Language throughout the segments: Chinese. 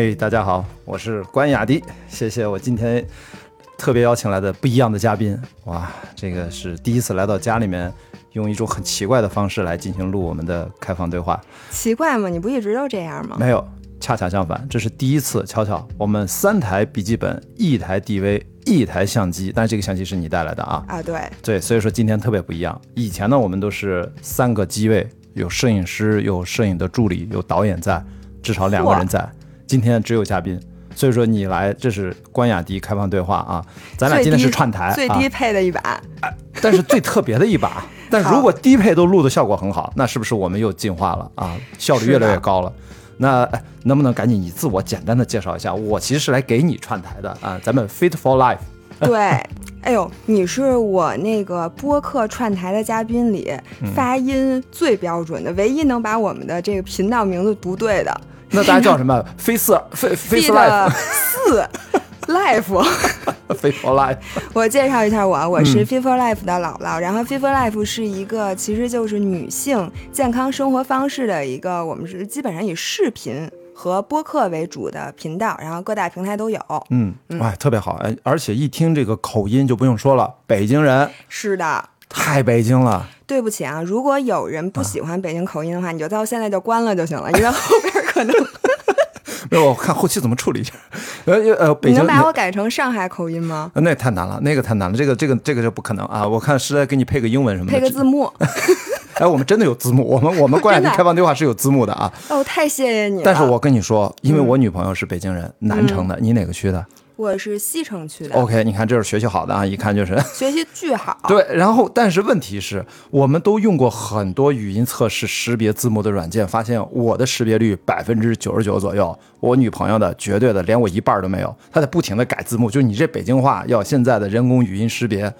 哎，大家好，我是关雅迪，谢谢我今天特别邀请来的不一样的嘉宾。哇，这个是第一次来到家里面，用一种很奇怪的方式来进行录我们的开放对话。奇怪吗？你不一直都这样吗？没有，恰恰相反，这是第一次。悄悄，我们三台笔记本，一台 DV，一台相机，但是这个相机是你带来的啊？啊，对，对，所以说今天特别不一样。以前呢，我们都是三个机位，有摄影师，有摄影的助理，有导演在，至少两个人在。今天只有嘉宾，所以说你来，这是关雅迪开放对话啊。咱俩今天是串台，最低配的一把，但是最特别的一把。但如果低配都录的效果很好，那是不是我们又进化了啊？效率越来越高了。那能不能赶紧你自我简单的介绍一下？我其实是来给你串台的啊。咱们 Fit for Life。对，哎呦，你是我那个播客串台的嘉宾里发音最标准的，唯一能把我们的这个频道名字读对的。那大家叫什么？飞四飞飞四 life 四 life life。我介绍一下我，我是 f i for life 的姥姥。然后 f i for life 是一个其实就是女性健康生活方式的一个，我们是基本上以视频和播客为主的频道，然后各大平台都有。嗯，哎，特别好哎！而且一听这个口音就不用说了，北京人。是的。太北京了。对不起啊，如果有人不喜欢北京口音的话，你就到现在就关了就行了，因为后边。可能 没有，我看后期怎么处理一下。呃呃，北京，你能把我改成上海口音吗？那太难了，那个太难了，这个这个这个就不可能啊！我看是在给你配个英文什么的，配个字幕。哎，我们真的有字幕，我们我们关雅迪开放对话是有字幕的啊！哦，太谢谢你了。但是我跟你说，因为我女朋友是北京人，南城的，你哪个区的？我是西城区的。OK，你看这是学习好的啊，一看就是学习巨好。对，然后但是问题是，我们都用过很多语音测试识别字幕的软件，发现我的识别率百分之九十九左右，我女朋友的绝对的连我一半都没有。她在不停的改字幕，就你这北京话要现在的人工语音识别，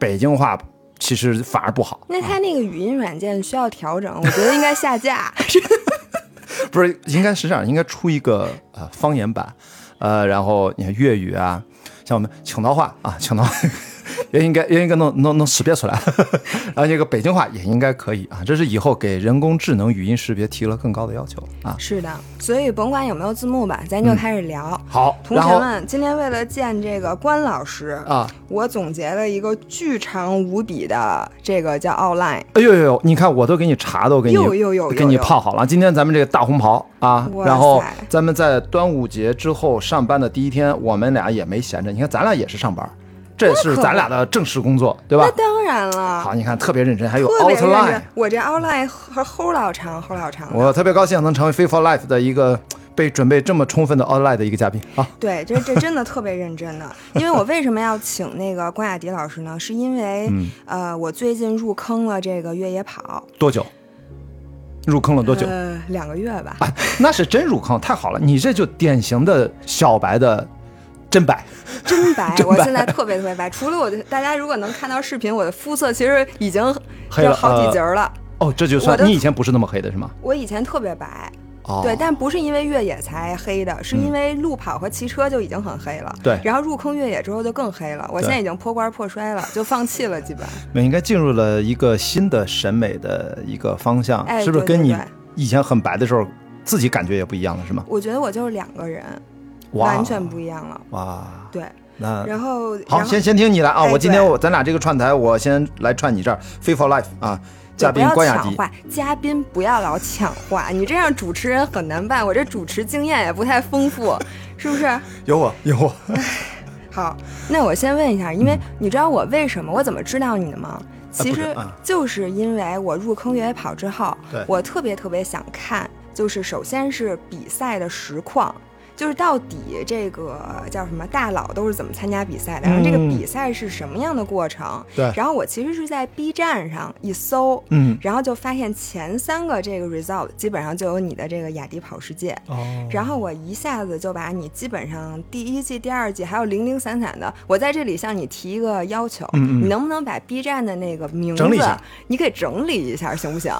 北京话其实反而不好。那他那个语音软件需要调整，我觉得应该下架。不是，应该是这样，应该出一个呃方言版。呃，然后你看粤语啊，像我们青岛话啊，青岛。也应该也应该能能能识别出来，然后这个北京话也应该可以啊，这是以后给人工智能语音识别提了更高的要求啊。是的，所以甭管有没有字幕吧，咱就开始聊。好，同学们，今天为了见这个关老师啊，我总结了一个巨长无比的这个叫 outline。哎呦呦呦，你看我都给你查都给你给你泡好了。今天咱们这个大红袍啊，然后咱们在端午节之后上班的第一天，我们俩也没闲着。你看咱俩也是上班。这是咱俩的正式工作，对吧？那当然了。好，你看特别认真，还有 outline。我这 outline 和齁老长，齁老长。我特别高兴能成为 Fit for Life 的一个被准备这么充分的 outline 的一个嘉宾啊。对，这这真的特别认真的。因为我为什么要请那个关雅迪老师呢？是因为呃，我最近入坑了这个越野跑。多久？入坑了多久？呃，两个月吧。那是真入坑，太好了！你这就典型的小白的。真白，真白！我现在特别特别白，除了我的，大家如果能看到视频，我的肤色其实已经黑了好几截了。哦，这就算你以前不是那么黑的是吗？我以前特别白，对，但不是因为越野才黑的，是因为路跑和骑车就已经很黑了。对，然后入坑越野之后就更黑了，我现在已经破罐破摔了，就放弃了，基本。那应该进入了一个新的审美的一个方向，是不是跟你以前很白的时候自己感觉也不一样了，是吗？我觉得我就是两个人。完全不一样了哇！对，那然后好，先先听你来啊！我今天我咱俩这个串台，我先来串你这儿，Free for life 啊，嘉宾关雅迪。嘉宾不要老抢话，你这样主持人很难办。我这主持经验也不太丰富，是不是？有我，有我。好，那我先问一下，因为你知道我为什么，我怎么知道你的吗？其实就是因为我入坑越野跑之后，我特别特别想看，就是首先是比赛的实况。就是到底这个叫什么大佬都是怎么参加比赛的？然后这个比赛是什么样的过程？对。然后我其实是在 B 站上一搜，嗯，然后就发现前三个这个 result 基本上就有你的这个雅迪跑世界。哦。然后我一下子就把你基本上第一季、第二季还有零零散散的，我在这里向你提一个要求，嗯你能不能把 B 站的那个名字，你给整理一下，行不行？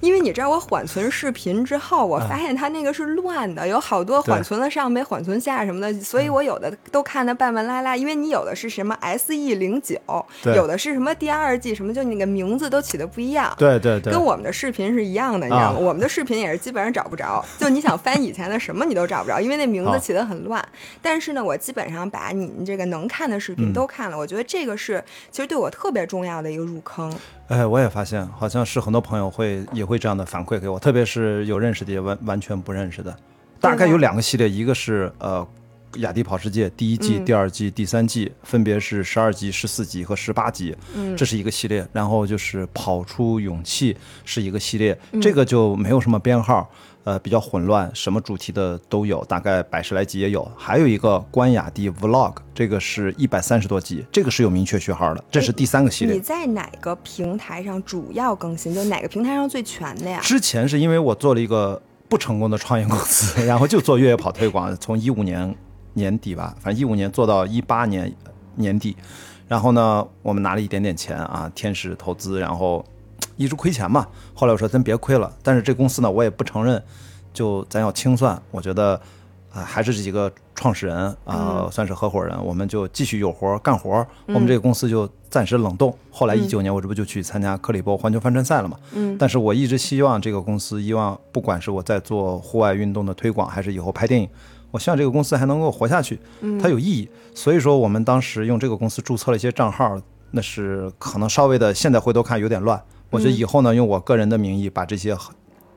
因为你知道我缓存视频之后，我发现它那个是乱的，有好多缓存了上没缓存下什么的，所以我有的都看的半半拉拉。因为你有的是什么 S E 零九，有的是什么第二季什么，就那个名字都起的不一样。对对对，跟我们的视频是一样的，你知道吗？我们的视频也是基本上找不着，就你想翻以前的什么你都找不着，因为那名字起的很乱。但是呢，我基本上把你这个能看的视频都看了，我觉得这个是其实对我特别重要的一个入坑。哎，我也发现，好像是很多朋友会也会这样的反馈给我，特别是有认识的，也完完全不认识的。大概有两个系列，一个是呃雅迪跑世界第一季、第二季、第三季，分别是十二集、十四集和十八集，这是一个系列。然后就是跑出勇气是一个系列，这个就没有什么编号。呃，比较混乱，什么主题的都有，大概百十来集也有。还有一个关雅迪 Vlog，这个是一百三十多集，这个是有明确序号的，这是第三个系列。你在哪个平台上主要更新？就哪个平台上最全的呀？之前是因为我做了一个不成功的创业公司，然后就做越野跑推广，从一五年年底吧，反正一五年做到一八年年底，然后呢，我们拿了一点点钱啊，天使投资，然后。一直亏钱嘛，后来我说咱别亏了，但是这公司呢，我也不承认，就咱要清算。我觉得，啊，还是这几个创始人啊，算是合伙人，我们就继续有活干活。我们这个公司就暂时冷冻。后来一九年，我这不就去参加克里伯环球帆船赛了嘛？嗯。但是我一直希望这个公司，希望不管是我在做户外运动的推广，还是以后拍电影，我希望这个公司还能够活下去，它有意义。所以说，我们当时用这个公司注册了一些账号，那是可能稍微的，现在回头看有点乱。我觉得以后呢，用我个人的名义把这些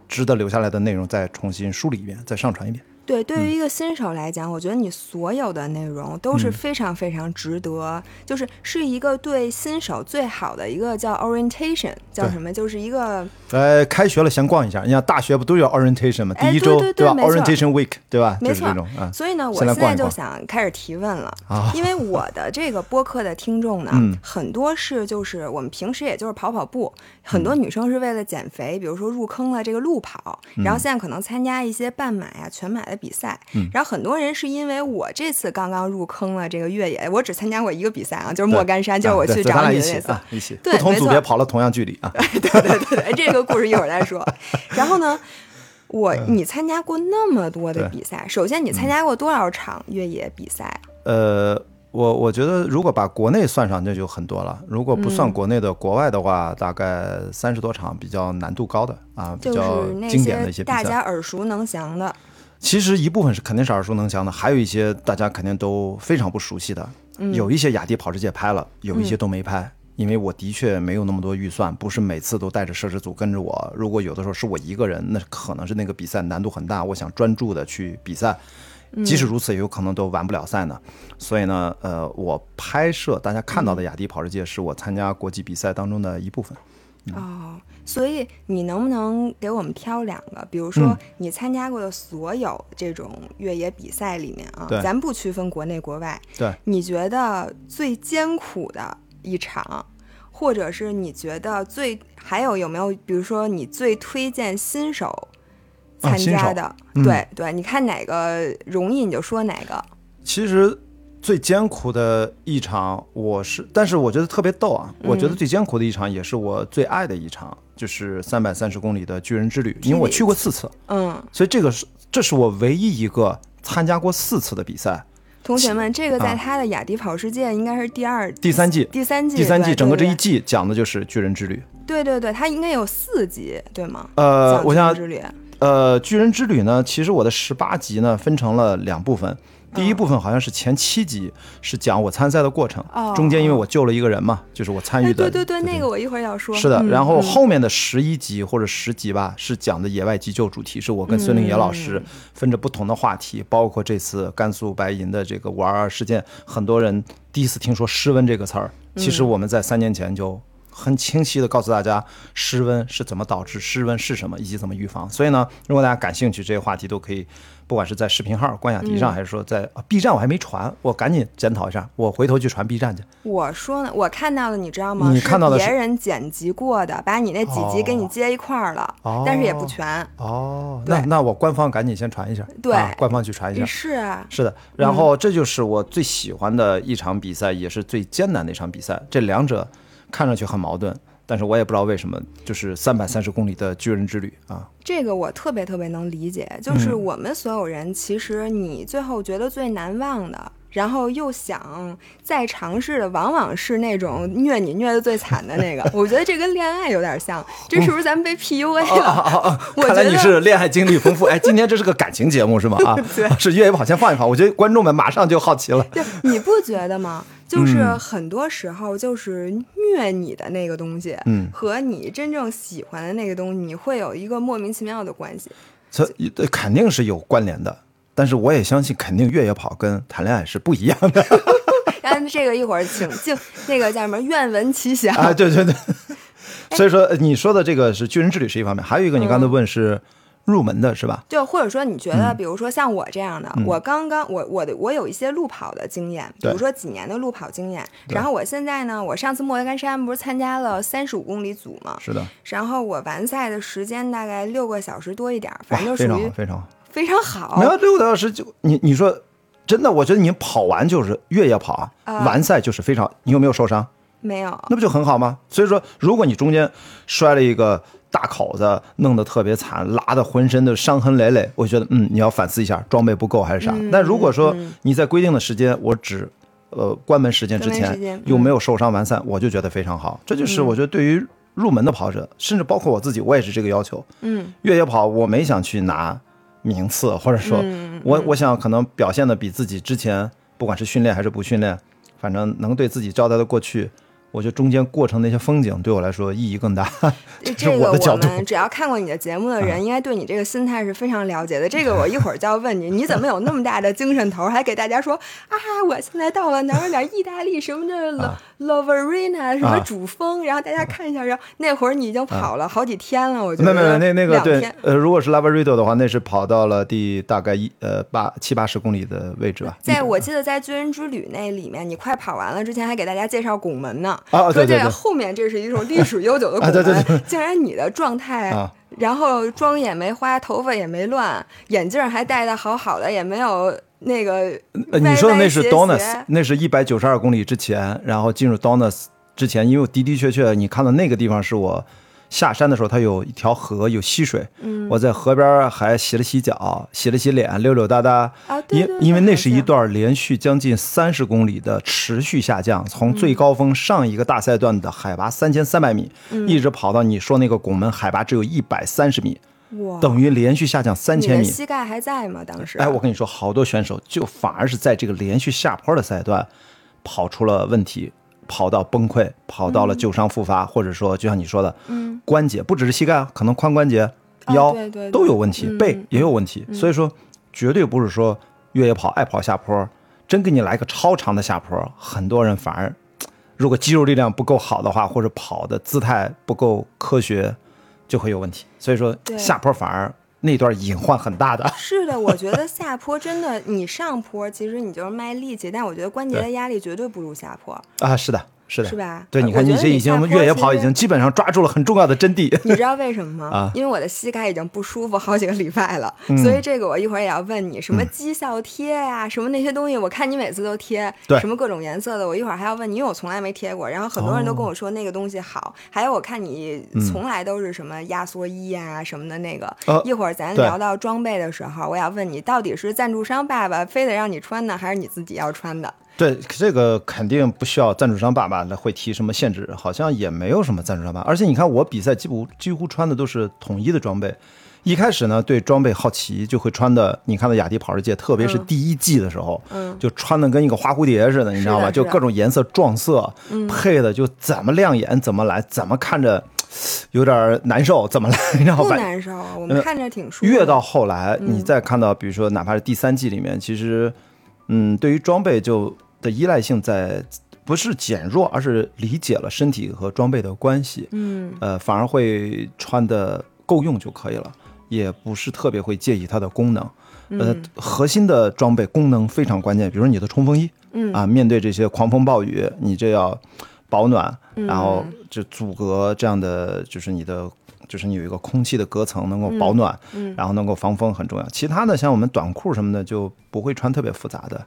值得留下来的内容再重新梳理一遍，再上传一遍。对，对于一个新手来讲，我觉得你所有的内容都是非常非常值得，就是是一个对新手最好的一个叫 orientation，叫什么？就是一个呃，开学了先逛一下。你看大学不都有 orientation 吗？第一周对吧？orientation week 对吧？没错，这种啊。所以呢，我现在就想开始提问了，因为我的这个播客的听众呢，很多是就是我们平时也就是跑跑步，很多女生是为了减肥，比如说入坑了这个路跑，然后现在可能参加一些半马呀、全马的。比赛，然后很多人是因为我这次刚刚入坑了这个越野，我只参加过一个比赛啊，就是莫干山，就是我去找你那次，一起，对，不同组别跑了同样距离啊，对对对对，这个故事一会儿再说。然后呢，我你参加过那么多的比赛，首先你参加过多少场越野比赛？呃。我我觉得，如果把国内算上，那就很多了。如果不算国内的，国外的话，大概三十多场比较难度高的啊，比较经典的一些大家耳熟能详的。其实一部分是肯定是耳熟能详的，还有一些大家肯定都非常不熟悉的。有一些雅迪跑世界拍了，有一些都没拍，因为我的确没有那么多预算，不是每次都带着摄制组跟着我。如果有的时候是我一个人，那可能是那个比赛难度很大，我想专注的去比赛。即使如此，也有可能都完不了赛呢。所以呢，呃，我拍摄大家看到的雅迪跑世界，是我参加国际比赛当中的一部分。哦，所以你能不能给我们挑两个？比如说你参加过的所有这种越野比赛里面啊，咱不区分国内国外。对，你觉得最艰苦的一场，或者是你觉得最还有有没有？比如说你最推荐新手？参加的，对对，你看哪个容易你就说哪个。其实最艰苦的一场，我是，但是我觉得特别逗啊！我觉得最艰苦的一场，也是我最爱的一场，就是三百三十公里的巨人之旅，因为我去过四次，嗯，所以这个是这是我唯一一个参加过四次的比赛。同学们，这个在他的雅迪跑世界应该是第二、第三季，第三季，第三季，整个这一季讲的就是巨人之旅。对对对，它应该有四集，对吗？呃，我想。呃，巨人之旅呢，其实我的十八集呢分成了两部分，第一部分好像是前七集是讲我参赛的过程，中间因为我救了一个人嘛，就是我参与的。对对对，那个我一会儿要说。是的，然后后面的十一集或者十集吧，是讲的野外急救主题，是我跟孙令野老师分着不同的话题，包括这次甘肃白银的这个五二二事件，很多人第一次听说湿温这个词儿，其实我们在三年前就。很清晰的告诉大家，湿温是怎么导致，湿温是什么，以及怎么预防。所以呢，如果大家感兴趣，这些话题都可以，不管是在视频号关雅迪上，还是说在啊 B 站，我还没传，我赶紧检讨一下，我回头去传 B 站去。我说呢，我看到的，你知道吗？你看到的别人剪辑过的，把你那几集给你接一块儿了，但是也不全。哦，那那我官方赶紧先传一下，对，官方去传一下。是啊，是的。然后这就是我最喜欢的一场比赛，也是最艰难的一场比赛。这两者。看上去很矛盾，但是我也不知道为什么，就是三百三十公里的巨人之旅啊。这个我特别特别能理解，就是我们所有人，其实你最后觉得最难忘的。然后又想再尝试的，往往是那种虐你虐的最惨的那个。我觉得这跟恋爱有点像，这是不是咱们被 PUA 了？看来你是恋爱经历丰富。哎，今天这是个感情节目是吗？啊，对，是越野跑，先放一放。我觉得观众们马上就好奇了。对，你不觉得吗？就是很多时候，就是虐你的那个东西，嗯，和你真正喜欢的那个东西，你会有一个莫名其妙的关系。这肯定是有关联的。但是我也相信，肯定越野跑跟谈恋爱是不一样的。然后这个一会儿请就那个叫什么？愿闻其详啊！对对对。所以说，你说的这个是巨人之旅是一方面，还有一个你刚才问是入门的是吧？就或者说你觉得，比如说像我这样的，我刚刚我我的我有一些路跑的经验，比如说几年的路跑经验。然后我现在呢，我上次莫干山不是参加了三十五公里组吗？是的。然后我完赛的时间大概六个小时多一点，反正非常好，非常好。非常好，没有六个小时就你你说真的，我觉得你跑完就是越野跑啊，完赛就是非常。你有没有受伤？没有，那不就很好吗？所以说，如果你中间摔了一个大口子，弄得特别惨，拉的浑身的伤痕累累，我觉得嗯，你要反思一下，装备不够还是啥。但如果说你在规定的时间，我只呃关门时间之前又没有受伤完赛，我就觉得非常好。这就是我觉得对于入门的跑者，甚至包括我自己，我也是这个要求。嗯，越野跑我没想去拿。名次，或者说，我我想可能表现的比自己之前，不管是训练还是不训练，反正能对自己交代的过去。我觉得中间过程那些风景对我来说意义更大。这个我们只要看过你的节目的人，应该对你这个心态是非常了解的。这个我一会儿就要问你，你怎么有那么大的精神头，还给大家说啊，我现在到了哪儿哪儿意大利什么的 La Lavarina 什么主峰，然后大家看一下。然后那会儿你已经跑了好几天了，我觉得。没没没，那那个对，呃，如果是 Lavarina 的话，那是跑到了第大概一呃八七八十公里的位置吧。在我记得在巨人之旅那里面，你快跑完了之前，还给大家介绍拱门呢。啊，对对对，后面这是一种历史悠久的 拱门，竟然你的状态，然后妆也没花，头发也没乱，眼镜还戴的好好的，也没有那个。你说的那是 Donas，那是一百九十二公里之前，然后进入 Donas 之前，因为的的确确，你看到那个地方是我。下山的时候，它有一条河，有溪水。嗯，我在河边还洗了洗脚，洗了洗脸，溜溜达达。啊，因因为那是一段连续将近三十公里的持续下降，从最高峰上一个大赛段的海拔三千三百米，一直跑到你说那个拱门海拔只有一百三十米，哇，等于连续下降三千米。膝盖还在吗？当时？哎，我跟你说，好多选手就反而是在这个连续下坡的赛段跑出了问题。跑到崩溃，跑到了旧伤复发，或者说就像你说的，关节不只是膝盖啊，可能髋关节、腰都有问题，背也有问题。所以说，绝对不是说越野跑爱跑下坡，真给你来个超长的下坡，很多人反而如果肌肉力量不够好的话，或者跑的姿态不够科学，就会有问题。所以说，下坡反而。那段隐患很大的，是的，我觉得 下坡真的，你上坡其实你就是卖力气，但我觉得关节的压力绝对不如下坡啊，是的。是的，是吧？对，你看你这已经越野跑已经基本上抓住了很重要的真谛。你知道为什么吗？啊，因为我的膝盖已经不舒服好几个礼拜了，所以这个我一会儿也要问你，什么绩效贴呀，什么那些东西，我看你每次都贴，什么各种颜色的，我一会儿还要问你，因为我从来没贴过。然后很多人都跟我说那个东西好，还有我看你从来都是什么压缩衣呀什么的那个。一会儿咱聊到装备的时候，我要问你，到底是赞助商爸爸非得让你穿呢，还是你自己要穿的？对，这个肯定不需要赞助商爸爸来会提什么限制，好像也没有什么赞助商爸。而且你看我比赛几乎几乎穿的都是统一的装备。一开始呢，对装备好奇，就会穿的。你看到雅迪跑世界，特别是第一季的时候，嗯，就穿的跟一个花蝴蝶似的，你知道吧？就各种颜色撞色，配的就怎么亮眼怎么来，怎么看着有点难受怎么来，你知道吧？不难受，我们看着挺舒服。越到后来，你再看到，比如说哪怕是第三季里面，其实，嗯，对于装备就。的依赖性在不是减弱，而是理解了身体和装备的关系。嗯，呃，反而会穿的够用就可以了，也不是特别会介意它的功能。呃，核心的装备功能非常关键，比如说你的冲锋衣，嗯啊，面对这些狂风暴雨，你就要保暖，然后就阻隔这样的，就是你的，就是你有一个空气的隔层能够保暖，然后能够防风很重要。其他的像我们短裤什么的就不会穿特别复杂的。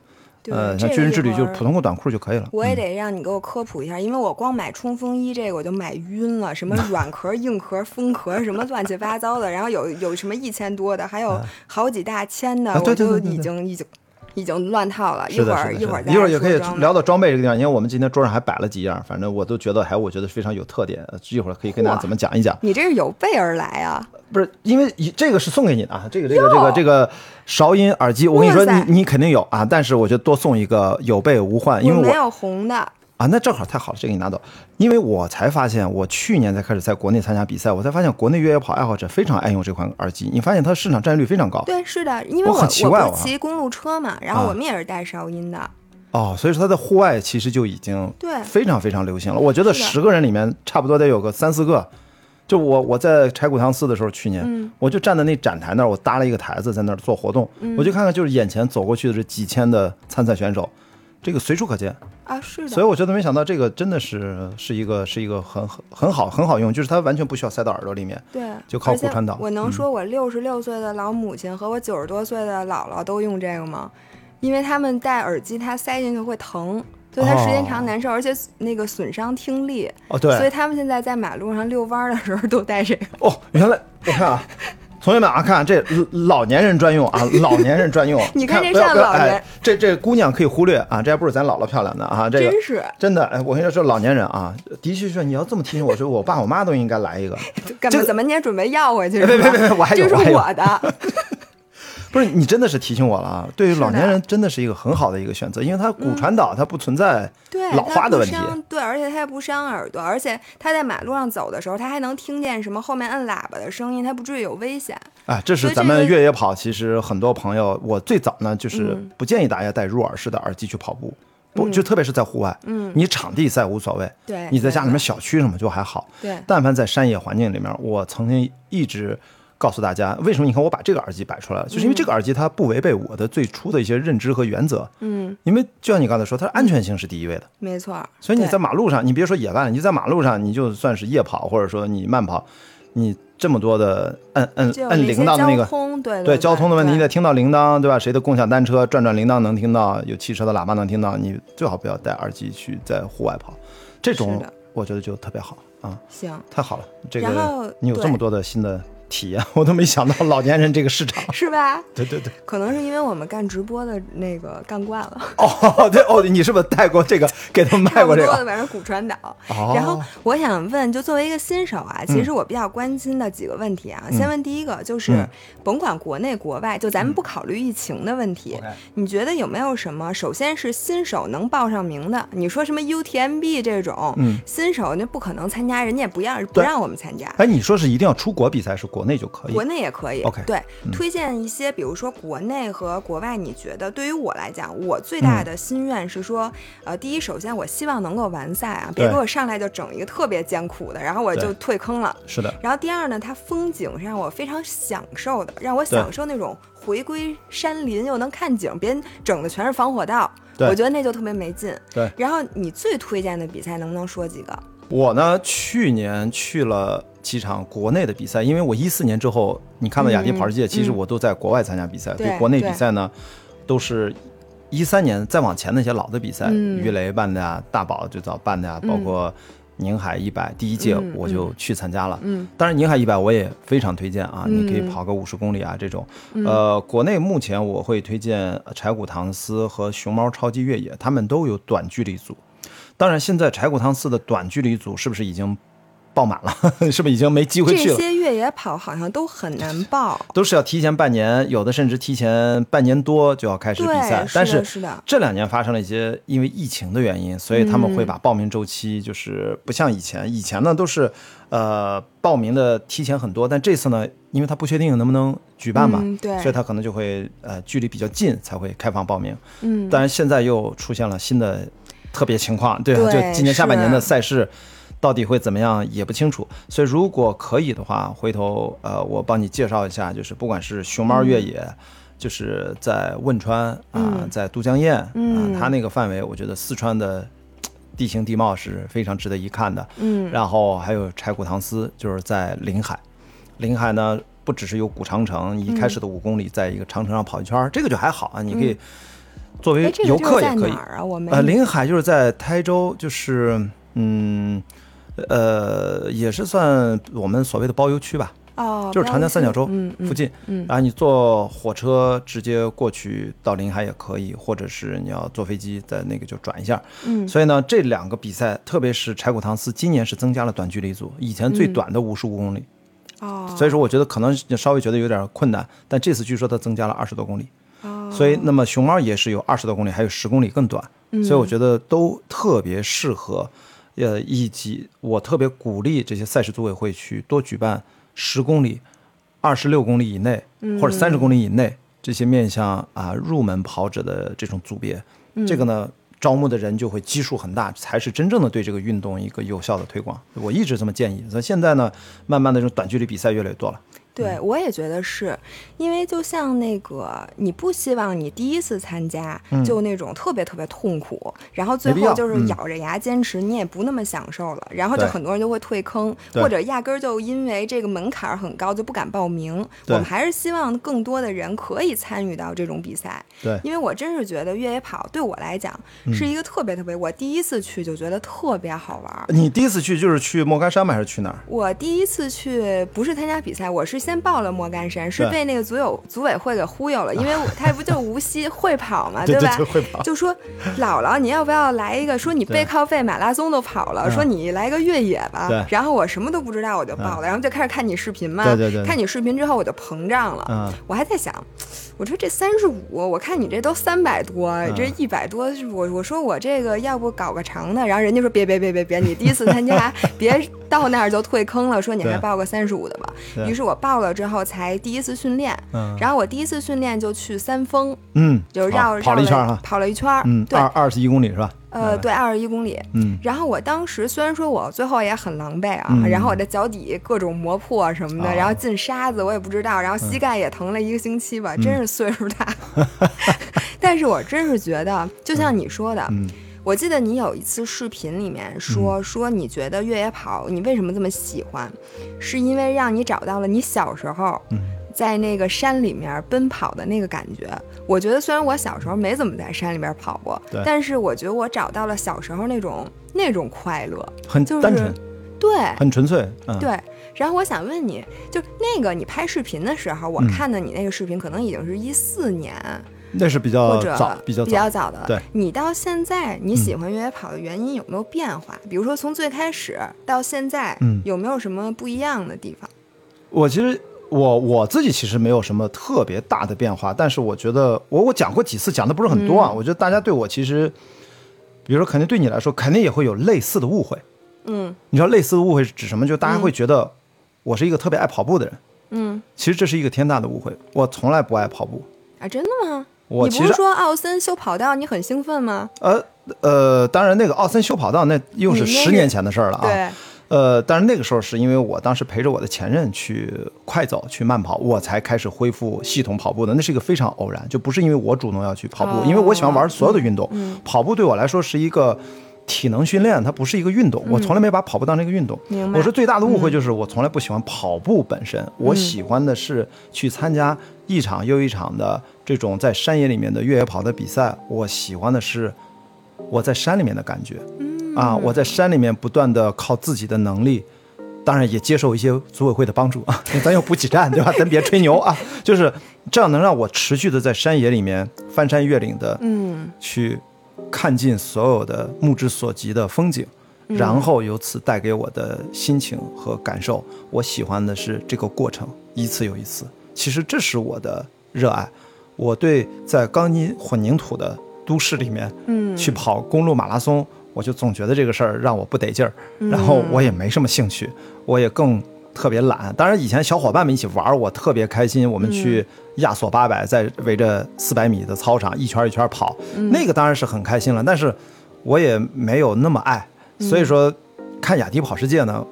呃，像军人之旅就是普通裤短裤就可以了。我也得让你给我科普一下，因为我光买冲锋衣这个我就买晕了，什么 软壳、硬壳、风壳，什么乱七八糟的，然后有有什么一千多的，还有好几大千的，我就已经已经。已经乱套了，一会儿一会儿一会儿也可以聊到装备这个地方，因为我们今天桌上还摆了几样，反正我都觉得还我觉得非常有特点，一会儿可以跟大家怎么讲一讲。你这是有备而来啊？不是，因为这个是送给你的啊，这个这个这个这个韶音耳机，我跟你说，你你肯定有啊，但是我觉得多送一个有备无患，因为我没有红的。啊，那正好太好了，这个你拿走。因为我才发现，我去年才开始在国内参加比赛，我才发现国内越野跑爱好者非常爱用这款耳机。你发现它市场占有率非常高。对，是的，因为我我骑公路车嘛，然后我们也是带韶音的。哦，所以说它在户外其实就已经对非常非常流行了。我觉得十个人里面差不多得有个三四个。就我我在柴谷唐寺的时候，去年我就站在那展台那儿，我搭了一个台子在那儿做活动，我就看看就是眼前走过去的这几千的参赛选手。这个随处可见啊，是的，所以我觉得没想到这个真的是是一个是一个很很很好很好用，就是它完全不需要塞到耳朵里面，对，就靠骨传导。我能说我六十六岁的老母亲和我九十多岁的姥姥都用这个吗？因为他们戴耳机，它塞进去会疼，所以它时间长难受，而且那个损伤听力。哦，对，所以他们现在在马路上遛弯的时候都戴这个。哦，原来我看啊。同学们啊，看这老年人专用啊，老年人专用。你看这像老年，这这姑娘可以忽略啊，这还不是咱姥姥漂亮的啊，这个真是真的。哎，我跟你说，老年人啊，的确是你要这么提醒我说，我爸我妈都应该来一个。干嘛？怎么你也准备要回去？别别别，我还有，这是我的。不是你真的是提醒我了啊！对于老年人真的是一个很好的一个选择，因为它骨传导，它不存在老花的问题。对，而且它也不伤耳朵，而且它在马路上走的时候，它还能听见什么后面摁喇叭的声音，它不至于有危险。啊，这是咱们越野跑，其实很多朋友，我最早呢就是不建议大家戴入耳式的耳机去跑步，不就特别是在户外，嗯，你场地赛无所谓，对，你在家里面小区什么就还好，对，但凡在山野环境里面，我曾经一直。告诉大家，为什么你看我把这个耳机摆出来了，就是因为这个耳机它不违背我的最初的一些认知和原则。嗯，因为就像你刚才说，它的安全性是第一位的。没错。所以你在马路上，你别说野外，你在马路上，你就算是夜跑，或者说你慢跑，你这么多的摁摁摁铃铛的那个，对对，交通的问题，你得听到铃铛，对吧？谁的共享单车转转铃铛能听到，有汽车的喇叭能听到，你最好不要戴耳机去在户外跑，这种我觉得就特别好啊。行，太好了，这个你有这么多的新的。体验 我都没想到老年人这个市场是吧？对对对，可能是因为我们干直播的那个干惯了。哦，对哦，你是不是带过这个给他们卖过这个？的反正骨传导。然后我想问，就作为一个新手啊，其实我比较关心的几个问题啊。先问第一个，就是甭管国内国外，就咱们不考虑疫情的问题，你觉得有没有什么？首先是新手能报上名的，你说什么 UTMB 这种，嗯，新手那不可能参加，人家也不让不让我们参加。哎，你说是一定要出国比赛是国？国内就可以，国内也可以。OK，对，推荐一些，比如说国内和国外，你觉得对于我来讲，我最大的心愿是说，呃，第一，首先我希望能够完赛啊，别给我上来就整一个特别艰苦的，然后我就退坑了。是的。然后第二呢，它风景是让我非常享受的，让我享受那种回归山林又能看景，别整的全是防火道，我觉得那就特别没劲。对。然后你最推荐的比赛能不能说几个？我呢，去年去了。几场国内的比赛，因为我一四年之后，你看到雅迪跑世界，其实我都在国外参加比赛。对国内比赛呢，都是一三年再往前那些老的比赛，鱼雷办的呀，大宝最早办的呀，包括宁海一百第一届我就去参加了。嗯，当然宁海一百我也非常推荐啊，你可以跑个五十公里啊这种。呃，国内目前我会推荐柴谷唐斯和熊猫超级越野，他们都有短距离组。当然，现在柴谷唐斯的短距离组是不是已经？报满了，是不是已经没机会去了？这些越野跑好像都很难报，都是要提前半年，有的甚至提前半年多就要开始比赛。但是这两年发生了一些因为疫情的原因，所以他们会把报名周期就是不像以前，以前呢都是呃报名的提前很多，但这次呢，因为他不确定能不能举办嘛，对，所以他可能就会呃距离比较近才会开放报名。嗯，当然现在又出现了新的特别情况，对，就今年下半年的赛事。到底会怎么样也不清楚，所以如果可以的话，回头呃，我帮你介绍一下，就是不管是熊猫越野，就是在汶川啊，在都江堰啊，它那个范围，我觉得四川的地形地貌是非常值得一看的。嗯，然后还有柴古唐斯，就是在临海，临海呢不只是有古长城，一开始的五公里，在一个长城上跑一圈，这个就还好啊，你可以。作为游客也可以。啊。我们呃，临海就是在台州，就是嗯呃，也是算我们所谓的包邮区吧。哦，就是长江三角洲附近，嗯，然后你坐火车直接过去到临海也可以，或者是你要坐飞机在那个就转一下，嗯，所以呢，这两个比赛，特别是柴谷唐斯，今年是增加了短距离组，以前最短的五十五公里，哦，所以说我觉得可能稍微觉得有点困难，但这次据说它增加了二十多公里，哦，所以那么熊猫也是有二十多公里，还有十公里更短，所以我觉得都特别适合，呃，以及我特别鼓励这些赛事组委会去多举办。十公里、二十六公里以内，或者三十公里以内，这些面向啊入门跑者的这种组别，这个呢，招募的人就会基数很大，才是真正的对这个运动一个有效的推广。我一直这么建议。那现在呢，慢慢的这种短距离比赛越来越多了。对，我也觉得是，因为就像那个，你不希望你第一次参加就那种特别特别痛苦，然后最后就是咬着牙坚持，你也不那么享受了，然后就很多人就会退坑，或者压根儿就因为这个门槛很高就不敢报名。我们还是希望更多的人可以参与到这种比赛。对，因为我真是觉得越野跑对我来讲是一个特别特别，我第一次去就觉得特别好玩。你第一次去就是去莫干山吗？还是去哪儿？我第一次去不是参加比赛，我是。先报了莫干山，是被那个组有组委会给忽悠了，因为他不就无锡会跑嘛，对吧？会跑，就说姥姥，你要不要来一个？说你背靠背马拉松都跑了，说你来个越野吧。然后我什么都不知道，我就报了，然后就开始看你视频嘛。对对对。看你视频之后，我就膨胀了。嗯。我还在想，我说这三十五，我看你这都三百多，这一百多，我我说我这个要不搞个长的？然后人家说别别别别别，你第一次参加，别到那儿就退坑了。说你还报个三十五的吧。于是我报。到了之后才第一次训练，嗯，然后我第一次训练就去三峰，嗯，就绕跑了一圈哈，跑了一圈，嗯，对，二二十一公里是吧？呃，对，二十一公里，嗯，然后我当时虽然说我最后也很狼狈啊，然后我的脚底各种磨破什么的，然后进沙子我也不知道，然后膝盖也疼了一个星期吧，真是岁数大，但是我真是觉得，就像你说的。我记得你有一次视频里面说说你觉得越野跑你为什么这么喜欢，是因为让你找到了你小时候在那个山里面奔跑的那个感觉。我觉得虽然我小时候没怎么在山里边跑过，但是我觉得我找到了小时候那种那种快乐，很单纯，对，很纯粹，对。然后我想问你，就那个你拍视频的时候，我看的你那个视频可能已经是一四年。那是比较早，比较比较早的。对，你到现在你喜欢越野跑的原因有没有变化？比如说从最开始到现在，嗯，有没有什么不一样的地方？我其实我我自己其实没有什么特别大的变化，但是我觉得我我讲过几次，讲的不是很多啊。我觉得大家对我其实，比如说肯定对你来说，肯定也会有类似的误会。嗯，你知道类似的误会是指什么？就大家会觉得我是一个特别爱跑步的人。嗯，其实这是一个天大的误会，我从来不爱跑步。啊，真的吗？你不是说奥森修跑道你很兴奋吗？呃呃，当然那个奥森修跑道那又是十年前的事儿了啊。对。呃，但是那个时候是因为我当时陪着我的前任去快走去慢跑，我才开始恢复系统跑步的。那是一个非常偶然，就不是因为我主动要去跑步，因为我喜欢玩所有的运动。跑步对我来说是一个体能训练，它不是一个运动。我从来没把跑步当成一个运动。我说最大的误会就是我从来不喜欢跑步本身，我喜欢的是去参加一场又一场的。这种在山野里面的越野跑的比赛，我喜欢的是我在山里面的感觉，啊，我在山里面不断的靠自己的能力，当然也接受一些组委会的帮助啊，咱有补给站对吧？咱别吹牛啊，就是这样能让我持续的在山野里面翻山越岭的，嗯，去看尽所有的目之所及的风景，然后由此带给我的心情和感受，我喜欢的是这个过程，一次又一次，其实这是我的热爱。我对在钢筋混凝土的都市里面，嗯，去跑公路马拉松，我就总觉得这个事儿让我不得劲儿，然后我也没什么兴趣，我也更特别懒。当然以前小伙伴们一起玩，我特别开心。我们去亚索八百，在围着四百米的操场一圈一圈跑，那个当然是很开心了。但是我也没有那么爱，所以说看雅迪跑世界呢，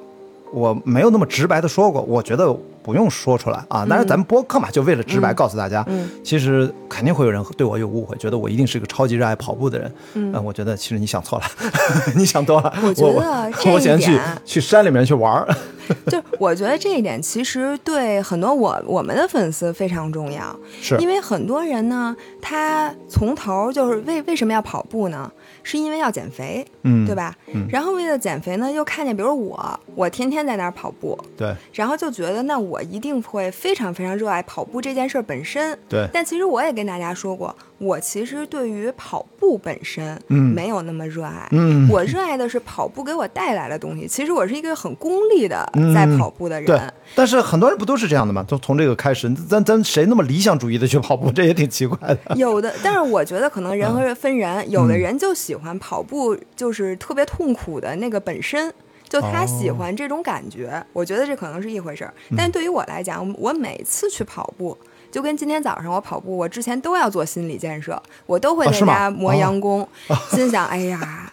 我没有那么直白的说过，我觉得不用说出来啊。但是咱们播客嘛，就为了直白告诉大家，其实肯定会有人对我有误会，觉得我一定是个超级热爱跑步的人。嗯，我觉得其实你想错了，你想多了。我觉得这一点，去山里面去玩儿。就我觉得这一点其实对很多我我们的粉丝非常重要，是因为很多人呢，他从头就是为为什么要跑步呢？是因为要减肥，嗯，对吧？嗯，然后为了减肥呢，又看见比如我，我天天在那儿跑步，对，然后就觉得那我一定会非常非常热爱跑步这件事本身，对。但其实我也跟大家说过，我其实对于跑步本身，嗯，没有那么热爱，嗯，我热爱的是跑步给我带来的东西。其实我是一个很功利的在跑步的人，对。但是很多人不都是这样的吗？就从这个开始，咱咱谁那么理想主义的去跑步？这也挺奇怪的。有的，但是我觉得可能人和人分人，有的人就喜欢跑步，就是特别痛苦的那个本身，就他喜欢这种感觉。我觉得这可能是一回事儿。但对于我来讲，我每次去跑步，就跟今天早上我跑步，我之前都要做心理建设，我都会在家磨洋工，心想：哎呀。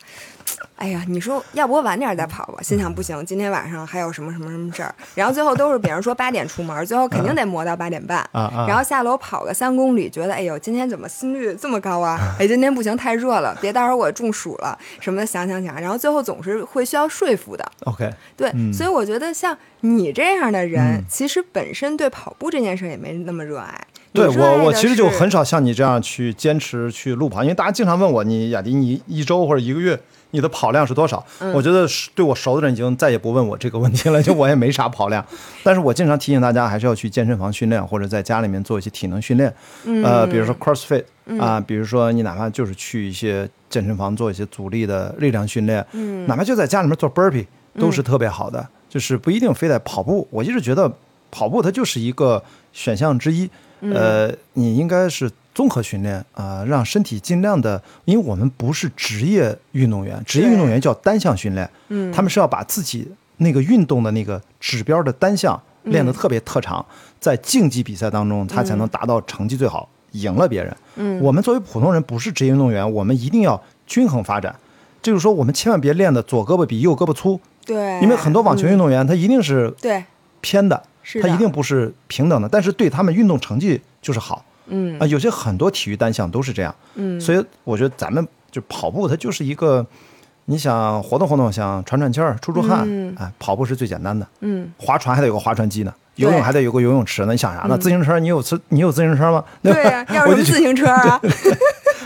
哎呀，你说要不我晚点再跑吧？心想不行，今天晚上还有什么什么什么事儿。然后最后都是别人说八点出门，最后肯定得磨到八点半。然后下楼跑个三公里，觉得哎呦，今天怎么心率这么高啊？哎，今天不行，太热了，别到时候我中暑了什么的。想想想，然后最后总是会需要说服的。OK，对，所以我觉得像你这样的人，其实本身对跑步这件事也没那么热爱。对我，我其实就很少像你这样去坚持去路跑，因为大家经常问我，你雅迪，你一周或者一个月。你的跑量是多少？我觉得对我熟的人已经再也不问我这个问题了，就我也没啥跑量。但是我经常提醒大家，还是要去健身房训练，或者在家里面做一些体能训练。呃，比如说 CrossFit 啊，比如说你哪怕就是去一些健身房做一些阻力的力量训练，哪怕就在家里面做 Burpee 都是特别好的。就是不一定非得跑步。我一直觉得跑步它就是一个选项之一。呃，你应该是。综合训练啊，让身体尽量的，因为我们不是职业运动员，职业运动员叫单项训练，嗯，他们是要把自己那个运动的那个指标的单项练得特别特长，在竞技比赛当中，他才能达到成绩最好，赢了别人。嗯，我们作为普通人，不是职业运动员，我们一定要均衡发展，就是说，我们千万别练的左胳膊比右胳膊粗，对，因为很多网球运动员他一定是对。偏的，他一定不是平等的，但是对他们运动成绩就是好。嗯。啊，有些很多体育单项都是这样，嗯，所以我觉得咱们就跑步，它就是一个，你想活动活动，想喘喘气儿、出出汗，哎，跑步是最简单的，嗯，划船还得有个划船机呢，游泳还得有个游泳池呢，你想啥呢？自行车你有自你有自行车吗？对呀，要什么自行车啊？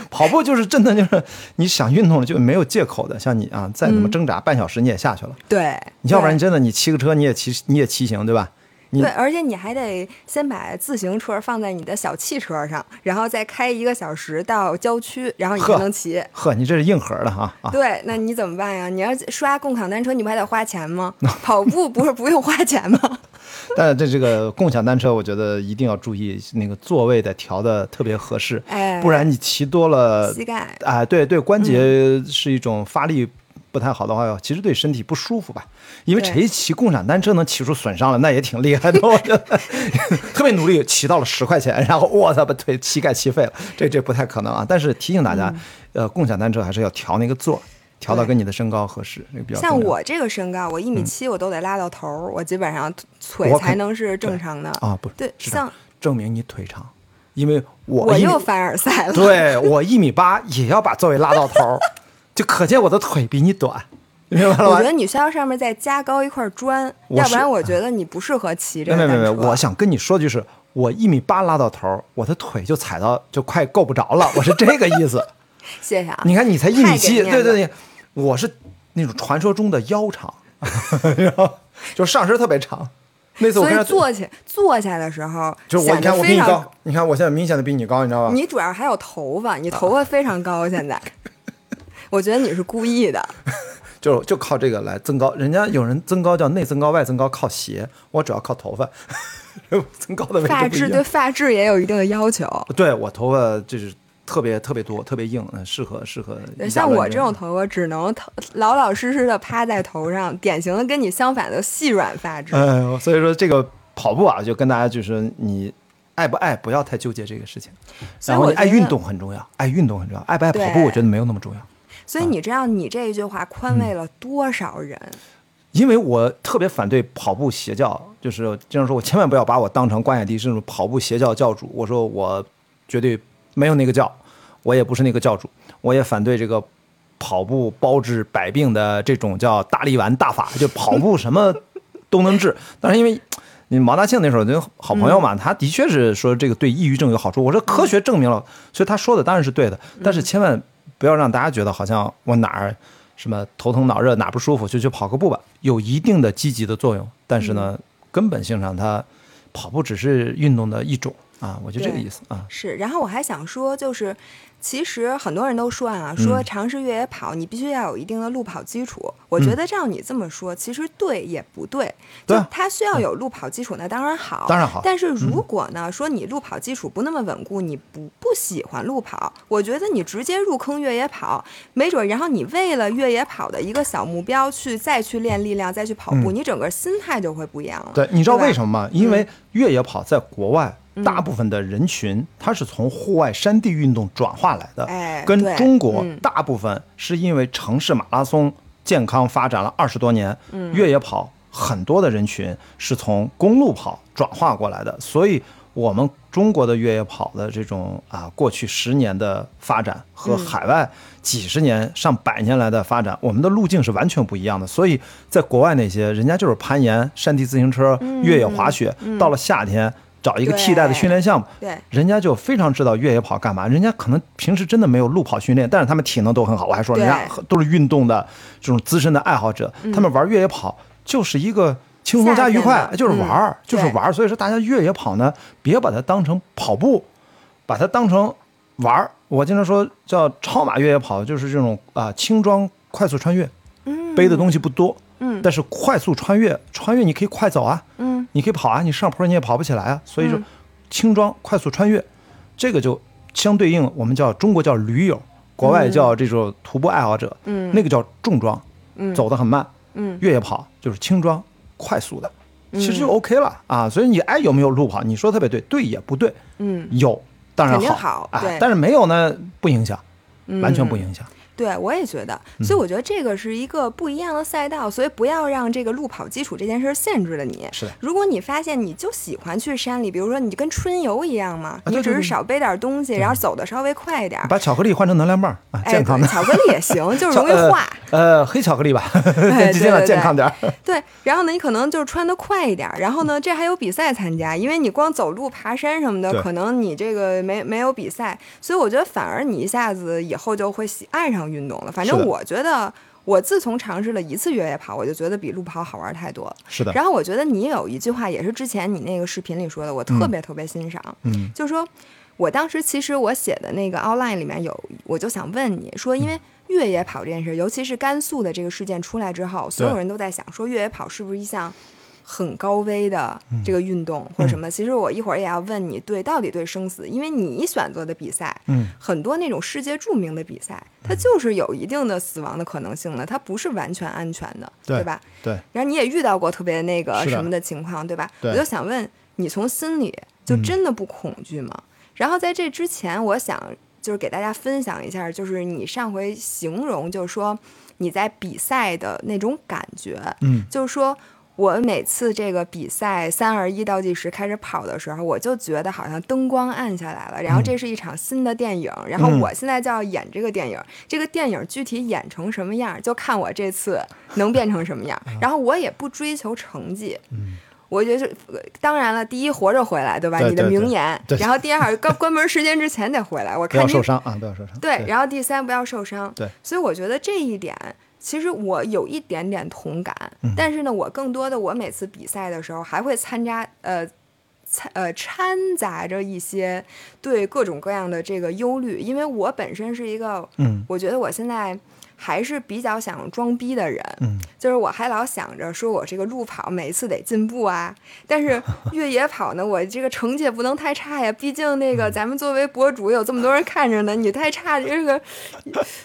跑步就是真的就是你想运动了就没有借口的，像你啊，再怎么挣扎，半小时你也下去了，对，你要不然你真的你骑个车你也骑你也骑行对吧？对，而且你还得先把自行车放在你的小汽车上，然后再开一个小时到郊区，然后你才能骑。呵，你这是硬核的哈。对，那你怎么办呀？你要刷共享单车，你不还得花钱吗？跑步不是不用花钱吗？但是这这个共享单车，我觉得一定要注意那个座位得调的特别合适，哎，不然你骑多了，膝盖，哎，对对，关节是一种发力。不太好的话，其实对身体不舒服吧？因为谁骑共享单车能骑出损伤了，那也挺厉害的。我觉得 特别努力，骑到了十块钱，然后我操，把腿膝盖骑废了，这这不太可能啊！但是提醒大家，呃，共享单车还是要调那个座，调到跟你的身高合适，那个比较。像我这个身高，我一米七，我都得拉到头，我基本上腿才能是正常的啊。不对，像证明你腿长，因为我我又凡尔赛了。对我一米八也要把座位拉到头。就可见我的腿比你短，明白了吗？我觉得你需要上面再加高一块砖，要不然我觉得你不适合骑这个没没没，我想跟你说就是，我一米八拉到头，我的腿就踩到就快够不着了，我是这个意思。谢谢啊！你看你才一米七，对对对，我是那种传说中的腰长，就上身特别长。那次我跟坐起坐下的时候，就是我你看我比你高，你看我现在明显的比你高，你知道吧？你主要还有头发，你头发非常高，现在。我觉得你是故意的，就就靠这个来增高。人家有人增高叫内增高、外增高靠鞋，我主要靠头发。增高的发质对发质也有一定的要求。对我头发就是特别特别多，特别硬，适合适合。像我这种头发，只能老老实实的趴在头上，典型的跟你相反的细软发质。嗯，所以说这个跑步啊，就跟大家就是你爱不爱，不要太纠结这个事情。然后你爱运动很重要，爱运动很重要，爱不爱跑步，我觉得没有那么重要。所以你知道，你这一句话宽慰了多少人？因为我特别反对跑步邪教，就是经常说我千万不要把我当成关雅迪这种跑步邪教教主。我说我绝对没有那个教，我也不是那个教主，我也反对这个跑步包治百病的这种叫大力丸大法，就跑步什么都能治。但是因为你毛大庆那时候就好朋友嘛，他的确是说这个对抑郁症有好处。我说科学证明了，所以他说的当然是对的。但是千万不要让大家觉得好像我哪儿什么头疼脑热哪不舒服就去跑个步吧，有一定的积极的作用。但是呢，根本性上它跑步只是运动的一种啊，我就这个意思啊。是，然后我还想说就是。其实很多人都说啊，说尝试越野跑，你必须要有一定的路跑基础。我觉得照你这么说，其实对也不对。就它需要有路跑基础，那当然好，当然好。但是如果呢，说你路跑基础不那么稳固，你不不喜欢路跑，我觉得你直接入坑越野跑，没准然后你为了越野跑的一个小目标去再去练力量，再去跑步，你整个心态就会不一样了。对，你知道为什么吗？因为越野跑在国外。大部分的人群，他是从户外山地运动转化来的，跟中国大部分是因为城市马拉松健康发展了二十多年，越野跑很多的人群是从公路跑转化过来的，所以我们中国的越野跑的这种啊，过去十年的发展和海外几十年上百年来的发展，我们的路径是完全不一样的。所以在国外那些人家就是攀岩、山地自行车、越野滑雪，到了夏天。找一个替代的训练项目，对，人家就非常知道越野跑干嘛。人家可能平时真的没有路跑训练，但是他们体能都很好。我还说人家都是运动的这种资深的爱好者，他们玩越野跑就是一个轻松加愉快，就是玩儿，就是玩儿。所以说，大家越野跑呢，别把它当成跑步，把它当成玩儿。我经常说叫超马越野跑，就是这种啊轻装快速穿越，背的东西不多。嗯，但是快速穿越，穿越你可以快走啊，嗯，你可以跑啊，你上坡你也跑不起来啊，所以说轻装快速穿越，这个就相对应我们叫中国叫驴友，国外叫这种徒步爱好者，嗯，那个叫重装，嗯，走得很慢，嗯，越野跑就是轻装快速的，其实就 OK 了啊，所以你爱有没有路跑，你说特别对，对也不对，嗯，有当然好啊，但是没有呢不影响，完全不影响。对，我也觉得，所以我觉得这个是一个不一样的赛道，所以不要让这个路跑基础这件事限制了你。是，如果你发现你就喜欢去山里，比如说你就跟春游一样嘛，你只是少背点东西，然后走的稍微快一点，把巧克力换成能量棒啊，健康的巧克力也行，就是容易化。呃，黑巧克力吧 尽量健康点。对，然后呢，你可能就是穿的快一点，然后呢，这还有比赛参加，因为你光走路、爬山什么的，可能你这个没没有比赛，所以我觉得反而你一下子以后就会喜爱上运动了。反正。我觉得，我自从尝试了一次越野跑，我就觉得比路跑好玩太多。是的。然后我觉得你有一句话，也是之前你那个视频里说的，我特别特别欣赏。嗯。就是说，我当时其实我写的那个 outline 里面有，我就想问你说，因为越野跑这件事，尤其是甘肃的这个事件出来之后，所有人都在想说，越野跑是不是一项？很高危的这个运动或者什么，其实我一会儿也要问你，对，到底对生死？因为你选择的比赛，嗯，很多那种世界著名的比赛，它就是有一定的死亡的可能性的，它不是完全安全的，对吧？对。然后你也遇到过特别那个什么的情况，对吧？我就想问你，从心里就真的不恐惧吗？然后在这之前，我想就是给大家分享一下，就是你上回形容，就是说你在比赛的那种感觉，嗯，就是说。我每次这个比赛三二一倒计时开始跑的时候，我就觉得好像灯光暗下来了，然后这是一场新的电影，然后我现在就要演这个电影，这个电影具体演成什么样，就看我这次能变成什么样。然后我也不追求成绩，我觉得当然了，第一活着回来，对吧？你的名言。然后第二，关关门时间之前得回来。我看不要受伤啊，不要受伤。对，然后第三，不要受伤。对，所以我觉得这一点。其实我有一点点同感，但是呢，我更多的我每次比赛的时候还会参加，呃，参呃掺杂着一些对各种各样的这个忧虑，因为我本身是一个，嗯，我觉得我现在。还是比较想装逼的人，嗯，就是我还老想着说我这个路跑每一次得进步啊，但是 越野跑呢，我这个成绩也不能太差呀，毕竟那个咱们作为博主有这么多人看着呢，你太差这个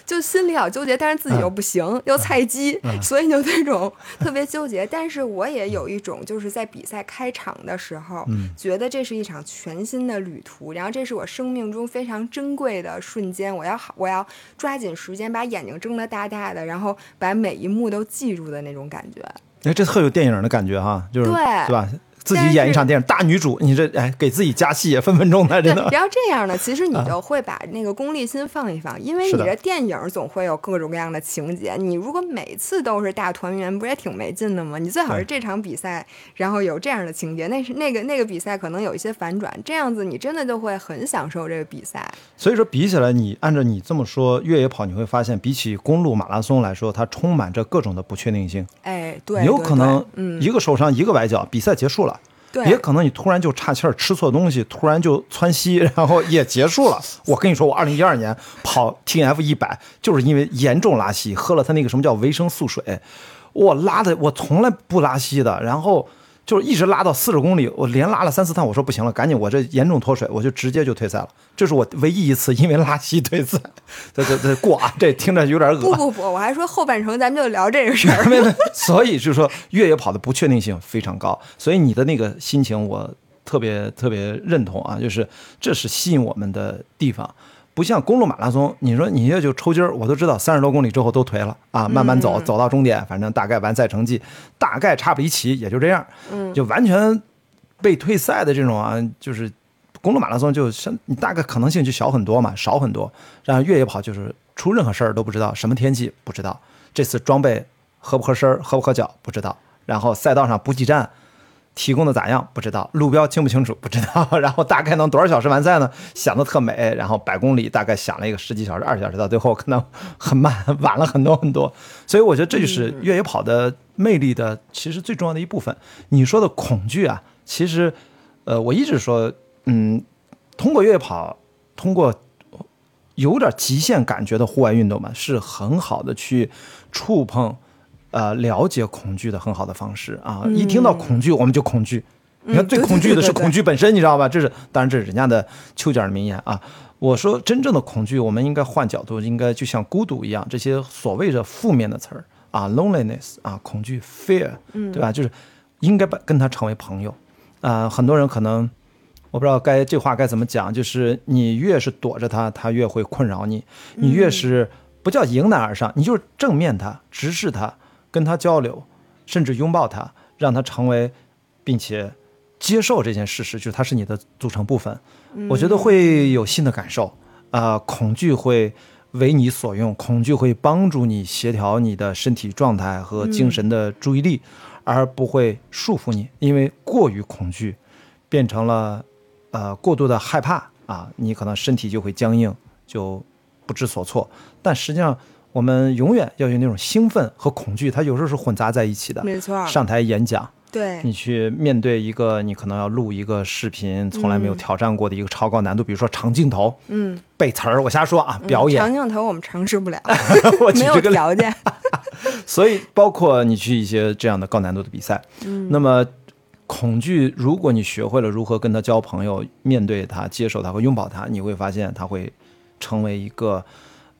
就心里老纠结，但是自己又不行，又菜鸡，所以就那种特别纠结。但是我也有一种就是在比赛开场的时候，觉得这是一场全新的旅途，然后这是我生命中非常珍贵的瞬间，我要好，我要抓紧时间把眼睛睁得。大大的，然后把每一幕都记住的那种感觉，哎，这特有电影的感觉哈，就是对，对吧？自己演一场电影，大女主，你这哎给自己加戏也，分分钟的真的。不要这样的，其实你就会把那个功利心放一放，因为你这电影总会有各种各样的情节。你如果每次都是大团圆，不也挺没劲的吗？你最好是这场比赛，然后有这样的情节，那是那个那个比赛可能有一些反转，这样子你真的就会很享受这个比赛。所以说比起来，你按照你这么说，越野跑你会发现，比起公路马拉松来说，它充满着各种的不确定性。哎，对，有可能一个受伤，一个崴脚，比赛结束了。也可能你突然就岔气儿，吃错东西，突然就窜稀，然后也结束了。我跟你说，我二零一二年跑 T F 一百，就是因为严重拉稀，喝了他那个什么叫维生素水，我拉的我从来不拉稀的，然后。就是一直拉到四十公里，我连拉了三四趟，我说不行了，赶紧，我这严重脱水，我就直接就退赛了。这是我唯一一次因为拉稀退赛，这这这过啊，这听着有点恶不 不不，我还说后半程咱们就聊这个事儿。所以就是说越野跑的不确定性非常高，所以你的那个心情我特别特别认同啊，就是这是吸引我们的地方。不像公路马拉松，你说你也就抽筋儿，我都知道三十多公里之后都颓了啊，慢慢走，走到终点，反正大概完赛成绩大概差不离齐，也就这样，嗯，就完全被退赛的这种啊，就是公路马拉松就像你大概可能性就小很多嘛，少很多。然后越野跑就是出任何事儿都不知道，什么天气不知道，这次装备合不合身、合不合脚不知道，然后赛道上补给站。提供的咋样？不知道路标清不清楚？不知道。然后大概能多少小时完赛呢？想的特美。然后百公里大概想了一个十几小时、二十小时，到最后可能很慢，晚了很多很多。所以我觉得这就是越野跑的魅力的，其实最重要的一部分。你说的恐惧啊，其实，呃，我一直说，嗯，通过越野跑，通过有点极限感觉的户外运动嘛，是很好的去触碰。呃，了解恐惧的很好的方式啊！一听到恐惧，我们就恐惧。你看，最恐惧的是恐惧本身，你知道吧？这是当然，这是人家的丘吉尔名言啊。我说，真正的恐惧，我们应该换角度，应该就像孤独一样，这些所谓的负面的词儿啊，loneliness 啊，恐惧，fear，对吧？就是应该把跟他成为朋友啊。很多人可能我不知道该这话该怎么讲，就是你越是躲着他，他越会困扰你；你越是不叫迎难而上，你就是正面他，直视他。跟他交流，甚至拥抱他，让他成为，并且接受这件事实，就是他是你的组成部分。我觉得会有新的感受啊，恐惧会为你所用，恐惧会帮助你协调你的身体状态和精神的注意力，而不会束缚你。因为过于恐惧，变成了呃过度的害怕啊，你可能身体就会僵硬，就不知所措。但实际上。我们永远要有那种兴奋和恐惧，它有时候是混杂在一起的。没错，上台演讲，对你去面对一个你可能要录一个视频，从来没有挑战过的一个超高难度，比如说长镜头，嗯，背词儿，我瞎说啊，表演长镜头我们尝试不了，没有条件。所以，包括你去一些这样的高难度的比赛，嗯，那么恐惧，如果你学会了如何跟他交朋友，面对他，接受他和拥抱他，你会发现他会成为一个。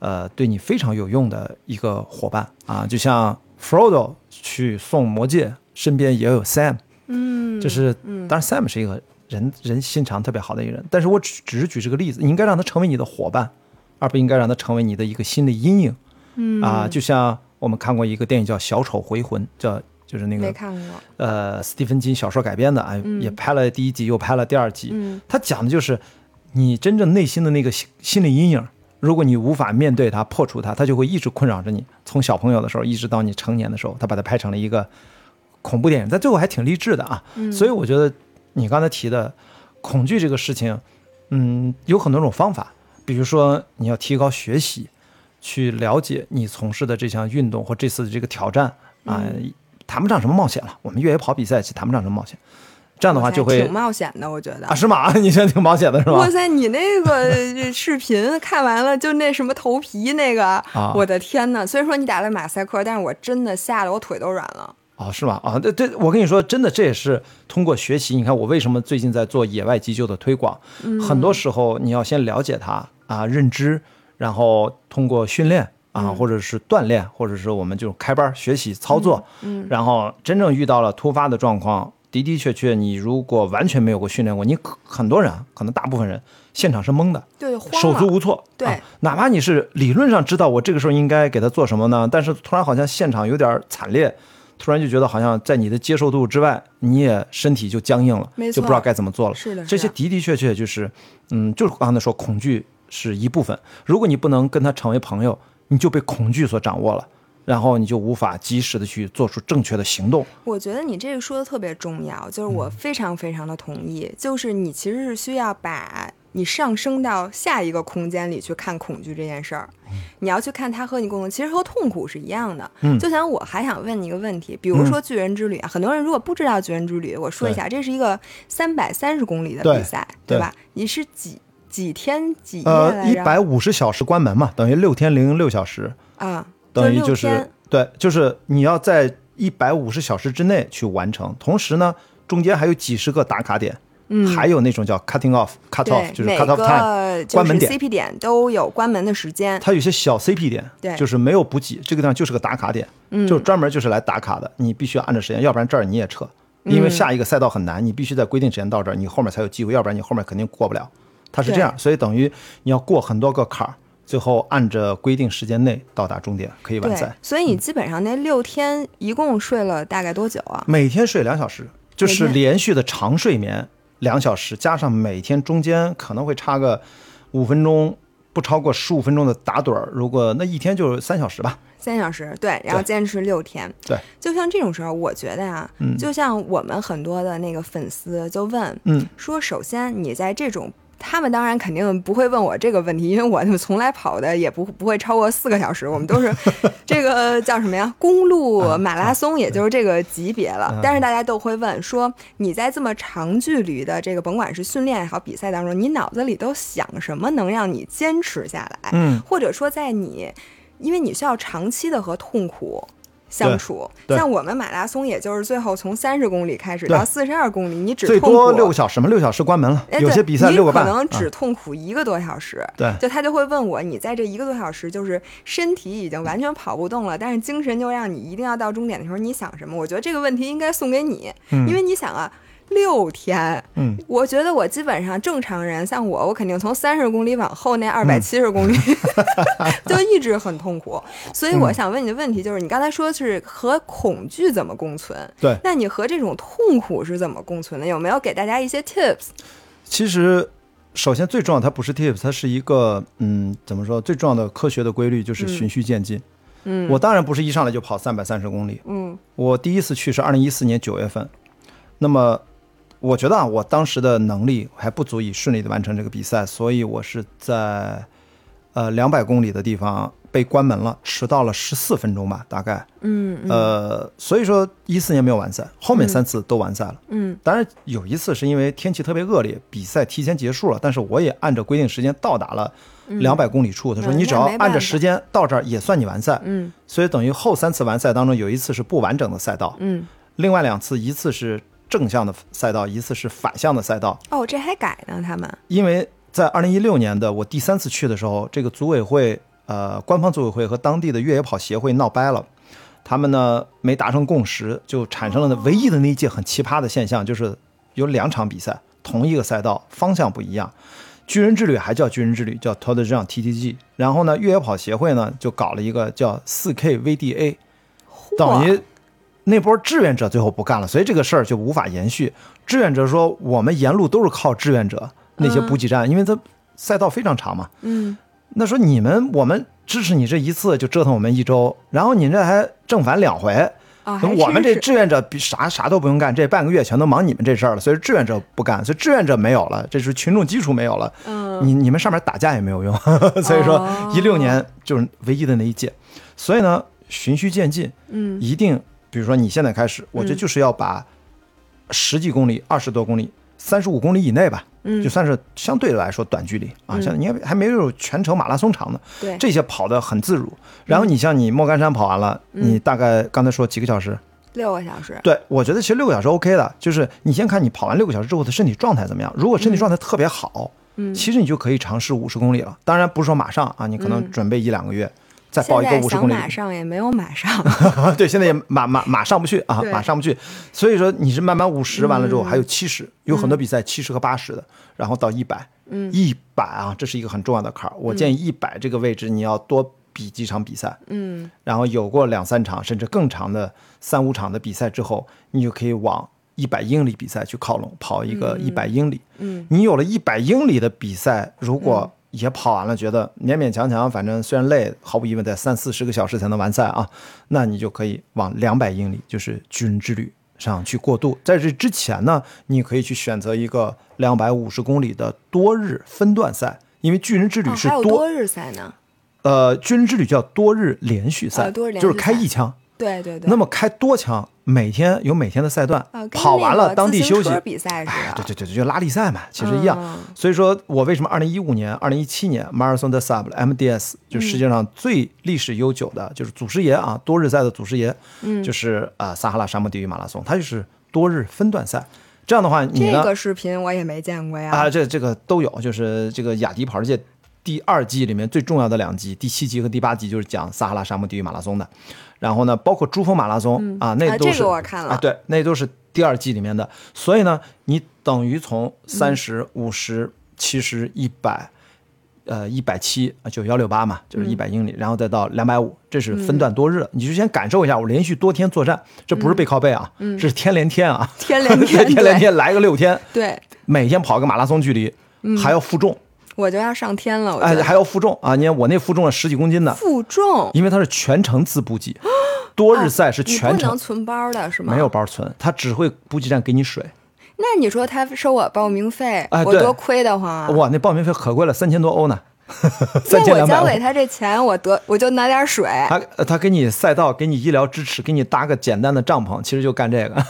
呃，对你非常有用的一个伙伴啊，就像 Frodo 去送魔戒，身边也有 Sam，嗯，就是，当然 Sam 是一个人人心肠特别好的一个人，但是我只只是举这个例子，你应该让他成为你的伙伴，而不应该让他成为你的一个心理阴影，嗯。啊，就像我们看过一个电影叫《小丑回魂》，叫就是那个没看过，呃，斯蒂芬金小说改编的啊，也拍了第一集，又拍了第二集，嗯，他讲的就是你真正内心的那个心心理阴影。如果你无法面对它、破除它，它就会一直困扰着你。从小朋友的时候一直到你成年的时候，他把它拍成了一个恐怖电影，但最后还挺励志的啊。所以我觉得你刚才提的恐惧这个事情，嗯，有很多种方法。比如说你要提高学习，去了解你从事的这项运动或这次的这个挑战啊，谈不上什么冒险了。我们越野跑比赛其实谈不上什么冒险。这样的话就会挺冒险的，我觉得啊，是吗？你觉得挺冒险的是吧？哇塞，你那个视频看完了，就那什么头皮那个，我的天呐！虽然说你打了马赛克，但是我真的吓得我腿都软了。哦，是吗？啊，这这，我跟你说，真的，这也是通过学习。你看我为什么最近在做野外急救的推广？很多时候你要先了解它啊，认知，然后通过训练啊，或者是锻炼，或者是我们就开班学习操作，嗯，然后真正遇到了突发的状况。的的确确，你如果完全没有过训练过，你很多人可能大部分人现场是懵的，对，手足无措。对，哪怕你是理论上知道我这个时候应该给他做什么呢，但是突然好像现场有点惨烈，突然就觉得好像在你的接受度之外，你也身体就僵硬了，就不知道该怎么做了。是的，这些的的确确就是，嗯，就是刚才说恐惧是一部分。如果你不能跟他成为朋友，你就被恐惧所掌握了，然后你就无法及时的去做出正确的行动。我觉得你这个说的特别重要，就是我非常非常的同意，就是你其实是需要把。你上升到下一个空间里去看恐惧这件事儿，你要去看它和你共同，其实和痛苦是一样的。嗯，就像我还想问你一个问题，比如说巨人之旅啊，很多人如果不知道巨人之旅，我说一下，这是一个三百三十公里的比赛，对吧？你是几几天几夜呃，一百五十小时关门嘛，等于六天零六小时。啊，等于就是对，就是你要在一百五十小时之内去完成，同时呢，中间还有几十个打卡点。嗯，还有那种叫 cutting off，cut off 就是 cut off time，关门点，CP 点都有关门的时间。它有些小 CP 点，对，就是没有补给，这个地方就是个打卡点，就专门就是来打卡的。你必须要按照时间，要不然这儿你也撤，因为下一个赛道很难，你必须在规定时间到这儿，你后面才有机会，要不然你后面肯定过不了。它是这样，所以等于你要过很多个坎儿，最后按着规定时间内到达终点，可以完赛。所以你基本上那六天一共睡了大概多久啊？每天睡两小时，就是连续的长睡眠。两小时加上每天中间可能会差个五分钟，不超过十五分钟的打盹儿。如果那一天就是三小时吧，三小时对，然后坚持六天。对，就像这种时候，我觉得呀，就像我们很多的那个粉丝就问，嗯，说首先你在这种。他们当然肯定不会问我这个问题，因为我从来跑的也不不会超过四个小时，我们都是 这个叫什么呀？公路马拉松，也就是这个级别了。但是大家都会问说，你在这么长距离的这个甭管是训练也好，比赛当中，你脑子里都想什么能让你坚持下来？嗯，或者说在你，因为你需要长期的和痛苦。相处，像我们马拉松，也就是最后从三十公里开始到四十二公里，你只最多六个小时嘛，六小时关门了。有些比赛六个半，可能只痛苦一个多小时。对，就他就会问我，你在这一个多小时，就是身体已经完全跑不动了，但是精神就让你一定要到终点的时候，你想什么？我觉得这个问题应该送给你，因为你想啊。六天，嗯，我觉得我基本上正常人，像我，我肯定从三十公里往后那二百七十公里 就一直很痛苦。所以我想问你的问题就是，你刚才说是和恐惧怎么共存？对，那你和这种痛苦是怎么共存的？有没有给大家一些 tips？其实，首先最重要，它不是 tips，它是一个，嗯，怎么说？最重要的科学的规律就是循序渐进。嗯，我当然不是一上来就跑三百三十公里。嗯，我第一次去是二零一四年九月份，那么。我觉得啊，我当时的能力还不足以顺利的完成这个比赛，所以我是在，呃，两百公里的地方被关门了，迟到了十四分钟吧，大概。嗯。呃，所以说一四年没有完赛，后面三次都完赛了。嗯。当然有一次是因为天气特别恶劣，比赛提前结束了，但是我也按照规定时间到达了两百公里处。他说你只要按着时间到这儿也算你完赛。嗯。所以等于后三次完赛当中有一次是不完整的赛道。嗯。另外两次，一次是。正向的赛道，一次是反向的赛道。哦，这还改呢？他们因为在二零一六年的我第三次去的时候，这个组委会呃，官方组委会和当地的越野跑协会闹掰了，他们呢没达成共识，就产生了唯一的那一届很奇葩的现象，就是有两场比赛，同一个赛道方向不一样。巨人之旅还叫巨人之旅，叫 Tour de g e TTG。然后呢，越野跑协会呢就搞了一个叫四 K VDA，等于。那波志愿者最后不干了，所以这个事儿就无法延续。志愿者说：“我们沿路都是靠志愿者那些补给站，因为它赛道非常长嘛。”嗯，那说你们我们支持你这一次就折腾我们一周，然后你这还正反两回。我们这志愿者比啥啥都不用干，这半个月全都忙你们这事儿了，所以志愿者不干，所以志愿者没有了，这是群众基础没有了。嗯，你你们上面打架也没有用，所以说一六年就是唯一的那一届。所以呢，循序渐进，嗯，一定。比如说你现在开始，我这就是要把十几公里、二十多公里、三十五公里以内吧，嗯，就算是相对来说短距离啊，像你还没有全程马拉松长的，对，这些跑得很自如。然后你像你莫干山跑完了，你大概刚才说几个小时？六个小时。对，我觉得其实六个小时 OK 的，就是你先看你跑完六个小时之后的身体状态怎么样。如果身体状态特别好，嗯，其实你就可以尝试五十公里了。当然不是说马上啊，你可能准备一两个月。再报一个五十公里，马上也没有马上。对，现在也马马马上不去啊，马上不去。所以说你是慢慢五十完了之后还有七十，有很多比赛七十和八十的，然后到一百，嗯，一百啊，这是一个很重要的坎儿。我建议一百这个位置你要多比比几场比赛，嗯，然后有过两三场甚至更长的三五场的比赛之后，你就可以往一百英里比赛去靠拢，跑一个一百英里。嗯，你有了一百英里的比赛，如果也跑完了，觉得勉勉强强，反正虽然累，毫无疑问在三四十个小时才能完赛啊，那你就可以往两百英里，就是巨人之旅上去过渡。在这之前呢，你可以去选择一个两百五十公里的多日分段赛，因为巨人之旅是多,、多日赛呢。呃，巨人之旅叫多日连续赛，就是开一枪。对对对。那么开多枪，每天有每天的赛段，跑完了当地休息。比赛是对对对，就拉力赛嘛，其实一样。所以说我为什么二零一五年、二零一七年 Marathon de Sable MDS 就世界上最历史悠久的，就是祖师爷啊，多日赛的祖师爷，就是啊撒哈拉沙漠地狱马拉松，它就是多日分段赛。这样的话，你这个视频我也没见过呀。啊，这这个都有，就是这个雅迪跑世界。第二季里面最重要的两集，第七集和第八集就是讲撒哈拉沙漠地狱马拉松的，然后呢，包括珠峰马拉松啊，那都是啊，对，那都是第二季里面的。所以呢，你等于从三十五十、七十、一百，呃，一百七啊，就幺六八嘛，就是一百英里，然后再到两百五，这是分段多日，你就先感受一下，我连续多天作战，这不是背靠背啊，这是天连天啊，天连天，天连天来个六天，对，每天跑个马拉松距离，还要负重。我就要上天了，哎，还要负重啊！你看我那负重了十几公斤的负重，因为它是全程自补给，多日赛是全程不能存包的是吗？没有包存，他只会补给站给你水。那你说他收我报名费，我多亏得慌啊！哇，那报名费可贵了，三千多欧呢。那我交给他这钱，我得我就拿点水。他他给你赛道，给你医疗支持，给你搭个简单的帐篷，其实就干这个。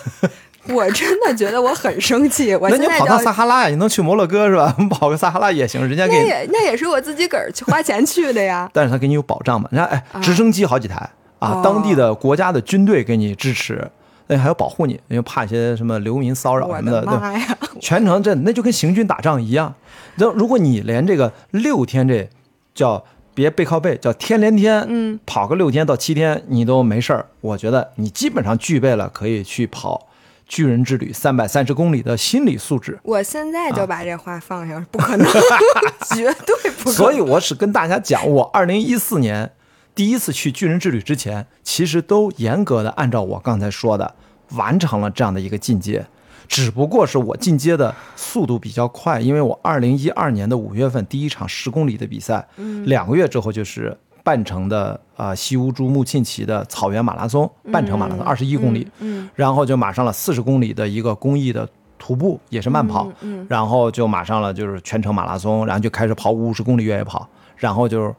我真的觉得我很生气。我那你跑趟撒哈拉呀？你能去摩洛哥是吧？跑个撒哈拉也行，人家给那也那也是我自己个儿去花钱去的呀。但是他给你有保障嘛？人家哎，直升机好几台啊，当地的国家的军队给你支持，那还要保护你，因为怕一些什么流民骚扰什么的。妈呀！全程这那就跟行军打仗一样。那如果你连这个六天这叫别背靠背，叫天连天，嗯，跑个六天到七天你都没事儿，我觉得你基本上具备了可以去跑。巨人之旅三百三十公里的心理素质，我现在就把这话放下，不可能，绝对不可能。所以我是跟大家讲，我二零一四年第一次去巨人之旅之前，其实都严格的按照我刚才说的完成了这样的一个进阶，只不过是我进阶的速度比较快，因为我二零一二年的五月份第一场十公里的比赛，两个月之后就是。半程的啊，西乌珠穆沁旗的草原马拉松，半程马拉松二十一公里，嗯，然后就马上了四十公里的一个公益的徒步，也是慢跑，嗯，然后就马上了就是全程马拉松，然后就开始跑五十公里越野跑，然后就是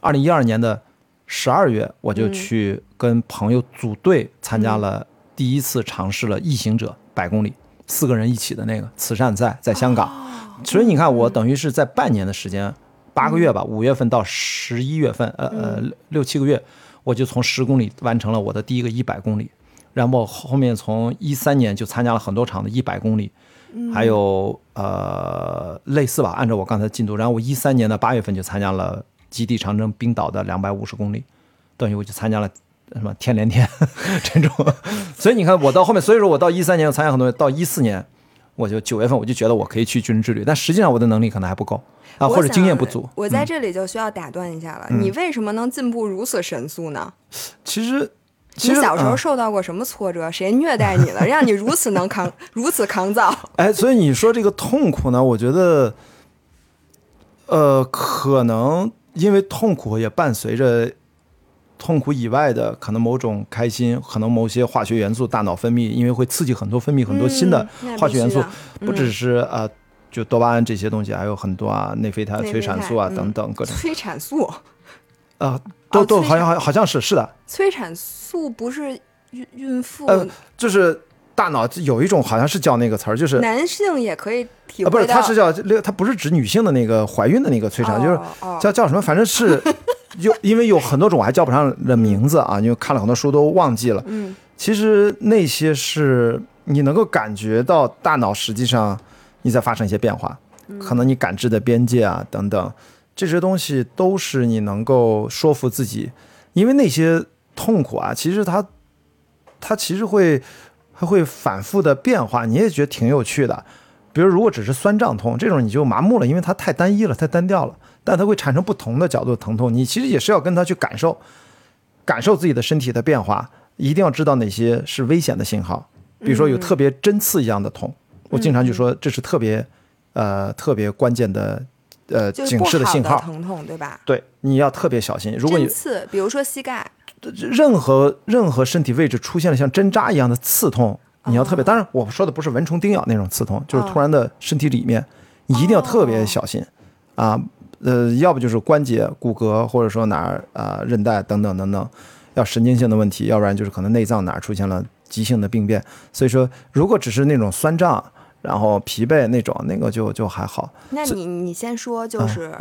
二零一二年的十二月，我就去跟朋友组队参加了第一次尝试了异行者百公里，四个人一起的那个慈善赛，在香港，所以你看我等于是在半年的时间。八个月吧，五月份到十一月份，呃呃六七个月，我就从十公里完成了我的第一个一百公里，然后后面从一三年就参加了很多场的一百公里，还有呃类似吧，按照我刚才进度，然后我一三年的八月份就参加了极地长征冰岛的两百五十公里，等于我就参加了什么天连天 这种，所以你看我到后面，所以说我到一三年我参加很多，到一四年我就九月份我就觉得我可以去军人之旅，但实际上我的能力可能还不够。啊，或者经验不足，我在这里就需要打断一下了。你为什么能进步如此神速呢？其实，你小时候受到过什么挫折？谁虐待你了，让你如此能扛，如此抗造？哎，所以你说这个痛苦呢？我觉得，呃，可能因为痛苦也伴随着痛苦以外的可能某种开心，可能某些化学元素大脑分泌，因为会刺激很多分泌很多新的化学元素，不只是呃。就多巴胺这些东西还有很多啊，内啡肽、催产素啊等等各种。催产素，啊，都都好像好好像是是的。催产素不是孕孕妇？呃，就是大脑有一种好像是叫那个词儿，就是男性也可以体会不是，它是叫它不是指女性的那个怀孕的那个催产，就是叫叫什么？反正是 有，因为有很多种，我还叫不上的名字啊，因为看了很多书都忘记了。嗯，其实那些是你能够感觉到大脑实际上。你在发生一些变化，可能你感知的边界啊等等，这些东西都是你能够说服自己，因为那些痛苦啊，其实它它其实会还会反复的变化，你也觉得挺有趣的。比如如果只是酸胀痛这种，你就麻木了，因为它太单一了，太单调了。但它会产生不同的角度的疼痛。你其实也是要跟它去感受，感受自己的身体的变化，一定要知道哪些是危险的信号。比如说有特别针刺一样的痛，我经常就说这是特别，呃，特别关键的，呃，警示的信号。疼痛对吧？对，你要特别小心。如果针刺，比如说膝盖，任何任何身体位置出现了像针扎一样的刺痛，你要特别。当然，我说的不是蚊虫叮咬那种刺痛，就是突然的身体里面，你一定要特别小心啊。呃，要不就是关节、骨骼，或者说哪儿啊韧带等等等等，要神经性的问题，要不然就是可能内脏哪儿出现了。急性的病变，所以说如果只是那种酸胀，然后疲惫那种，那个就就还好。那你你先说，就是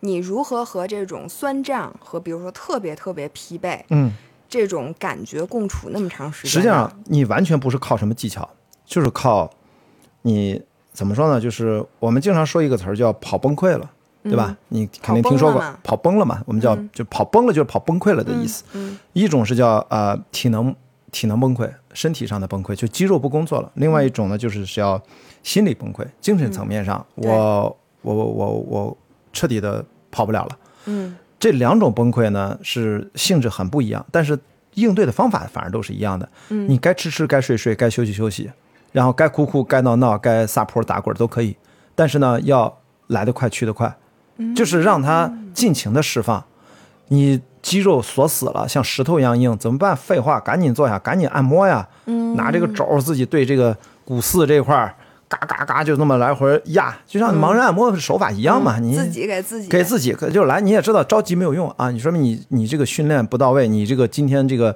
你如何和这种酸胀和比如说特别特别疲惫，嗯，这种感觉共处那么长时间？实际上你完全不是靠什么技巧，就是靠你怎么说呢？就是我们经常说一个词儿叫跑崩溃了，对吧？你肯定听说过跑崩了嘛？我们叫就跑崩了，就是跑崩溃了的意思。嗯，一种是叫呃体能。体能崩溃，身体上的崩溃，就肌肉不工作了。另外一种呢，就是是要心理崩溃，精神层面上，我我我我我彻底的跑不了了。嗯，这两种崩溃呢是性质很不一样，但是应对的方法反而都是一样的。嗯，你该吃吃，该睡睡，该休息休息，然后该哭哭，该闹闹，该撒泼打滚都可以。但是呢，要来得快去得快，就是让它尽情的释放。你。肌肉锁死了，像石头一样硬，怎么办？废话，赶紧坐下，赶紧按摩呀！嗯拿这个肘自己对这个骨四这块儿，嘎嘎嘎，就那么来回压，就像盲人按摩手法一样嘛。你自己给自己给自己，就来，你也知道着急没有用啊！你说明你你这个训练不到位，你这个今天这个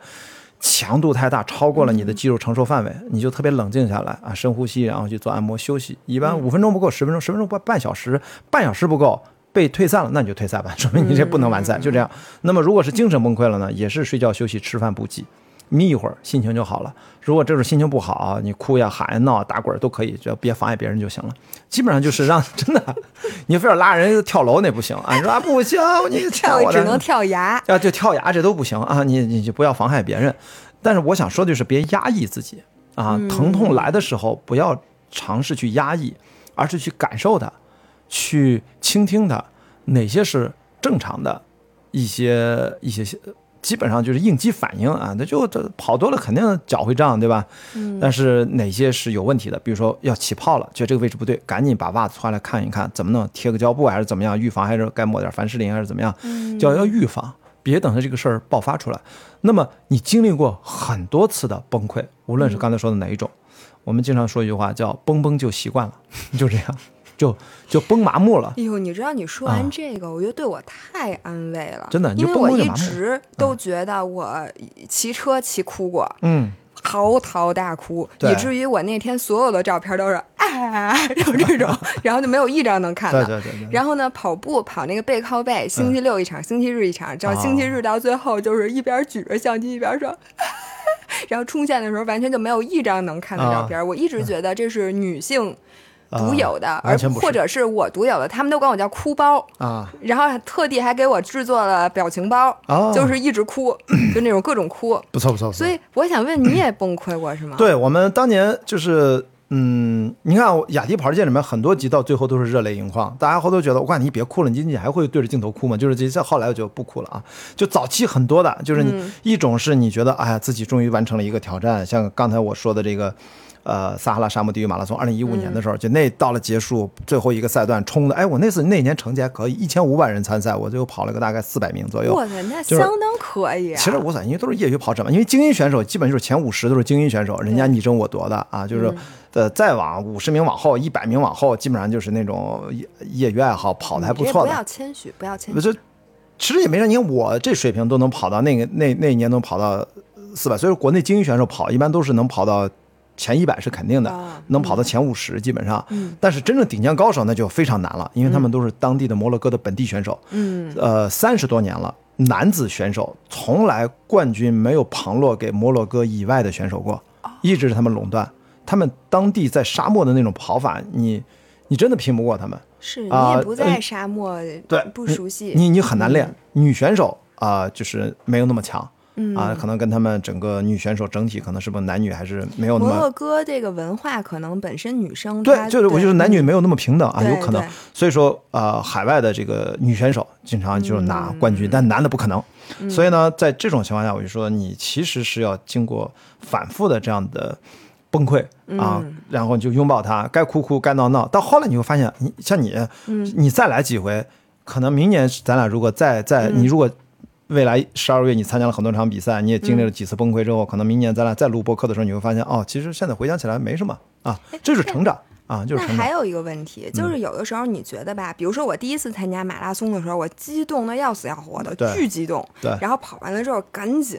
强度太大，超过了你的肌肉承受范围，你就特别冷静下来啊，深呼吸，然后去做按摩休息。一般五分钟不够，十分钟，十分钟不半小时，半小时不够。被退赛了，那你就退赛吧，说明你这不能完赛，就这样。那么如果是精神崩溃了呢，也是睡觉、休息、吃饭、补给，眯一会儿，心情就好了。如果这种心情不好，你哭呀、喊呀、闹、打滚都可以，只要别妨碍别人就行了。基本上就是让 真的，你非要拉人跳楼那不行啊！你说啊不行，你跳我只能跳崖啊，就跳崖这都不行啊！你你就不要妨害别人。但是我想说的就是别压抑自己啊，疼痛来的时候不要尝试去压抑，而是去感受它。去倾听它，哪些是正常的，一些一些基本上就是应激反应啊，那就这跑多了肯定脚会胀，对吧？嗯。但是哪些是有问题的？比如说要起泡了，觉得这个位置不对，赶紧把袜子穿来看一看，怎么弄？贴个胶布还是怎么样？预防还是该抹点凡士林还是怎么样？嗯。就要预防，别等着这个事儿爆发出来。那么你经历过很多次的崩溃，无论是刚才说的哪一种，我们经常说一句话叫“崩崩就习惯了”，就这样。就就崩麻木了。哎呦，你知道你说完这个，我觉得对我太安慰了。真的，因为我一直都觉得我骑车骑哭过，嗯，嚎啕大哭，以至于我那天所有的照片都是啊，就这种，然后就没有一张能看的。对对对。然后呢，跑步跑那个背靠背，星期六一场，星期日一场，到星期日到最后就是一边举着相机一边说，然后冲线的时候完全就没有一张能看的照片。我一直觉得这是女性。独有的，而或者是我独有的，他们都管我叫哭包啊，然后特地还给我制作了表情包，就是一直哭，就那种各种哭，不错不错。所以我想问，你也崩溃过是吗？对我们当年就是，嗯，你看雅迪跑车界里面很多集到最后都是热泪盈眶，大家后头觉得我管你别哭了，你你还会对着镜头哭吗？就是这这后来我就不哭了啊。就早期很多的，就是你一种是你觉得哎呀自己终于完成了一个挑战，像刚才我说的这个。呃，撒哈拉沙漠地狱马拉松，二零一五年的时候，就那到了结束最后一个赛段冲的，哎，我那次那年成绩还可以，一千五百人参赛，我就跑了个大概四百名左右。哇塞，那相当可以。其实无所谓，因为都是业余跑者嘛，因为精英选手基本就是前五十都是精英选手，人家你争我夺的啊，就是呃再往五十名往后，一百名往后，基本上就是那种业余爱好跑的还不错的。不要谦虚，不要谦虚。这其实也没啥，你看我这水平都能跑到那个那那一年能跑到四百，所以说国内精英选手跑一般都是能跑到。前一百是肯定的，能跑到前五十基本上。但是真正顶尖高手那就非常难了，因为他们都是当地的摩洛哥的本地选手。嗯，呃，三十多年了，男子选手从来冠军没有旁落给摩洛哥以外的选手过，一直是他们垄断。他们当地在沙漠的那种跑法，你你真的拼不过他们。是你也不在沙漠，对，不熟悉，你你很难练。女选手啊，就是没有那么强。啊，可能跟他们整个女选手整体可能是不是男女还是没有那么。摩洛哥这个文化可能本身女生对，就是我就是男女没有那么平等啊，有可能。所以说呃，海外的这个女选手经常就是拿冠军，但男的不可能。所以呢，在这种情况下，我就说你其实是要经过反复的这样的崩溃啊，然后你就拥抱他，该哭哭，该闹闹。到后来你会发现，你像你，你再来几回，可能明年咱俩如果再再你如果。未来十二月，你参加了很多场比赛，你也经历了几次崩溃之后，可能明年咱俩再录播客的时候，你会发现，哦，其实现在回想起来没什么啊，这是成长啊，就是。那还有一个问题，就是有的时候你觉得吧，比如说我第一次参加马拉松的时候，我激动的要死要活的，巨激动，对，然后跑完了之后赶紧。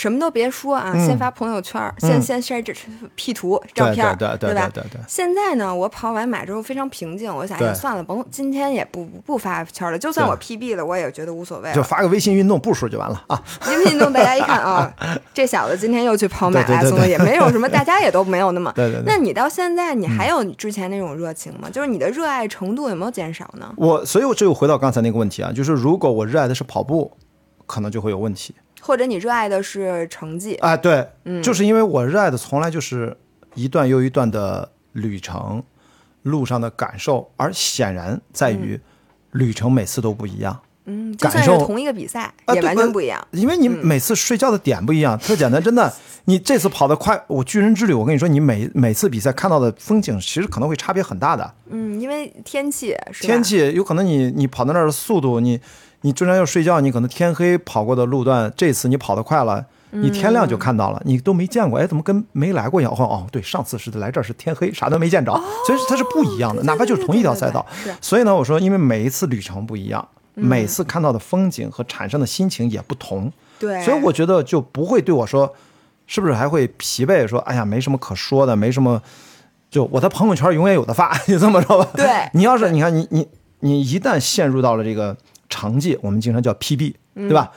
什么都别说啊，先发朋友圈，先先晒这 P 图照片，对对吧？对对。现在呢，我跑完马之后非常平静，我想也算了，甭今天也不不发圈了，就算我 PB 了，我也觉得无所谓。就发个微信运动步数就完了啊！微信运动大家一看啊，这小子今天又去跑马拉松了，也没有什么，大家也都没有那么。对对。那你到现在你还有之前那种热情吗？就是你的热爱程度有没有减少呢？我，所以我这又回到刚才那个问题啊，就是如果我热爱的是跑步，可能就会有问题。或者你热爱的是成绩啊？对，就是因为我热爱的从来就是一段又一段的旅程，路上的感受，而显然在于旅程每次都不一样。嗯，感受同一个比赛也完全不一样，因为你每次睡觉的点不一样。特简单，真的，你这次跑得快，我巨人之旅，我跟你说，你每每次比赛看到的风景其实可能会差别很大的。嗯，因为天气，天气有可能你你跑到那儿的速度你。你正常要睡觉，你可能天黑跑过的路段，这次你跑得快了，你天亮就看到了，你都没见过，哎，怎么跟没来过一样？哦，对，上次是来这儿是天黑，啥都没见着，所以它是不一样的，哪怕就是同一条赛道。所以呢，我说，因为每一次旅程不一样，每次看到的风景和产生的心情也不同，对，所以我觉得就不会对我说，是不是还会疲惫？说，哎呀，没什么可说的，没什么，就我的朋友圈永远有的发，就这么着吧。对，你要是你看你你你一旦陷入到了这个。成绩我们经常叫 PB，对吧？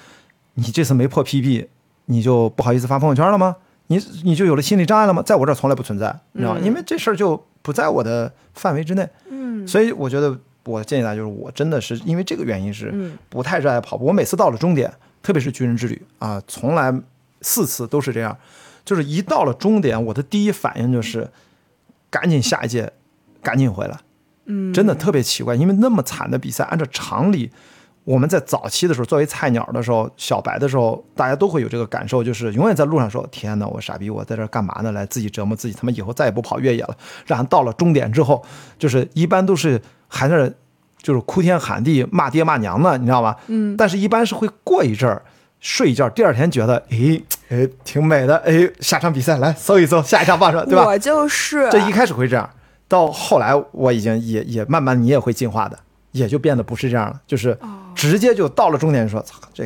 你这次没破 PB，你就不好意思发朋友圈了吗？你你就有了心理障碍了吗？在我这儿从来不存在，你知道吗？因为这事儿就不在我的范围之内。嗯，所以我觉得我建议大家就是，我真的是因为这个原因是不太热爱跑步。我每次到了终点，特别是军人之旅啊，从来四次都是这样，就是一到了终点，我的第一反应就是赶紧下一届，赶紧回来。嗯，真的特别奇怪，因为那么惨的比赛，按照常理。我们在早期的时候，作为菜鸟的时候，小白的时候，大家都会有这个感受，就是永远在路上说：“天哪，我傻逼，我在这干嘛呢？来自己折磨自己，他妈以后再也不跑越野了。”然后到了终点之后，就是一般都是还在就是哭天喊地、骂爹骂娘的，你知道吗？嗯。但是一般是会过一阵儿睡一觉，第二天觉得，哎哎，挺美的，哎，下场比赛来搜一搜，下一场报上，对吧？我就是。这一开始会这样，到后来我已经也也慢慢你也会进化的。也就变得不是这样了，就是直接就到了终点，说操，这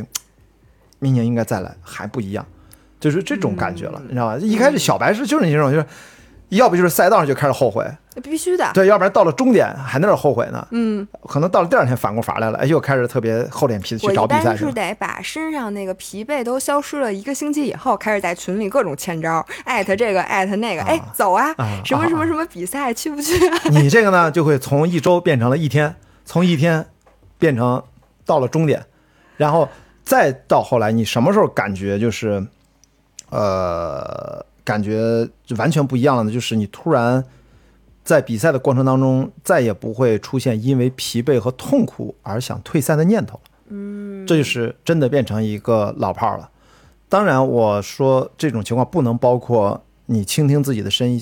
明年应该再来，还不一样，就是这种感觉了，你知道吧？一开始小白是就是那种，就是要不就是赛道上就开始后悔，必须的，对，要不然到了终点还在那后悔呢，嗯，可能到了第二天反过法来了，哎，又开始特别厚脸皮的去找比赛。是得把身上那个疲惫都消失了一个星期以后，开始在群里各种欠招，艾特这个艾特那个，哎，走啊，什么什么什么比赛去不去？你这个呢，就会从一周变成了一天。从一天变成到了终点，然后再到后来，你什么时候感觉就是，呃，感觉就完全不一样了呢？就是你突然在比赛的过程当中，再也不会出现因为疲惫和痛苦而想退赛的念头了。嗯，这就是真的变成一个老炮儿了。当然，我说这种情况不能包括你倾听自己的身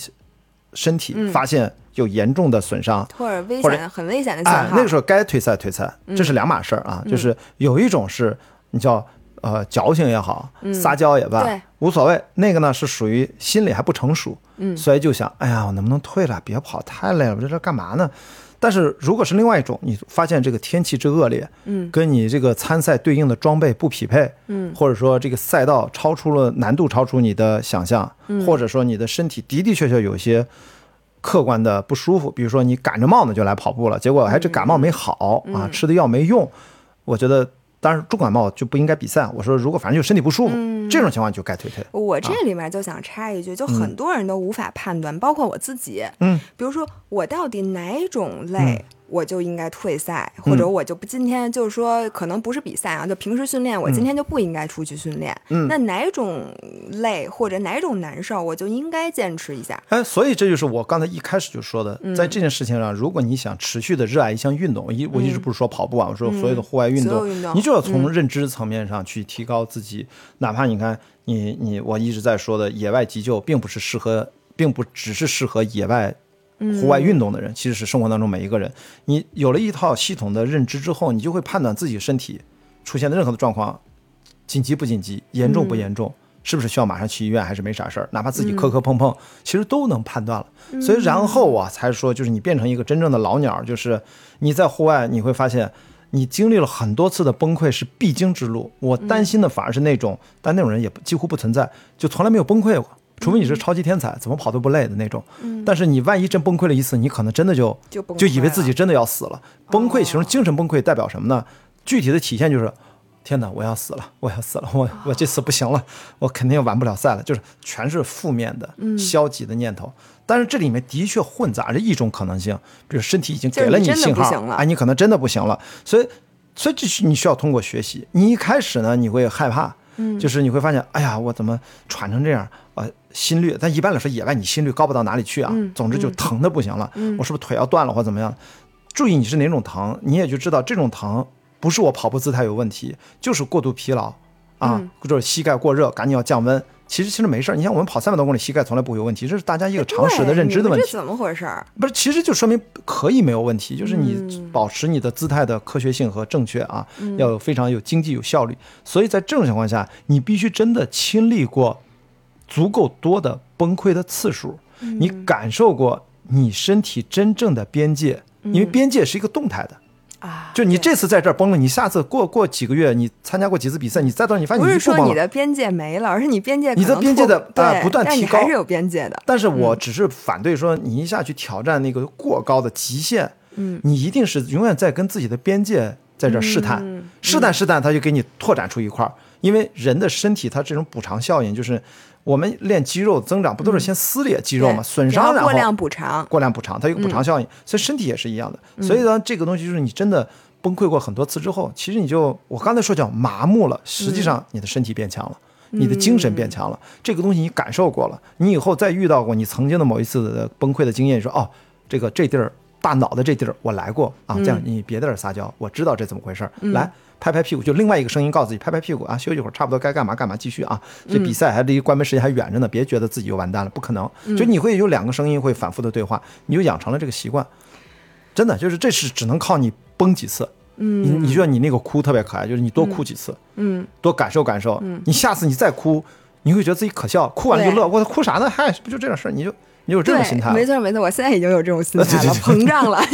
身体，发现。有严重的损伤或者危险、很危险的信号，那个时候该退赛退赛，这是两码事儿啊。就是有一种是你叫呃矫情也好，撒娇也罢，无所谓。那个呢是属于心理还不成熟，所以就想，哎呀，我能不能退了？别跑太累了，我在这干嘛呢？但是如果是另外一种，你发现这个天气之恶劣，嗯，跟你这个参赛对应的装备不匹配，嗯，或者说这个赛道超出了难度，超出你的想象，或者说你的身体的的确确有些。客观的不舒服，比如说你赶着冒呢就来跑步了，结果还这感冒没好啊，吃的药没用。我觉得，当然重感冒就不应该比赛。我说，如果反正就身体不舒服，这种情况就该退退。我这里面就想插一句，就很多人都无法判断，包括我自己。嗯，比如说我到底哪种累我就应该退赛，或者我就不今天就是说，可能不是比赛啊，就平时训练，我今天就不应该出去训练。嗯，那哪种累或者哪种难受，我就应该坚持一下。哎，所以这就是我刚才一开始就说的，在这件事情上，如果你想持续的热爱一项运动，一我一直不是说跑步啊，我说所有的户外运动，你就要从认知层面上去提高自己。哪怕你看，你你我一直在说的野外急救，并不是适合，并不只是适合野外。户外运动的人，其实是生活当中每一个人。你有了一套系统的认知之后，你就会判断自己身体出现的任何的状况，紧急不紧急，严重不严重，是不是需要马上去医院，还是没啥事儿。哪怕自己磕磕碰碰，其实都能判断了。所以然后啊，才说就是你变成一个真正的老鸟，就是你在户外你会发现，你经历了很多次的崩溃是必经之路。我担心的反而是那种，但那种人也几乎不存在，就从来没有崩溃过。除非你是超级天才，怎么跑都不累的那种。但是你万一真崩溃了一次，你可能真的就就以为自己真的要死了。崩溃其实精神崩溃代表什么呢？具体的体现就是，天哪，我要死了，我要死了，我我这次不行了，我肯定完不了赛了，就是全是负面的、消极的念头。但是这里面的确混杂着一种可能性，比如身体已经给了你信号，哎，你可能真的不行了。所以，所以这是你需要通过学习。你一开始呢，你会害怕。就是你会发现，哎呀，我怎么喘成这样？呃，心率，但一般来说，野外你心率高不到哪里去啊。总之就疼的不行了。我是不是腿要断了或怎么样？注意你是哪种疼，你也就知道这种疼不是我跑步姿态有问题，就是过度疲劳啊，或者膝盖过热，赶紧要降温。其实其实没事儿，你像我们跑三百多公里，膝盖从来不会有问题，这是大家一个常识的认知的问题。这怎么回事？不是，其实就说明可以没有问题，就是你保持你的姿态的科学性和正确啊，要有非常有经济有效率。所以在这种情况下，你必须真的亲历过足够多的崩溃的次数，你感受过你身体真正的边界，因为边界是一个动态的。啊就你这次在这儿崩了，你下次过过几个月，你参加过几次比赛，你再到你发现不是说你的边界没了，而是你边界你的边界的呃不断提高，还是有边界的。但是我只是反对说你一下去挑战那个过高的极限，嗯，你一定是永远在跟自己的边界在这试探，试探试探，他就给你拓展出一块儿，因为人的身体它这种补偿效应就是。我们练肌肉增长不都是先撕裂肌肉吗？损伤然后过量补偿，过量补偿，它有个补偿效应，所以身体也是一样的。所以呢，这个东西就是你真的崩溃过很多次之后，其实你就我刚才说叫麻木了，实际上你的身体变强了，你的精神变强了。这个东西你感受过了，你以后再遇到过你曾经的某一次的崩溃的经验，说哦，这个这地儿大脑的这地儿我来过啊，这样你别在这撒娇，我知道这怎么回事，来。拍拍屁股，就另外一个声音告诉自己拍拍屁股啊，休息会儿，差不多该干嘛干嘛，继续啊。这比赛还离关门时间还远着呢，别觉得自己就完蛋了，不可能。就你会有两个声音会反复的对话，你就养成了这个习惯。真的，就是这是只能靠你崩几次。嗯，你你觉得你那个哭特别可爱，就是你多哭几次，嗯，多感受感受。嗯，你下次你再哭，你会觉得自己可笑，哭完就乐。我哭啥呢？嗨，不就这点事儿？你就你有这种心态。没错没错，我现在已经有这种心 态了，膨胀了。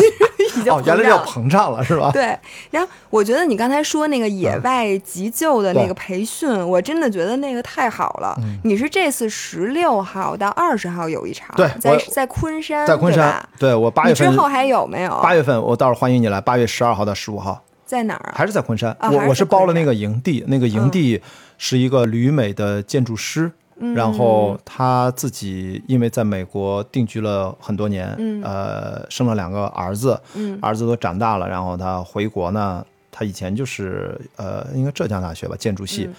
已经哦，原来叫膨胀了是吧？对，然后我觉得你刚才说那个野外急救的那个培训，我真的觉得那个太好了。你是这次十六号到二十号有一场，对，在在昆山，在昆山，对我八月份之后还有没有？八月份我倒是欢迎你来，八月十二号到十五号，在哪儿啊？还是在昆山？我我是包了那个营地，那个营地是一个旅美的建筑师。然后他自己因为在美国定居了很多年，呃，生了两个儿子，儿子都长大了，然后他回国呢，他以前就是呃，应该浙江大学吧，建筑系，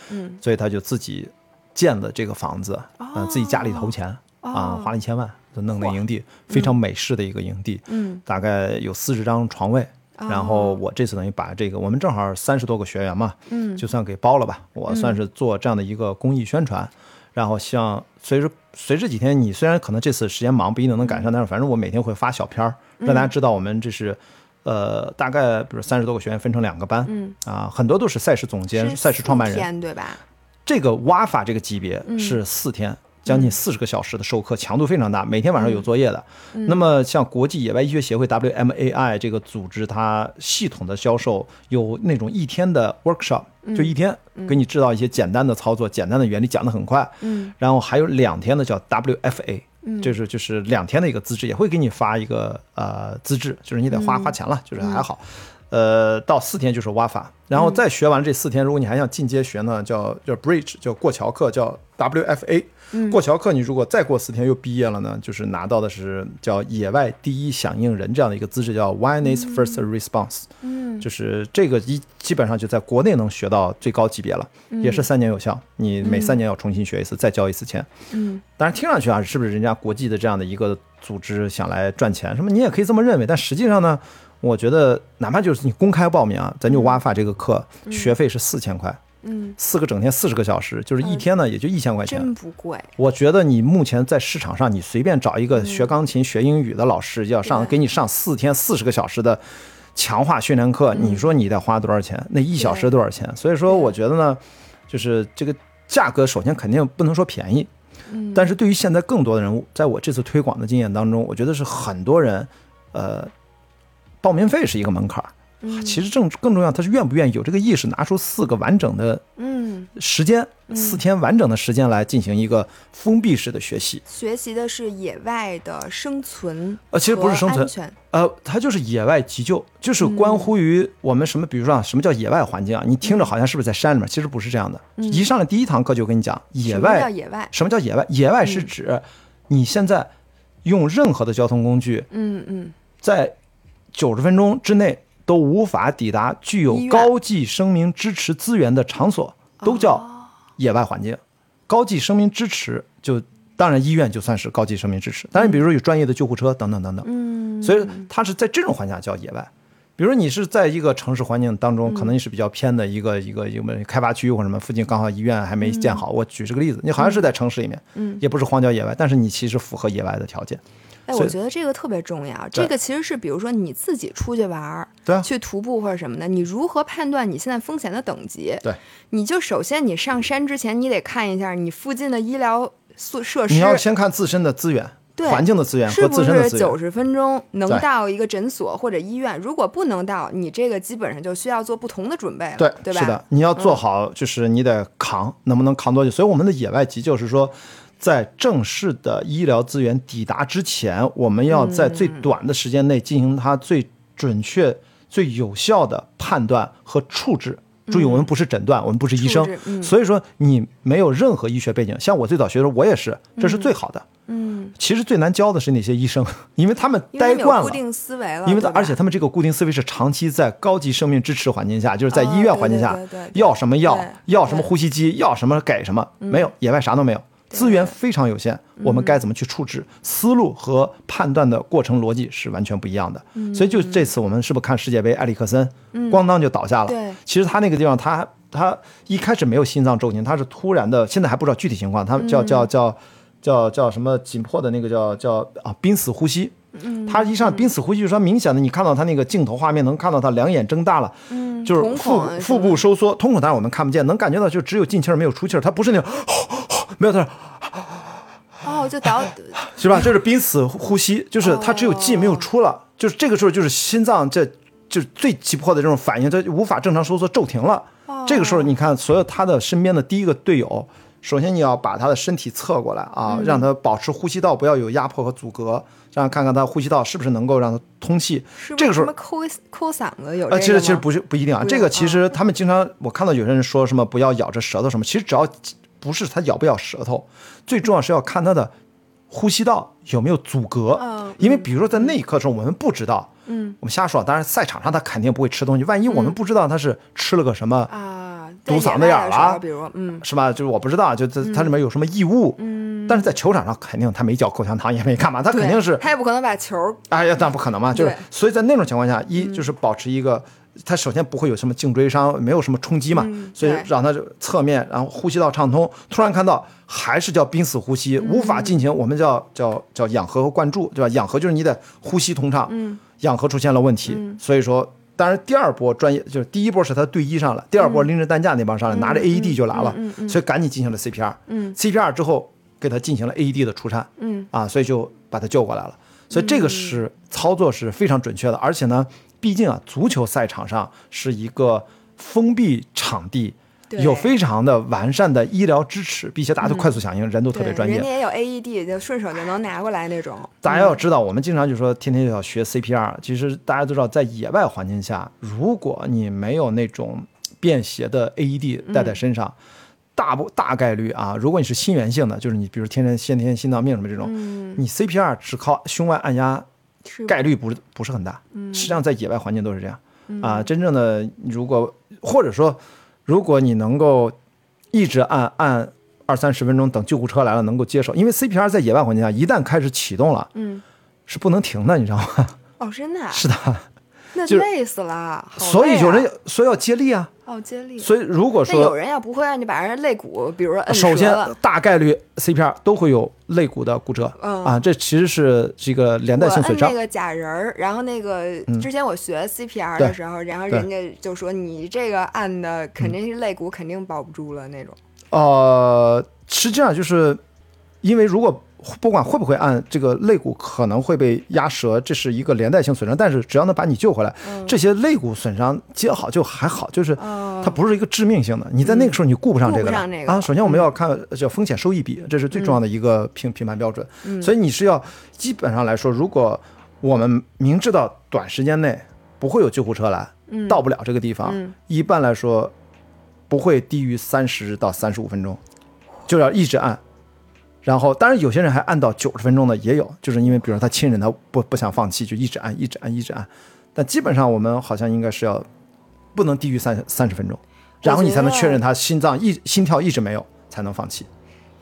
所以他就自己建了这个房子，呃，自己家里投钱啊，花了一千万就弄那营地，非常美式的一个营地，大概有四十张床位，然后我这次等于把这个，我们正好三十多个学员嘛，就算给包了吧，我算是做这样的一个公益宣传。然后像随着随这几天，你虽然可能这次时间忙，不一定能赶上，但是反正我每天会发小片儿，让大家知道我们这是，呃，大概比如三十多个学员分成两个班，嗯啊，很多都是赛事总监、赛事创办人，对吧？这个挖法这个级别是四天。将近四十个小时的授课，强度非常大，每天晚上有作业的。那么，像国际野外医学协会 WMAI 这个组织，它系统的销售有那种一天的 workshop，就一天给你制造一些简单的操作、简单的原理，讲得很快。嗯。然后还有两天的叫 WFA，就是就是两天的一个资质，也会给你发一个呃资质，就是你得花花钱了，就是还好。呃，到四天就是挖法，然后再学完这四天，如果你还想进阶学呢，叫叫 bridge，叫过桥课，叫 WFA。过桥课，你如果再过四天又毕业了呢，就是拿到的是叫野外第一响应人这样的一个资质，叫 Wilderness First Response。嗯，就是这个一基本上就在国内能学到最高级别了，也是三年有效。你每三年要重新学一次，再交一次钱。嗯，当然听上去啊，是不是人家国际的这样的一个组织想来赚钱？什么你也可以这么认为，但实际上呢，我觉得哪怕就是你公开报名啊，咱就挖发这个课，学费是四千块。嗯，四个整天四十个小时，就是一天呢，也就一千块钱，真不贵。我觉得你目前在市场上，你随便找一个学钢琴、学英语的老师，要上给你上四天四十个小时的强化训练课，你说你得花多少钱？那一小时多少钱？所以说，我觉得呢，就是这个价格，首先肯定不能说便宜，嗯，但是对于现在更多的人，在我这次推广的经验当中，我觉得是很多人，呃，报名费是一个门槛儿。其实正更重要，他是愿不愿意有这个意识，拿出四个完整的嗯时间，四天完整的时间来进行一个封闭式的学习。学习的是野外的生存，呃，其实不是生存，呃，它就是野外急救，就是关乎于我们什么，比如说啊，什么叫野外环境啊？你听着好像是不是在山里面？其实不是这样的。一上来第一堂课就跟你讲，野外叫野外，什么叫野外？野外是指你现在用任何的交通工具，嗯嗯，在九十分钟之内。都无法抵达具有高级生命支持资源的场所，都叫野外环境。高级生命支持就当然医院就算是高级生命支持，当然比如说有专业的救护车等等等等。嗯，所以它是在这种环境下叫野外。比如你是在一个城市环境当中，可能你是比较偏的一个一个一个开发区或者什么，附近刚好医院还没建好。我举这个例子，你好像是在城市里面，嗯，也不是荒郊野外，但是你其实符合野外的条件。哎，我觉得这个特别重要。这个其实是，比如说你自己出去玩儿，对，去徒步或者什么的，你如何判断你现在风险的等级？对，你就首先你上山之前，你得看一下你附近的医疗设设施。你要先看自身的资源，对，环境的资源和自身的资源。九十分钟能到一个诊所或者医院？如果不能到，你这个基本上就需要做不同的准备了，对，对吧？是的，你要做好，就是你得扛，能不能扛多久？所以我们的野外急救是说。在正式的医疗资源抵达之前，我们要在最短的时间内进行它最准确、最有效的判断和处置。注意，我们不是诊断，我们不是医生，所以说你没有任何医学背景。像我最早学的时候，我也是，这是最好的。嗯，其实最难教的是那些医生，因为他们待惯了，固定思维了。因为而且他们这个固定思维是长期在高级生命支持环境下，就是在医院环境下，要什么药，要什么呼吸机，要什么给什么，没有野外啥都没有。资源非常有限，我们该怎么去处置？思路和判断的过程逻辑是完全不一样的。所以就这次我们是不是看世界杯，埃里克森咣当就倒下了？对，其实他那个地方，他他一开始没有心脏骤停，他是突然的，现在还不知道具体情况。他叫叫叫叫叫什么紧迫的那个叫叫啊濒死呼吸。他一上濒死呼吸，就说明显的，你看到他那个镜头画面，能看到他两眼睁大了，就是腹腹部收缩，瞳孔当然我们看不见，能感觉到就只有进气儿没有出气儿，他不是那种。没有他说，哦，就倒，是吧？就是濒死呼吸，就是他只有进没有出了，就是这个时候就是心脏这就是最急迫的这种反应，他无法正常收缩骤停了。这个时候你看，所有他的身边的第一个队友，首先你要把他的身体侧过来啊，让他保持呼吸道不要有压迫和阻隔，这样看看他呼吸道是不是能够让他通气。这个时候抠抠嗓子有？呃，其实其实不是不一定啊，这个其实他们经常我看到有些人说什么不要咬着舌头什么，其实只要。不是他咬不咬舌头，最重要是要看他的呼吸道有没有阻隔。因为比如说在那一刻的时候，我们不知道，嗯，我们瞎说。当然赛场上他肯定不会吃东西，万一我们不知道他是吃了个什么啊，堵嗓子眼了，比如嗯，是吧？就是我不知道，就它它里面有什么异物。嗯，但是在球场上肯定他没嚼口香糖，也没干嘛，他肯定是他也不可能把球。哎呀，那不可能嘛！就是所以在那种情况下，一就是保持一个。他首先不会有什么颈椎伤，没有什么冲击嘛，所以让他侧面，然后呼吸道畅通。突然看到还是叫濒死呼吸，无法进行我们叫叫叫氧合和灌注，对吧？氧合就是你的呼吸通畅，氧合出现了问题，所以说，当然第二波专业就是第一波是他对医上了，第二波拎着担架那帮上来，拿着 AED 就来了，所以赶紧进行了 CPR，嗯，CPR 之后给他进行了 AED 的除颤，嗯啊，所以就把他救过来了。所以这个是操作是非常准确的，而且呢。毕竟啊，足球赛场上是一个封闭场地，有非常的完善的医疗支持，并且大家都快速响应，人都特别专业。人家也有 AED，就顺手就能拿过来那种。大家要知道，我们经常就说天天就要学 CPR，其实大家都知道，在野外环境下，如果你没有那种便携的 AED 带在身上。大不大概率啊，如果你是心源性的，就是你比如天天先天心脏病什么这种，你 CPR 只靠胸外按压，概率不是不是很大。实际上在野外环境都是这样啊。真正的如果或者说如果你能够一直按按二三十分钟，等救护车来了能够接受，因为 CPR 在野外环境下一旦开始启动了，嗯，是不能停的，你知道吗？哦，真的？是的。那累死了，所以有人所以要接力啊。哦，接力。所以如果说有人要不会，你把人肋骨，比如说摁首先大概率 CPR 都会有肋骨的骨折。嗯啊，这其实是这个连带性损伤。那个假人儿，然后那个之前我学 CPR 的时候，然后人家就说你这个按的肯定是肋骨肯定保不住了那种。呃，实际上就是因为如果。不管会不会按这个肋骨可能会被压折，这是一个连带性损伤。但是只要能把你救回来，这些肋骨损伤接好就还好，就是它不是一个致命性的。你在那个时候你顾不上这个了啊。首先我们要看叫风险收益比，这是最重要的一个评评判标准。所以你是要基本上来说，如果我们明知道短时间内不会有救护车来，到不了这个地方，一般来说不会低于三十到三十五分钟，就要一直按。然后，当然有些人还按到九十分钟的也有，就是因为比如说他亲人他不不想放弃，就一直按一直按一直按。但基本上我们好像应该是要不能低于三三十分钟，然后你才能确认他心脏一心跳一直没有才能放弃。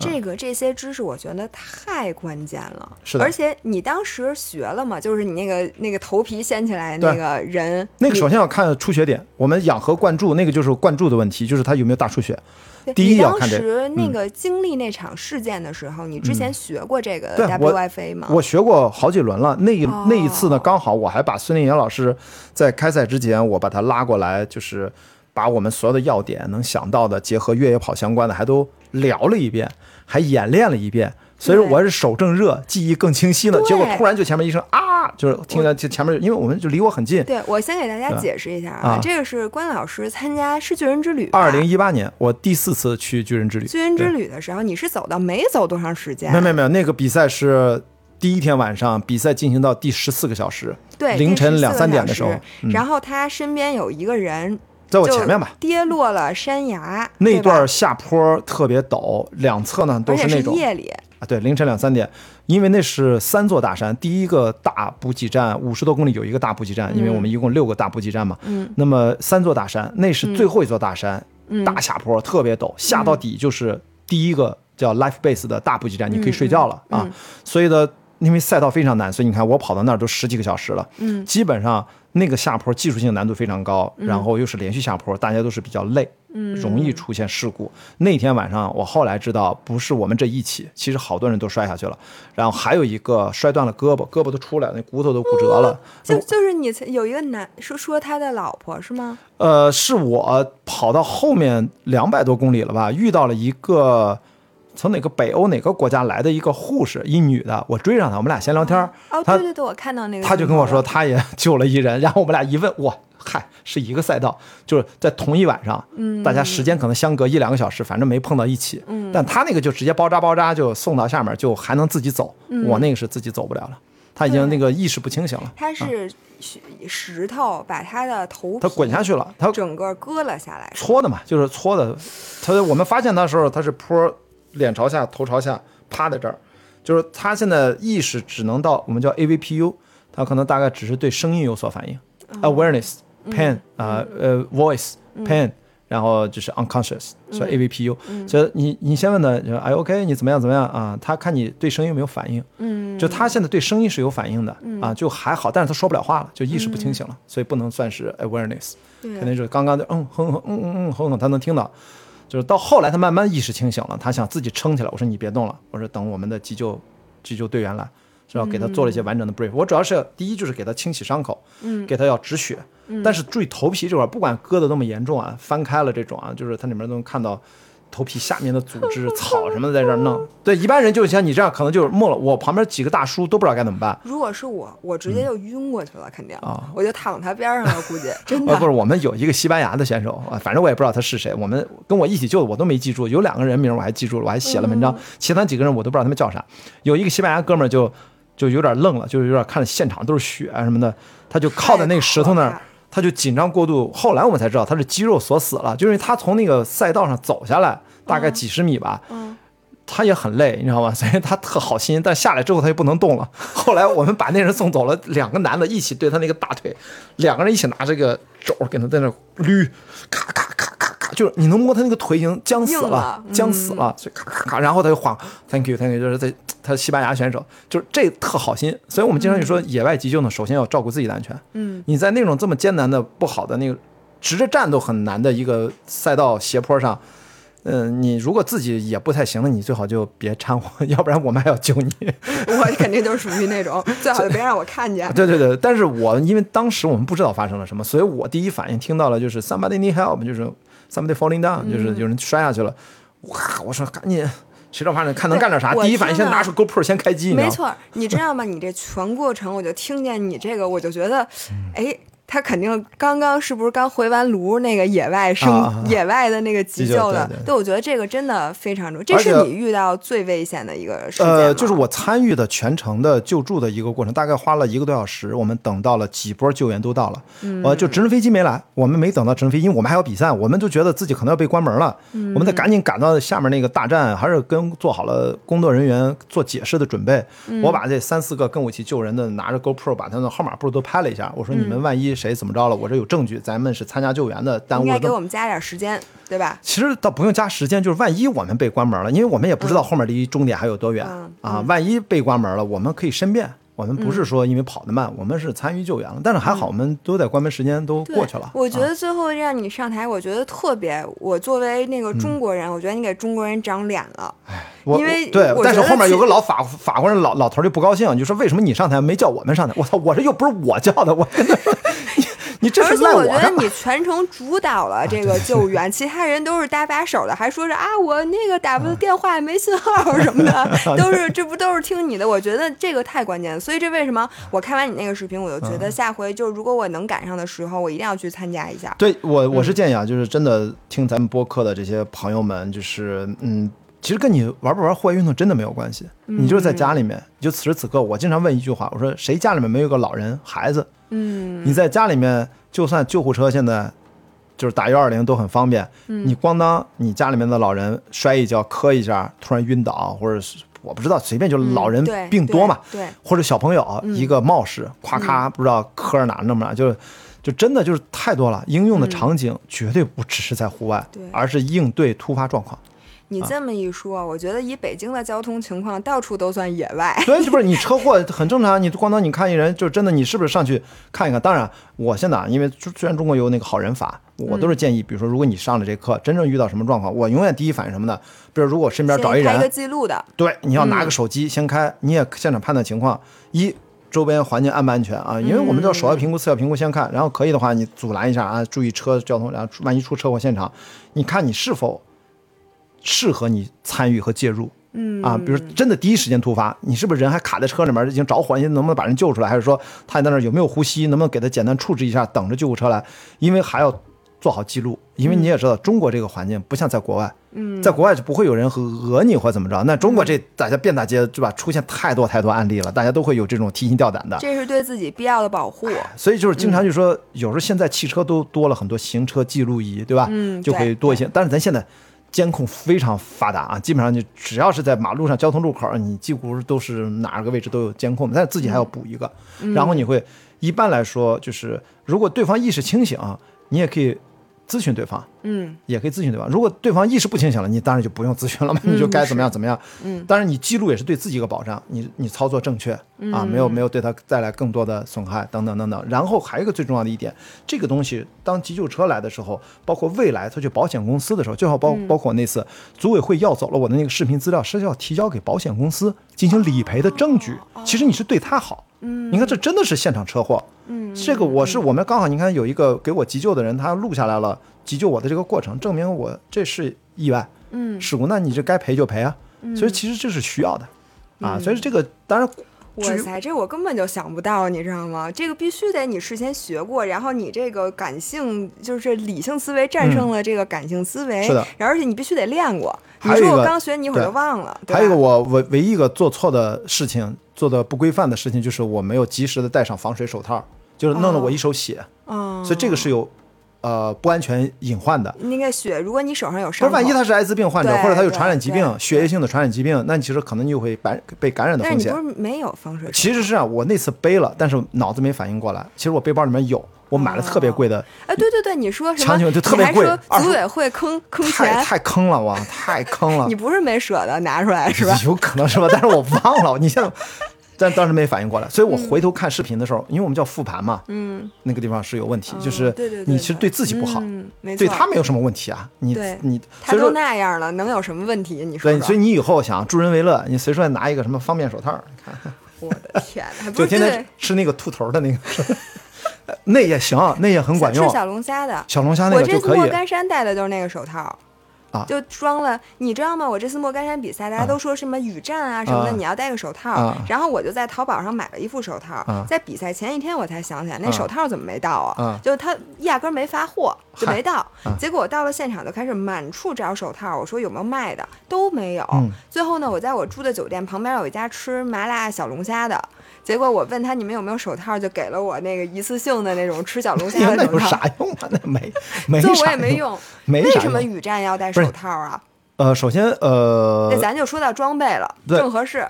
这个这些知识我觉得太关键了，是的。而且你当时学了嘛，就是你那个那个头皮掀起来那个人，那个首先要看出血点，我们氧合灌注那个就是灌注的问题，就是他有没有大出血。第一要看这。当时那个经历那场事件的时候，你之前学过这个 WFA 吗？我学过好几轮了。那一那一次呢，刚好我还把孙立岩老师在开赛之前，我把他拉过来，就是把我们所有的要点能想到的，结合越野跑相关的，还都聊了一遍，还演练了一遍。所以说我是手正热，记忆更清晰呢。结果突然就前面一声啊，就是听见就前面，因为我们就离我很近。对，我先给大家解释一下啊，这个是关老师参加是巨人之旅。二零一八年，我第四次去巨人之旅。巨人之旅的时候，你是走到没走多长时间？没有没有没有，那个比赛是第一天晚上，比赛进行到第十四个小时，对，凌晨两三点的时候。然后他身边有一个人在我前面吧，跌落了山崖。那段下坡特别陡，两侧呢都是那种夜里。啊，对，凌晨两三点，因为那是三座大山，第一个大补给站五十多公里有一个大补给站，因为我们一共六个大补给站嘛。嗯。那么三座大山，那是最后一座大山，大下坡，特别陡，下到底就是第一个叫 Life Base 的大补给站，你可以睡觉了啊。所以呢，因为赛道非常难，所以你看我跑到那儿都十几个小时了。嗯。基本上那个下坡技术性难度非常高，然后又是连续下坡，大家都是比较累。嗯，容易出现事故。那天晚上，我后来知道，不是我们这一起，其实好多人都摔下去了。然后还有一个摔断了胳膊，胳膊都出来了，那骨头都骨折了。就就是你有一个男说说他的老婆是吗？呃，是我跑到后面两百多公里了吧，遇到了一个从哪个北欧哪个国家来的一个护士，一女的，我追上她，我们俩闲聊天。哦，对对对，我看到那个。他就跟我说，他也 救了一人。然后我们俩一问，哇！嗨，是一个赛道，就是在同一晚上，嗯，大家时间可能相隔一两个小时，反正没碰到一起，嗯，但他那个就直接包扎包扎就送到下面，就还能自己走，我那个是自己走不了了，他已经那个意识不清醒了。他是石头把他的头他滚下去了，他整个割了下来，搓的嘛，就是搓的。他我们发现他的时候，他是坡，脸朝下，头朝下，趴在这儿，就是他现在意识只能到我们叫 AVPU，他可能大概只是对声音有所反应，awareness。pain 啊呃 voice pain，然后就是 unconscious，所以 AVPU。所以你你先问他，就哎 OK，你怎么样怎么样啊？他看你对声音有没有反应，嗯，就他现在对声音是有反应的啊，就还好，但是他说不了话了，就意识不清醒了，所以不能算是 awareness，肯定是刚刚就嗯哼哼嗯嗯嗯哼哼，他能听到，就是到后来他慢慢意识清醒了，他想自己撑起来，我说你别动了，我说等我们的急救急救队员来。是吧？给他做了一些完整的 brief。我主要是第一就是给他清洗伤口，嗯，给他要止血。但是注意头皮这块，不管割的那么严重啊，翻开了这种啊，就是它里面都能看到。头皮下面的组织、草什么的在这儿弄，对一般人就像你这样，可能就是没了。我旁边几个大叔都不知道该怎么办。如果是我，我直接就晕过去了，肯定啊，我就躺他边上了，估计 真的。不是，我们有一个西班牙的选手啊，反正我也不知道他是谁。我们跟我一起救的我都没记住，有两个人名我还记住了，我还写了文章。其他几个人我都不知道他们叫啥。有一个西班牙哥们儿就就有点愣了，就是有点看着现场都是血啊什么的，他就靠在那个石头那儿。他就紧张过度，后来我们才知道他是肌肉锁死了，就是他从那个赛道上走下来，大概几十米吧。嗯。他也很累，你知道吗？所以他特好心，但下来之后他就不能动了。后来我们把那人送走了，两个男的一起对他那个大腿，两个人一起拿这个肘给他在那捋，咔咔就是你能摸他那个腿已经僵死了，僵死了，所以咔咔咔，然后他就晃，Thank you，Thank you，就是在他西班牙选手，就是这特好心。所以我们经常就说，野外急救呢，首先要照顾自己的安全。嗯，你在那种这么艰难的、不好的那个直着站都很难的一个赛道斜坡上。嗯，你如果自己也不太行了，你最好就别掺和，要不然我们还要救你。我肯定就是属于那种，最好就别让我看见。对对对，但是我因为当时我们不知道发生了什么，所以我第一反应听到了就是 somebody need help，就是 somebody falling down，就是有人摔下去了。哇，我说赶紧，谁知道反正看能干点啥？第一反应先拿出 GoPro 先开机。没错，你知道吗？你这全过程我就听见你这个，我就觉得，哎。他肯定刚刚是不是刚回完炉？那个野外生野外的那个急救的，对，我觉得这个真的非常重要。这是你遇到最危险的一个事件呃，就是我参与的全程的救助的一个过程，大概花了一个多小时。我们等到了几波救援都到了，呃，就直升飞机没来，我们没等到直升飞机，因为我们还要比赛，我们就觉得自己可能要被关门了，我们得赶紧赶到下面那个大站，还是跟做好了工作人员做解释的准备。我把这三四个跟我一起救人的拿着 GoPro 把他们的号码布都拍了一下，我说你们万一。谁怎么着了？我这有证据，咱们是参加救援的，耽误。应该给我们加点时间，对吧？其实倒不用加时间，就是万一我们被关门了，因为我们也不知道后面离终点还有多远啊。万一被关门了，我们可以申辩。我们不是说因为跑得慢，我们是参与救援了，但是还好，我们都在关门时间都过去了。我觉得最后让你上台，我觉得特别。我作为那个中国人，我觉得你给中国人长脸了。哎，因为对，但是后面有个老法法国人老老头就不高兴，就说为什么你上台没叫我们上台？我操，我这又不是我叫的，我。你这是我觉得你 全程主导了这个救援，其他人都是搭把手的，还说是啊，我那个打不电话没信号什么的 都是这不都是听你的？我觉得这个太关键了，所以这为什么我看完你那个视频，我就觉得下回就是如果我能赶上的时候，我一定要去参加一下。对我我是建议啊，就是真的听咱们播客的这些朋友们，就是嗯，其实跟你玩不玩户外运动真的没有关系，你就是在家里面，就此时此刻，我经常问一句话，我说谁家里面没有个老人孩子？嗯，你在家里面，就算救护车现在就是打幺二零都很方便。嗯，你咣当，你家里面的老人摔一跤、磕一下，突然晕倒，或者是我不知道，随便就老人病多嘛，对，或者小朋友一个冒失，咵咔不知道磕着哪那么就就真的就是太多了。应用的场景绝对不只是在户外，而是应对突发状况。你这么一说，我觉得以北京的交通情况，到处都算野外。对，不是你 车祸很正常。你咣当，你看一人，就真的，你是不是上去看一看？当然，我现在啊因为虽然中国有那个好人法，我都是建议，比如说，如果你上了这课，真正遇到什么状况，我永远第一反应什么呢？比如如果身边找一人，开个记录的。对，你要拿个手机先开，你也现场判断情况，一周边环境安不安全啊？因为我们叫首要评估、次要评估先看，然后可以的话，你阻拦一下啊，注意车交通，然后万一出车祸现场，你看你是否。适合你参与和介入，嗯啊，比如真的第一时间突发，你是不是人还卡在车里面，已经着火，你能不能把人救出来？还是说他在那有没有呼吸，能不能给他简单处置一下，等着救护车来？因为还要做好记录，因为你也知道中国这个环境不像在国外，嗯，在国外就不会有人和讹你或怎么着。那中国这大家遍大街对吧？出现太多太多案例了，大家都会有这种提心吊胆的。这是对自己必要的保护。所以就是经常就说，有时候现在汽车都多了很多行车记录仪，对吧？嗯，就会多一些。但是咱现在。监控非常发达啊，基本上你只要是在马路上交通路口，你几乎都是哪个位置都有监控，但是自己还要补一个。然后你会一般来说就是，如果对方意识清醒，你也可以。咨询对方，嗯，也可以咨询对方。如果对方意识不清醒了，你当然就不用咨询了嘛，你就该怎么样怎么样。嗯，当然你记录也是对自己一个保障，你你操作正确啊，没有没有对他带来更多的损害等等等等。然后还有一个最重要的一点，这个东西当急救车来的时候，包括未来他去保险公司的时候，就好包包括那次组委会要走了我的那个视频资料，是要提交给保险公司进行理赔的证据。其实你是对他好。嗯，你看这真的是现场车祸。嗯，这个我是我们刚好，你看有一个给我急救的人，他录下来了急救我的这个过程，证明我这是意外，嗯，事故，那你这该赔就赔啊。所以其实这是需要的，啊，所以这个当然。哇塞，这我根本就想不到，你知道吗？这个必须得你事先学过，然后你这个感性就是理性思维战胜了这个感性思维，是的，而且你必须得练过。你说我刚学，你一会儿就忘了。还有一个我唯唯一一个做错的事情，做的不规范的事情，就是我没有及时的戴上防水手套，就是弄得我一手血。哦，所以这个是有呃不安全隐患的。那个血，如果你手上有伤，不是万一他是艾滋病患者，或者他有传染疾病、血液性的传染疾病，那你其实可能你就会感被感染的风险。但是你不是没有防水？其实是啊，我那次背了，但是脑子没反应过来。其实我背包里面有，我买了特别贵的。哎，对对对，你说什么？场景就特别贵。组委会坑坑钱，太坑了，哇，太坑了。你不是没舍得拿出来是吧？有可能是吧，但是我忘了。你现在。但当时没反应过来，所以我回头看视频的时候，因为我们叫复盘嘛，嗯，那个地方是有问题，就是你其实对自己不好，没对他没有什么问题啊，你你他都那样了，能有什么问题？你说对，所以你以后想助人为乐，你随便拿一个什么方便手套，你看，我的天，就天天吃那个兔头的那个，那也行，那也很管用，吃小龙虾的，小龙虾那个就可以。我这次莫干山戴的就是那个手套。啊，就装了，你知道吗？我这次莫干山比赛，大家都说什么雨战啊什么的，你要戴个手套。然后我就在淘宝上买了一副手套，在比赛前一天我才想起来，那手套怎么没到啊？就他压根没发货，就没到。结果我到了现场就开始满处找手套，我说有没有卖的，都没有。最后呢，我在我住的酒店旁边有一家吃麻辣小龙虾的。结果我问他你们有没有手套，就给了我那个一次性的那种吃小龙虾的手套。那有啥用啊？那没没就我也没用。为什么雨战要戴手套啊？呃，首先呃，那咱就说到装备了，正合适。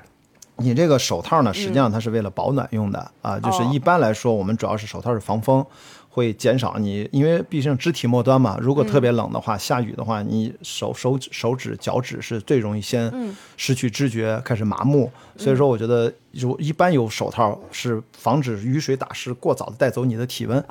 你这个手套呢，实际上它是为了保暖用的啊。就是一般来说，我们主要是手套是防风。会减少你，因为毕竟肢体末端嘛。如果特别冷的话，下雨的话，你手手指、手指、脚趾是最容易先失去知觉，开始麻木。所以说，我觉得如一般有手套是防止雨水打湿过早的带走你的体温。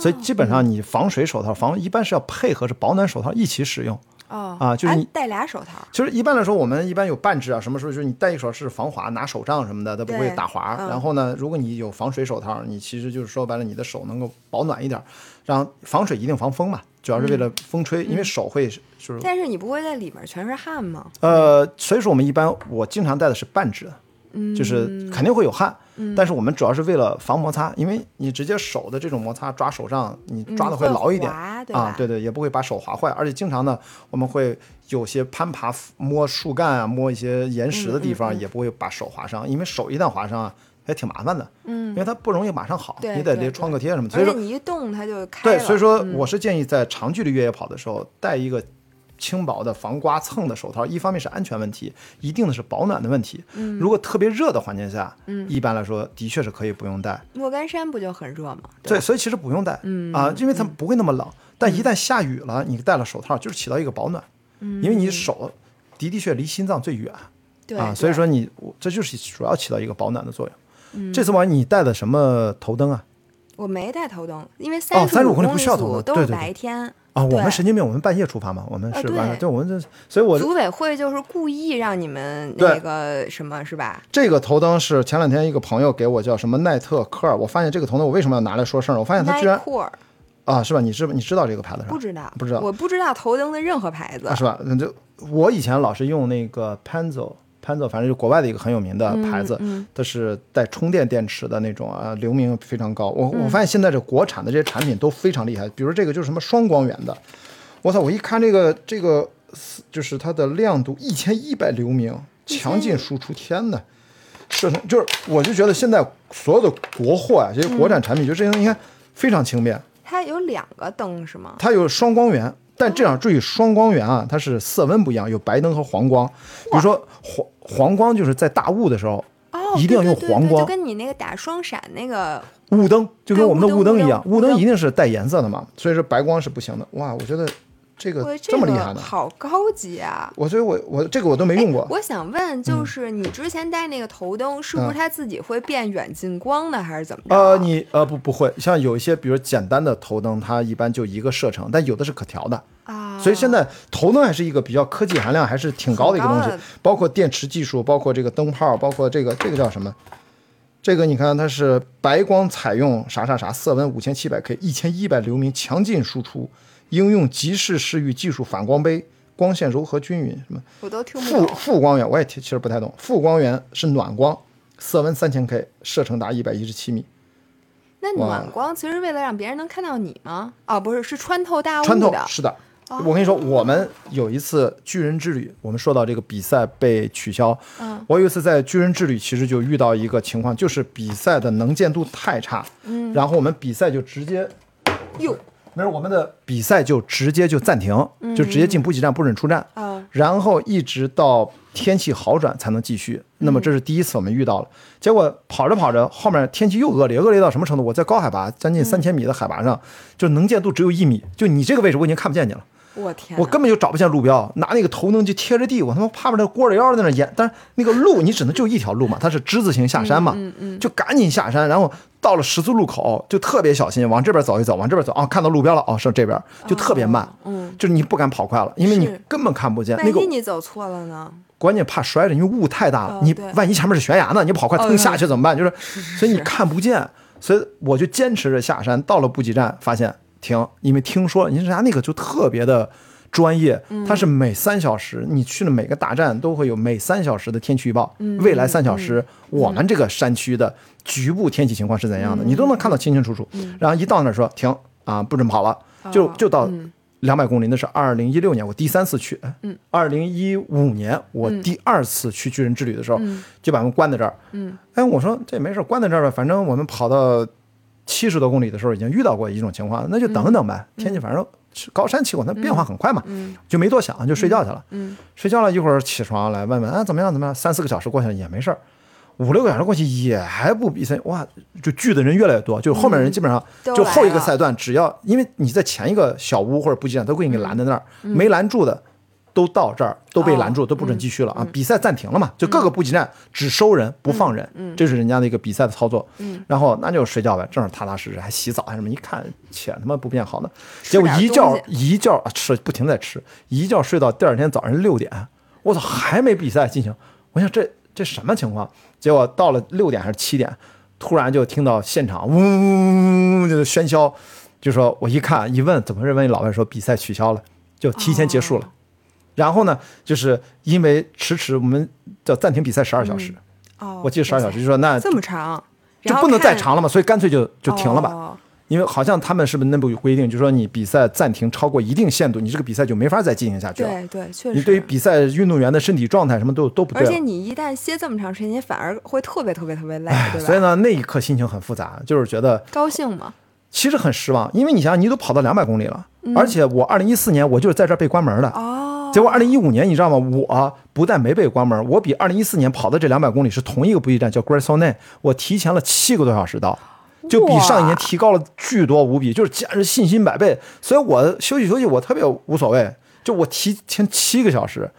所以基本上你防水手套防一般是要配合着保暖手套一起使用。哦啊，就是你戴俩手套。其实一般来说，我们一般有半只啊，什么时候就是你戴一手是防滑，拿手杖什么的，它不会打滑。然后呢，如果你有防水手套，你其实就是说白了，你的手能够保暖一点。让防水一定防风嘛，主要是为了风吹，因为手会就是。但是你不会在里面全是汗吗？呃，所以说我们一般我经常戴的是半指的，就是肯定会有汗。但是我们主要是为了防摩擦，因为你直接手的这种摩擦抓手上，你抓的会牢一点啊，对对，也不会把手划坏。而且经常呢，我们会有些攀爬摸树干啊，摸一些岩石的地方，也不会把手划伤，因为手一旦划伤啊，还挺麻烦的。嗯，因为它不容易马上好，你得这创可贴什么。所以说你一动它就开对，所以说我是建议在长距离越野跑的时候带一个。轻薄的防刮蹭的手套，一方面是安全问题，一定的是保暖的问题。嗯，如果特别热的环境下，嗯，一般来说的确是可以不用戴。莫干山不就很热吗？对，所以其实不用戴，嗯啊，因为它不会那么冷。但一旦下雨了，你戴了手套，就是起到一个保暖。嗯，因为你手的的确离心脏最远，对啊，所以说你这就是主要起到一个保暖的作用。嗯，这次玩你戴的什么头灯啊？我没带头灯，因为三十五公里不需要头灯，都是白天。啊，我们神经病，我们半夜出发嘛，我们是晚上，就，我们这，所以我组委会就是故意让你们那个什么是吧？这个头灯是前两天一个朋友给我叫什么奈特科尔，我发现这个头灯我为什么要拿来说事儿？我发现他居然啊，是吧？你知你知道这个牌子是吧？不知道，不知道，我不知道头灯的任何牌子，是吧？那就我以前老是用那个 Panzo。反正就国外的一个很有名的牌子，它是带充电电池的那种啊，流明非常高。我我发现现在这国产的这些产品都非常厉害，比如这个就是什么双光源的，我操！我一看这个这个就是它的亮度一千一百流明，强劲输出，天呐，射程就是我就觉得现在所有的国货啊，这些国产产品，就这些东西看非常轻便。它有两个灯是吗？它有双光源。但这样注意，双光源啊，它是色温不一样，有白灯和黄光。比如说黄黄光就是在大雾的时候，哦，一定要用黄光，就跟你那个打双闪那个雾灯，就跟我们的雾灯一样，雾灯一定是带颜色的嘛，所以说白光是不行的。哇，我觉得。这个这么厉害呢？好高级啊！我所以，我我这个我都没用过。我想问，就是你之前戴那个头灯，是不是它自己会变远近光的，还是怎么着？呃，你呃不不会，像有一些比如简单的头灯，它一般就一个射程，但有的是可调的啊。所以现在头灯还是一个比较科技含量还是挺高的一个东西，包括电池技术，包括这个灯泡，包括这个这个叫什么？这个你看它是白光采用啥啥啥，色温五千七百 K，一千一百流明，强劲输出。应用即时视域技术反光杯，光线柔和均匀，什么？我都听不懂。负负光源我也其实不太懂。负光源是暖光，色温三千 K，射程达一百一十七米。那暖光其实为了让别人能看到你吗？哦，不是，是穿透大雾的。穿透是的。我跟你说，我们有一次巨人之旅，我们说到这个比赛被取消。嗯。我有一次在巨人之旅，其实就遇到一个情况，就是比赛的能见度太差。嗯。然后我们比赛就直接。哟。那我们的比赛就直接就暂停，就直接进补给站，不准出站。啊，然后一直到天气好转才能继续。那么这是第一次我们遇到了，结果跑着跑着，后面天气又恶劣，恶劣到什么程度？我在高海拔，将近三千米的海拔上，就能见度只有一米，就你这个位置我已经看不见你了。我天！我根本就找不见路标，拿那个头灯就贴着地，我他妈趴着锅着腰在那演。但是那个路你只能就一条路嘛，它是之字形下山嘛，就赶紧下山，然后到了十字路口就特别小心，往这边走一走，往这边走啊，看到路标了哦，是这边，就特别慢，嗯，就是你不敢跑快了，因为你根本看不见。那个你走错了呢？关键怕摔着，因为雾太大了，你万一前面是悬崖呢，你跑快腾下去怎么办？就是，所以你看不见，所以我就坚持着下山，到了补给站发现停，因为听说人家那个就特别的。专业，它是每三小时，你去了每个大站都会有每三小时的天气预报。未来三小时，我们这个山区的局部天气情况是怎样的，你都能看到清清楚楚。然后一到那儿说停啊，不准跑了，就就到两百公里。那是二零一六年我第三次去，二零一五年我第二次去巨人之旅的时候，就把我们关在这儿。哎，我说这没事，关在这儿吧，反正我们跑到七十多公里的时候已经遇到过一种情况，那就等等呗。天气反正。高山气候它变化很快嘛，就没多想，就睡觉去了。睡觉了一会儿起床来问问，啊怎么样怎么样？三四个小时过去了也没事儿，五六个小时过去也还不比赛哇，就聚的人越来越多，就后面人基本上就后一个赛段，只要因为你在前一个小屋或者补给站都给你拦在那儿，没拦住的。都到这儿都被拦住，都不准继续了啊！比赛暂停了嘛？就各个补给站只收人不放人，这是人家的一个比赛的操作。然后那就睡觉呗，正好踏踏实实还洗澡还什么，一看且他妈不变好呢。结果一觉一觉啊吃不停在吃，一觉睡到第二天早上六点，我操还没比赛进行，我想这这什么情况？结果到了六点还是七点，突然就听到现场嗡嗡嗡就喧嚣，就说我一看一问怎么回事？问老外说比赛取消了，就提前结束了。然后呢，就是因为迟迟我们叫暂停比赛十二小时，哦，我记得十二小时，就说那这么长，就不能再长了嘛，所以干脆就就停了吧。因为好像他们是不是内部有规定，就说你比赛暂停超过一定限度，你这个比赛就没法再进行下去了。对对，确实。你对于比赛运动员的身体状态什么都都不对。而且你一旦歇这么长时间，你反而会特别特别特别累，对吧？所以呢，那一刻心情很复杂，就是觉得高兴嘛。其实很失望，因为你想想，你都跑到两百公里了，而且我二零一四年我就是在这儿被关门的。哦。结果二零一五年，你知道吗？我不但没被关门，我比二零一四年跑的这两百公里是同一个补给站，叫 Great s o n e 我提前了七个多小时到，就比上一年提高了巨多无比，就是简直信心百倍。所以我休息休息，我特别无所谓。就我提前七个小时，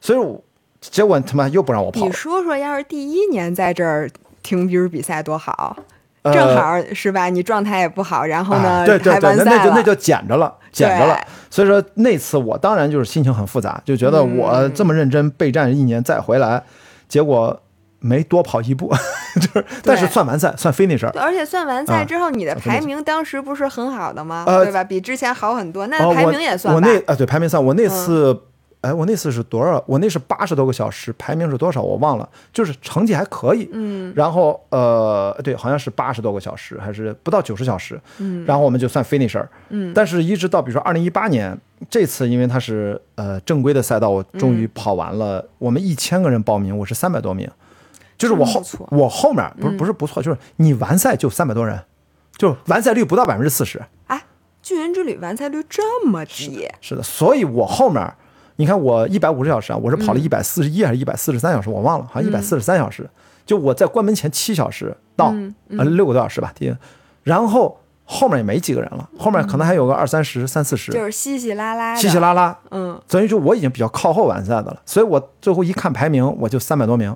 所以我结果他妈又不让我跑。你说说，要是第一年在这儿听比尔比赛多好。正好是吧？你状态也不好，然后呢，对对对，那那就那就捡着了，捡着了。所以说那次我当然就是心情很复杂，就觉得我这么认真备战一年再回来，结果没多跑一步，就是但是算完赛，算 finish。而且算完赛之后，你的排名当时不是很好的吗？对吧？比之前好很多。那排名也算我那啊，对排名算我那次。哎，我那次是多少？我那是八十多个小时，排名是多少？我忘了，就是成绩还可以。嗯。然后呃，对，好像是八十多个小时，还是不到九十小时。嗯。然后我们就算 finisher。嗯。但是，一直到比如说二零一八年这次，因为它是呃正规的赛道，我终于跑完了。我们一千个人报名，我是三百多名，就是我后我后面不是不是不错，就是你完赛就三百多人，就完赛率不到百分之四十。哎，巨人之旅完赛率这么低？是的，所以我后面。你看我一百五十小时啊，我是跑了一百四十一还是一百四十三小时，我忘了，好像一百四十三小时。就我在关门前七小时到，呃六个多小时吧，然后后面也没几个人了，后面可能还有个二三十、三四十，就是稀稀拉拉，稀稀拉拉，嗯，等于就我已经比较靠后完赛的了，所以我最后一看排名，我就三百多名，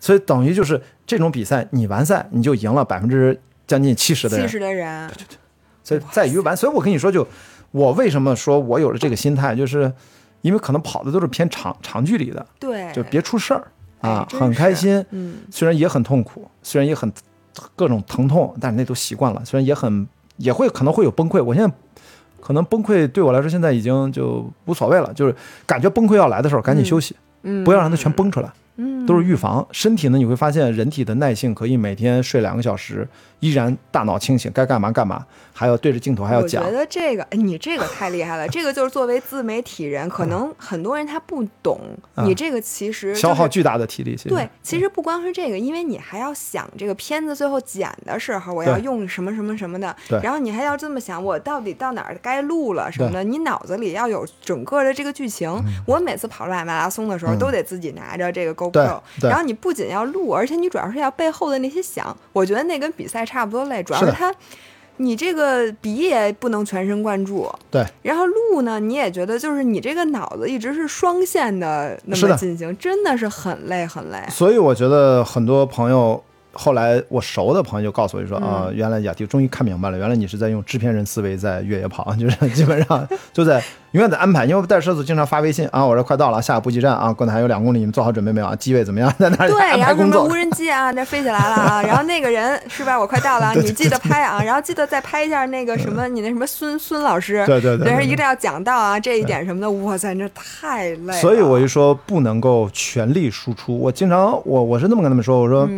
所以等于就是这种比赛，你完赛你就赢了百分之将近七十的人，七十的人，对对对，所以在于完，所以我跟你说，就我为什么说我有了这个心态，就是。因为可能跑的都是偏长长距离的，对，就别出事儿啊，很开心，嗯，虽然也很痛苦，虽然也很各种疼痛，但是那都习惯了，虽然也很也会可能会有崩溃，我现在可能崩溃对我来说现在已经就无所谓了，就是感觉崩溃要来的时候赶紧休息，嗯，不要让它全崩出来，嗯，都是预防。身体呢，你会发现人体的耐性可以每天睡两个小时，依然大脑清醒，该干嘛干嘛，还要对着镜头还要讲。我觉得这个，你这个太厉害了。这个就是作为自媒体人，可能很多人他不懂。你这个其实消耗巨大的体力。对，其实不光是这个，因为你还要想这个片子最后剪的时候，我要用什么什么什么的。对。然后你还要这么想，我到底到哪儿该录了什么的？你脑子里要有整个的这个剧情。我每次跑来马拉松的时候，都得自己拿着这个 GoPro。然后你不仅要录，而且你主要是要背后的那些响。我觉得那跟比赛差不多累，主要是它，你这个笔也不能全神贯注。对。然后录呢，你也觉得就是你这个脑子一直是双线的那么进行，真的是很累很累。所以我觉得很多朋友。后来我熟的朋友就告诉我，就说啊，原来雅迪终于看明白了，原来你是在用制片人思维在越野跑，就是基本上就在永远在安排。因为我带车子经常发微信啊，我说快到了，下个补给站啊，过来还有两公里，你们做好准备没有啊？机位怎么样？在哪里？对，然后什么无人机啊，那飞起来了啊，然后那个人是吧？我快到了，你记得拍啊，然后记得再拍一下那个什么，你那什么孙孙老师，对对对，是一定要讲到啊这一点什么的。哇塞，这太累。所以我就说不能够全力输出。我经常我我是那么跟他们说，我说。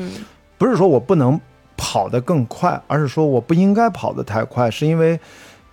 不是说我不能跑得更快，而是说我不应该跑得太快，是因为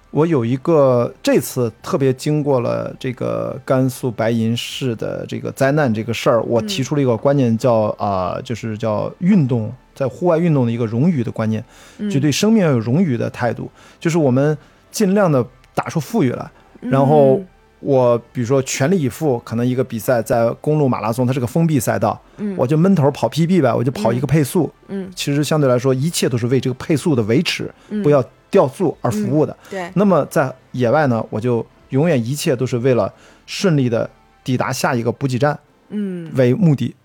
我有一个这次特别经过了这个甘肃白银市的这个灾难这个事儿，我提出了一个观念，叫啊，就是叫运动在户外运动的一个荣誉的观念，就对生命要有荣誉的态度，就是我们尽量的打出富裕来，然后。我比如说全力以赴，可能一个比赛在公路马拉松，它是个封闭赛道，嗯，我就闷头跑 PB 呗，我就跑一个配速，嗯，其实相对来说，一切都是为这个配速的维持，不要掉速而服务的。对。那么在野外呢，我就永远一切都是为了顺利的抵达下一个补给站，嗯，为目的，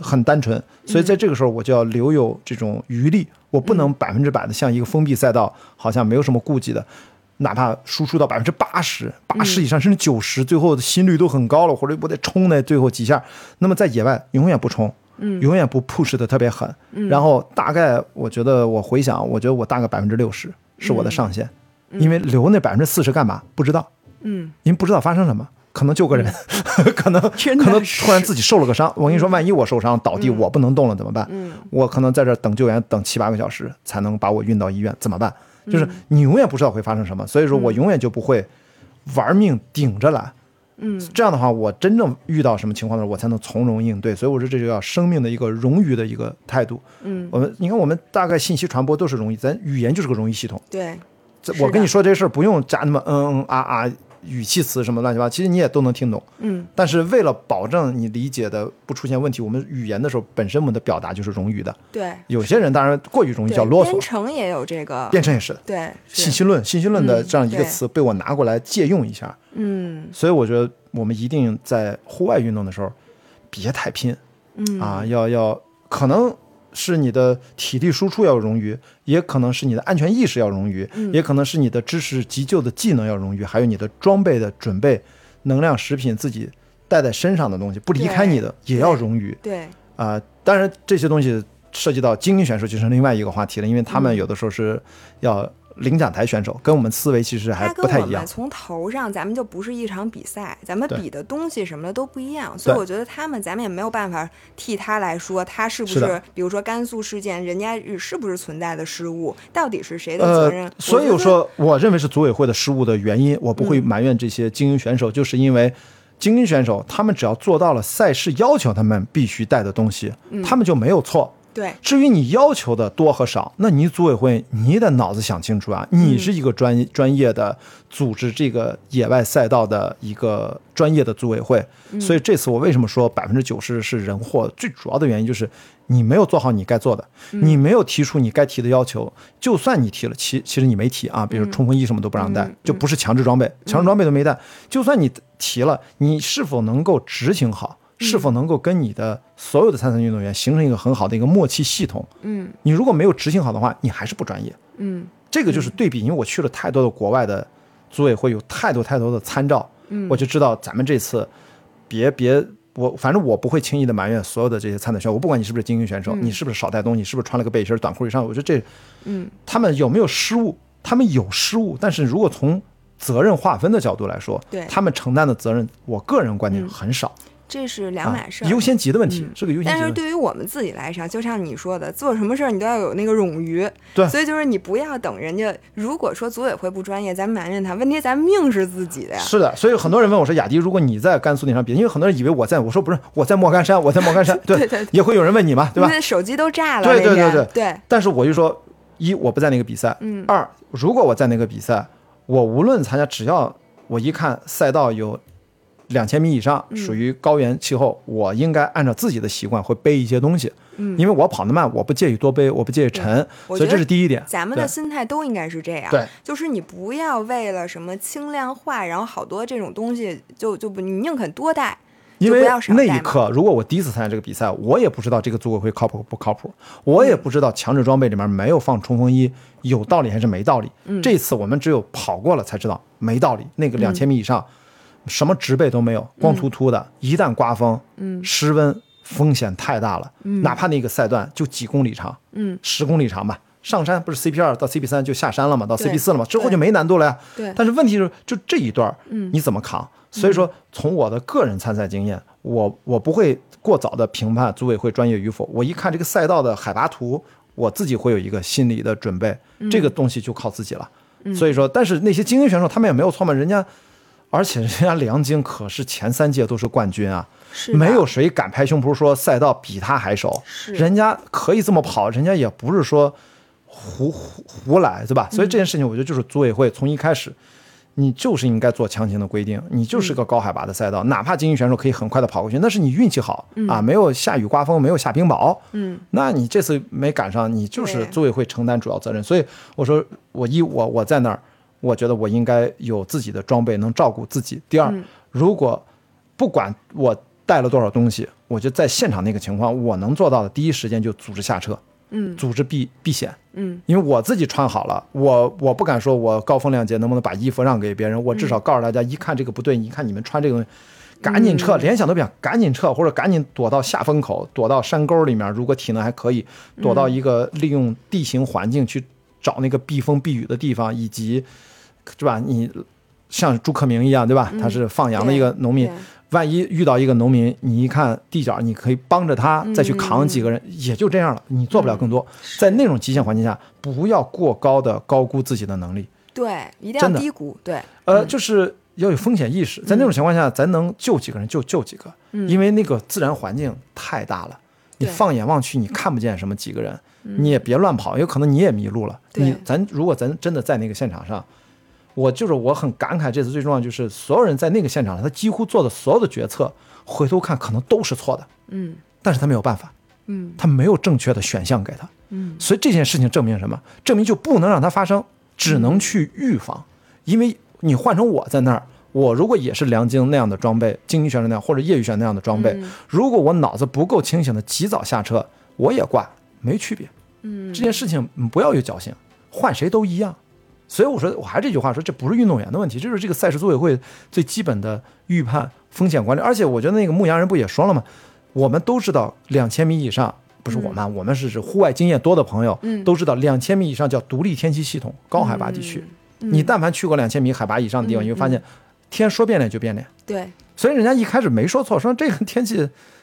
很单纯。所以在这个时候，我就要留有这种余力，我不能百分之百的像一个封闭赛道，好像没有什么顾忌的。哪怕输出到百分之八十八十以上，甚至九十，最后的心率都很高了，或者我得冲那最后几下。那么在野外永远不冲，嗯，永远不 push 的特别狠。然后大概我觉得我回想，我觉得我大概百分之六十是我的上限，因为留那百分之四十干嘛？不知道，嗯，您不知道发生什么，可能救个人，可能可能突然自己受了个伤。我跟你说，万一我受伤倒地，我不能动了怎么办？嗯，我可能在这等救援等七八个小时才能把我运到医院，怎么办？就是你永远不知道会发生什么，所以说我永远就不会玩命顶着来。嗯，这样的话，我真正遇到什么情况的时候，我才能从容应对。所以我说，这就叫生命的一个冗余的一个态度。嗯，我们你看，我们大概信息传播都是容易，咱语言就是个容易系统。对，我跟你说这事儿不用加那么嗯嗯啊啊。语气词什么乱七八糟，其实你也都能听懂。嗯，但是为了保证你理解的不出现问题，我们语言的时候本身我们的表达就是冗余的。对，有些人当然过于容易叫啰嗦。编程也有这个，编程也是的。对，信息论，信息论的这样一个词被我拿过来借用一下。嗯，所以我觉得我们一定在户外运动的时候别太拼。嗯啊，要要可能。是你的体力输出要冗余，也可能是你的安全意识要冗余，也可能是你的知识急救的技能要冗余，还有你的装备的准备、能量食品自己带在身上的东西不离开你的也要冗余。对啊，当然这些东西涉及到精英选手就是另外一个话题了，因为他们有的时候是要。领奖台选手跟我们思维其实还不太一样。从头上，咱们就不是一场比赛，咱们比的东西什么的都不一样，所以我觉得他们，咱们也没有办法替他来说，他是不是，比如说甘肃事件，人家是不是存在的失误，到底是谁的责任？所以我说，我认为是组委会的失误的原因，我不会埋怨这些精英选手，就是因为精英选手他们只要做到了赛事要求他们必须带的东西，他们就没有错。对，至于你要求的多和少，那你组委会你得脑子想清楚啊！你是一个专专业的组织这个野外赛道的一个专业的组委会，所以这次我为什么说百分之九十是人祸？最主要的原因就是你没有做好你该做的，你没有提出你该提的要求。就算你提了，其其实你没提啊，比如冲锋衣什么都不让带，就不是强制装备，强制装备都没带。就算你提了，你是否能够执行好？是否能够跟你的所有的参赛运动员形成一个很好的一个默契系统？嗯，你如果没有执行好的话，你还是不专业。嗯，这个就是对比，因为我去了太多的国外的组委会，有太多太多的参照，嗯，我就知道咱们这次别别我反正我不会轻易的埋怨所有的这些参赛选手，我不管你是不是精英选手，你是不是少带东西，是不是穿了个背心短裤以上，我觉得这，嗯，他们有没有失误？他们有失误，但是如果从责任划分的角度来说，对他们承担的责任，我个人观点很少。这是两码事儿，优先级的问题是个优先级。但是对于我们自己来说，就像你说的，做什么事儿你都要有那个冗余。对，所以就是你不要等人家。如果说组委会不专业，咱埋怨他，问题咱命是自己的呀。是的，所以很多人问我说：“雅迪，如果你在甘肃那场比赛，因为很多人以为我在，我说不是，我在莫干山，我在莫干山。”对对，也会有人问你嘛，对吧？手机都炸了。对对对对对。但是我就说，一我不在那个比赛，嗯。二如果我在那个比赛，我无论参加，只要我一看赛道有。两千米以上属于高原气候，我应该按照自己的习惯会背一些东西，嗯，因为我跑得慢，我不介意多背，我不介意沉，所以这是第一点。咱们的心态都应该是这样，对，就是你不要为了什么轻量化，然后好多这种东西就就不，你宁肯多带，因为那一刻，如果我第一次参加这个比赛，我也不知道这个组委会靠谱不靠谱，我也不知道强制装备里面没有放冲锋衣有道理还是没道理。这次我们只有跑过了才知道没道理，那个两千米以上。什么植被都没有，光秃秃的。一旦刮风，嗯，失温，风险太大了。嗯，哪怕那个赛段就几公里长，嗯，十公里长吧。上山不是 CP 二到 CP 三就下山了嘛，到 CP 四了嘛，之后就没难度了呀。对。但是问题是，就这一段，嗯，你怎么扛？所以说，从我的个人参赛经验，我我不会过早的评判组委会专业与否。我一看这个赛道的海拔图，我自己会有一个心理的准备。这个东西就靠自己了。所以说，但是那些精英选手他们也没有错嘛，人家。而且人家梁晶可是前三届都是冠军啊，没有谁敢拍胸脯说赛道比他还熟。人家可以这么跑，人家也不是说胡胡胡来，对吧？所以这件事情，我觉得就是组委会从一开始，你就是应该做强行的规定。你就是个高海拔的赛道，哪怕精英选手可以很快的跑过去，那是你运气好啊，没有下雨刮风，没有下冰雹。嗯，那你这次没赶上，你就是组委会承担主要责任。所以我说，我一我我在那儿。我觉得我应该有自己的装备，能照顾自己。第二，如果不管我带了多少东西，我就在现场那个情况，我能做到的，第一时间就组织下车，嗯，组织避避险，嗯，因为我自己穿好了，我我不敢说我高风亮节能不能把衣服让给别人，我至少告诉大家，一看这个不对，一看你们穿这个东西，赶紧撤，联想都不想，赶紧撤，或者赶紧躲到下风口，躲到山沟里面，如果体能还可以，躲到一个利用地形环境去找那个避风避雨的地方，以及。是吧？你像朱克明一样，对吧？他是放羊的一个农民，万一遇到一个农民，你一看地角，你可以帮着他再去扛几个人，也就这样了。你做不了更多。在那种极限环境下，不要过高的高估自己的能力。对，一定要低估。对，呃，就是要有风险意识。在那种情况下，咱能救几个人就救几个，因为那个自然环境太大了，你放眼望去，你看不见什么几个人，你也别乱跑，有可能你也迷路了。你咱如果咱真的在那个现场上。我就是我很感慨，这次最重要就是所有人在那个现场上，他几乎做的所有的决策，回头看可能都是错的，嗯，但是他没有办法，嗯，他没有正确的选项给他，嗯，所以这件事情证明什么？证明就不能让它发生，只能去预防，因为你换成我在那儿，我如果也是梁晶那样的装备，精英选手那样或者业余选手那样的装备，如果我脑子不够清醒的及早下车，我也挂，没区别，嗯，这件事情不要有侥幸，换谁都一样。所以我说，我还是这句话说，这不是运动员的问题，这是这个赛事组委会最基本的预判风险管理。而且我觉得那个牧羊人不也说了吗？我们都知道，两千米以上不是我们，我们是指户外经验多的朋友，都知道两千米以上叫独立天气系统，高海拔地区。你但凡去过两千米海拔以上的地方，你会发现天说变脸就变脸。对，所以人家一开始没说错，说这个天气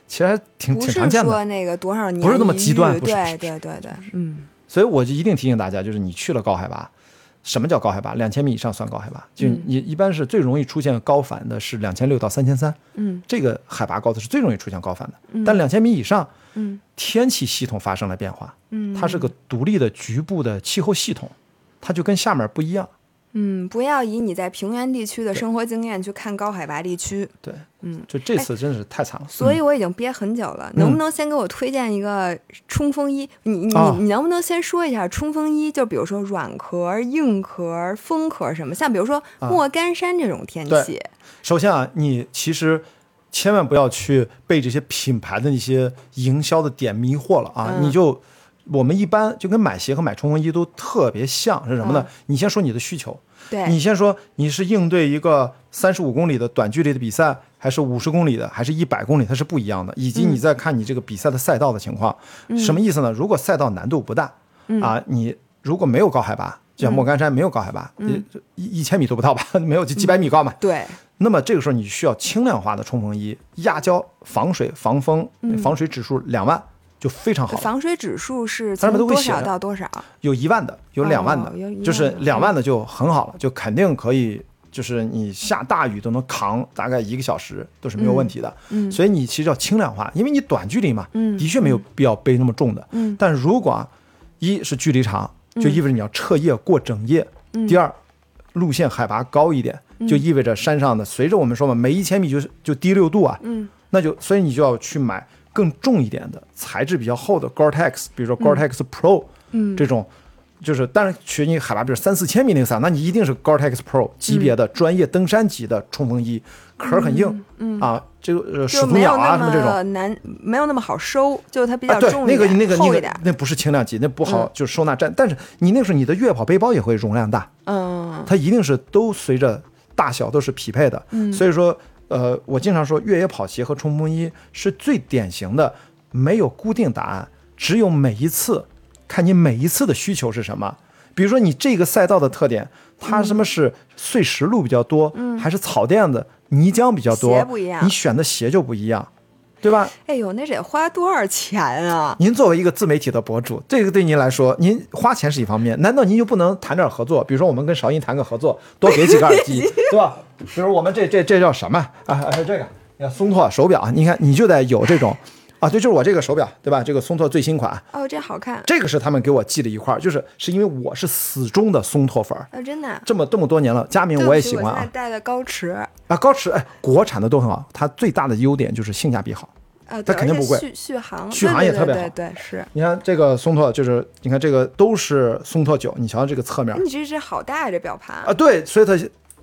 其实还挺挺常见的。说那个多少年不是那么极端，对对对对，嗯。所以我就一定提醒大家，就是你去了高海拔。什么叫高海拔？两千米以上算高海拔。就你一般是最容易出现高反的是两千六到三千三。嗯，这个海拔高的是最容易出现高反的。但两千米以上，嗯，天气系统发生了变化。嗯，它是个独立的局部的气候系统，它就跟下面不一样。嗯，不要以你在平原地区的生活经验去看高海拔地区。对，嗯，就这次真是太惨了。所以我已经憋很久了，能不能先给我推荐一个冲锋衣？你你你能不能先说一下冲锋衣？就比如说软壳、硬壳、风壳什么？像比如说莫干山这种天气。首先啊，你其实千万不要去被这些品牌的那些营销的点迷惑了啊！你就。我们一般就跟买鞋和买冲锋衣都特别像，是什么呢？你先说你的需求，对。你先说你是应对一个三十五公里的短距离的比赛，还是五十公里的，还是一百公里，它是不一样的。以及你再看你这个比赛的赛道的情况，什么意思呢？如果赛道难度不大，啊，你如果没有高海拔，就像莫干山没有高海拔，一一千米都不到吧，没有就几百米高嘛，对，那么这个时候你需要轻量化的冲锋衣，压胶、防水、防风，防水指数两万就非常好。防水指数是从多少到多少？有一万的，有两万的，就是两万的就很好了，就肯定可以，就是你下大雨都能扛大概一个小时都是没有问题的。嗯，所以你其实要轻量化，因为你短距离嘛，的确没有必要背那么重的。嗯，但如果一是距离长，就意味着你要彻夜过整夜。第二，路线海拔高一点。就意味着山上的，随着我们说嘛，每一千米就就低六度啊，嗯，那就所以你就要去买更重一点的，材质比较厚的 Gore-Tex，比如说 Gore-Tex Pro，嗯，这种就是，但是取你海拔比如三四千米那个伞，那你一定是 Gore-Tex Pro 级别的专业登山级的冲锋衣，壳很硬，嗯啊，这个始祖鸟啊什么这种。难，没有那么好收，就它比较重一点，那个那个那个那不是轻量级，那不好就收纳站，但是你那个时候你的越野跑背包也会容量大，嗯，它一定是都随着。大小都是匹配的，嗯。所以说，呃，我经常说越野跑鞋和冲锋衣是最典型的，没有固定答案，只有每一次看你每一次的需求是什么。比如说你这个赛道的特点，它什么是碎石路比较多，还是草垫子、泥浆比较多，你选的鞋就不一样。对吧？哎呦，那得花多少钱啊？您作为一个自媒体的博主，这个对您来说，您花钱是一方面，难道您就不能谈点合作？比如说，我们跟韶音谈个合作，多给几个耳机，对吧？比如我们这这这叫什么啊？这个，你看松拓手表，你看你就得有这种。啊，对，就是我这个手表，对吧？这个松拓最新款。哦，这好看。这个是他们给我寄了一块，就是是因为我是死忠的松拓粉儿。啊，真的。这么这么多年了，佳明我也喜欢啊。戴的高驰。啊，高驰，哎，国产的都很好。它最大的优点就是性价比好。呃，它肯定不贵。续续航。续航也特别好。对对是。你看这个松拓，就是你看这个都是松拓九，你瞧这个侧面。你这这好大这表盘。啊，对，所以它。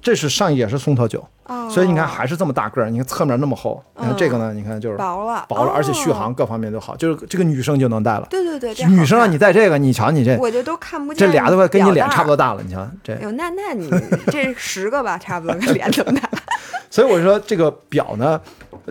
这是上也是松桃九，所以你看还是这么大个儿，你看侧面那么厚，你看这个呢，你看就是薄了，薄了，而且续航各方面都好，就是这个女生就能戴了。对对对，女生让你戴这个，你瞧你这，我就都看不见。这俩都快跟你脸差不多大了，你瞧这。哟，那那你这十个吧，差不多跟脸这么大。所以我说这个表呢，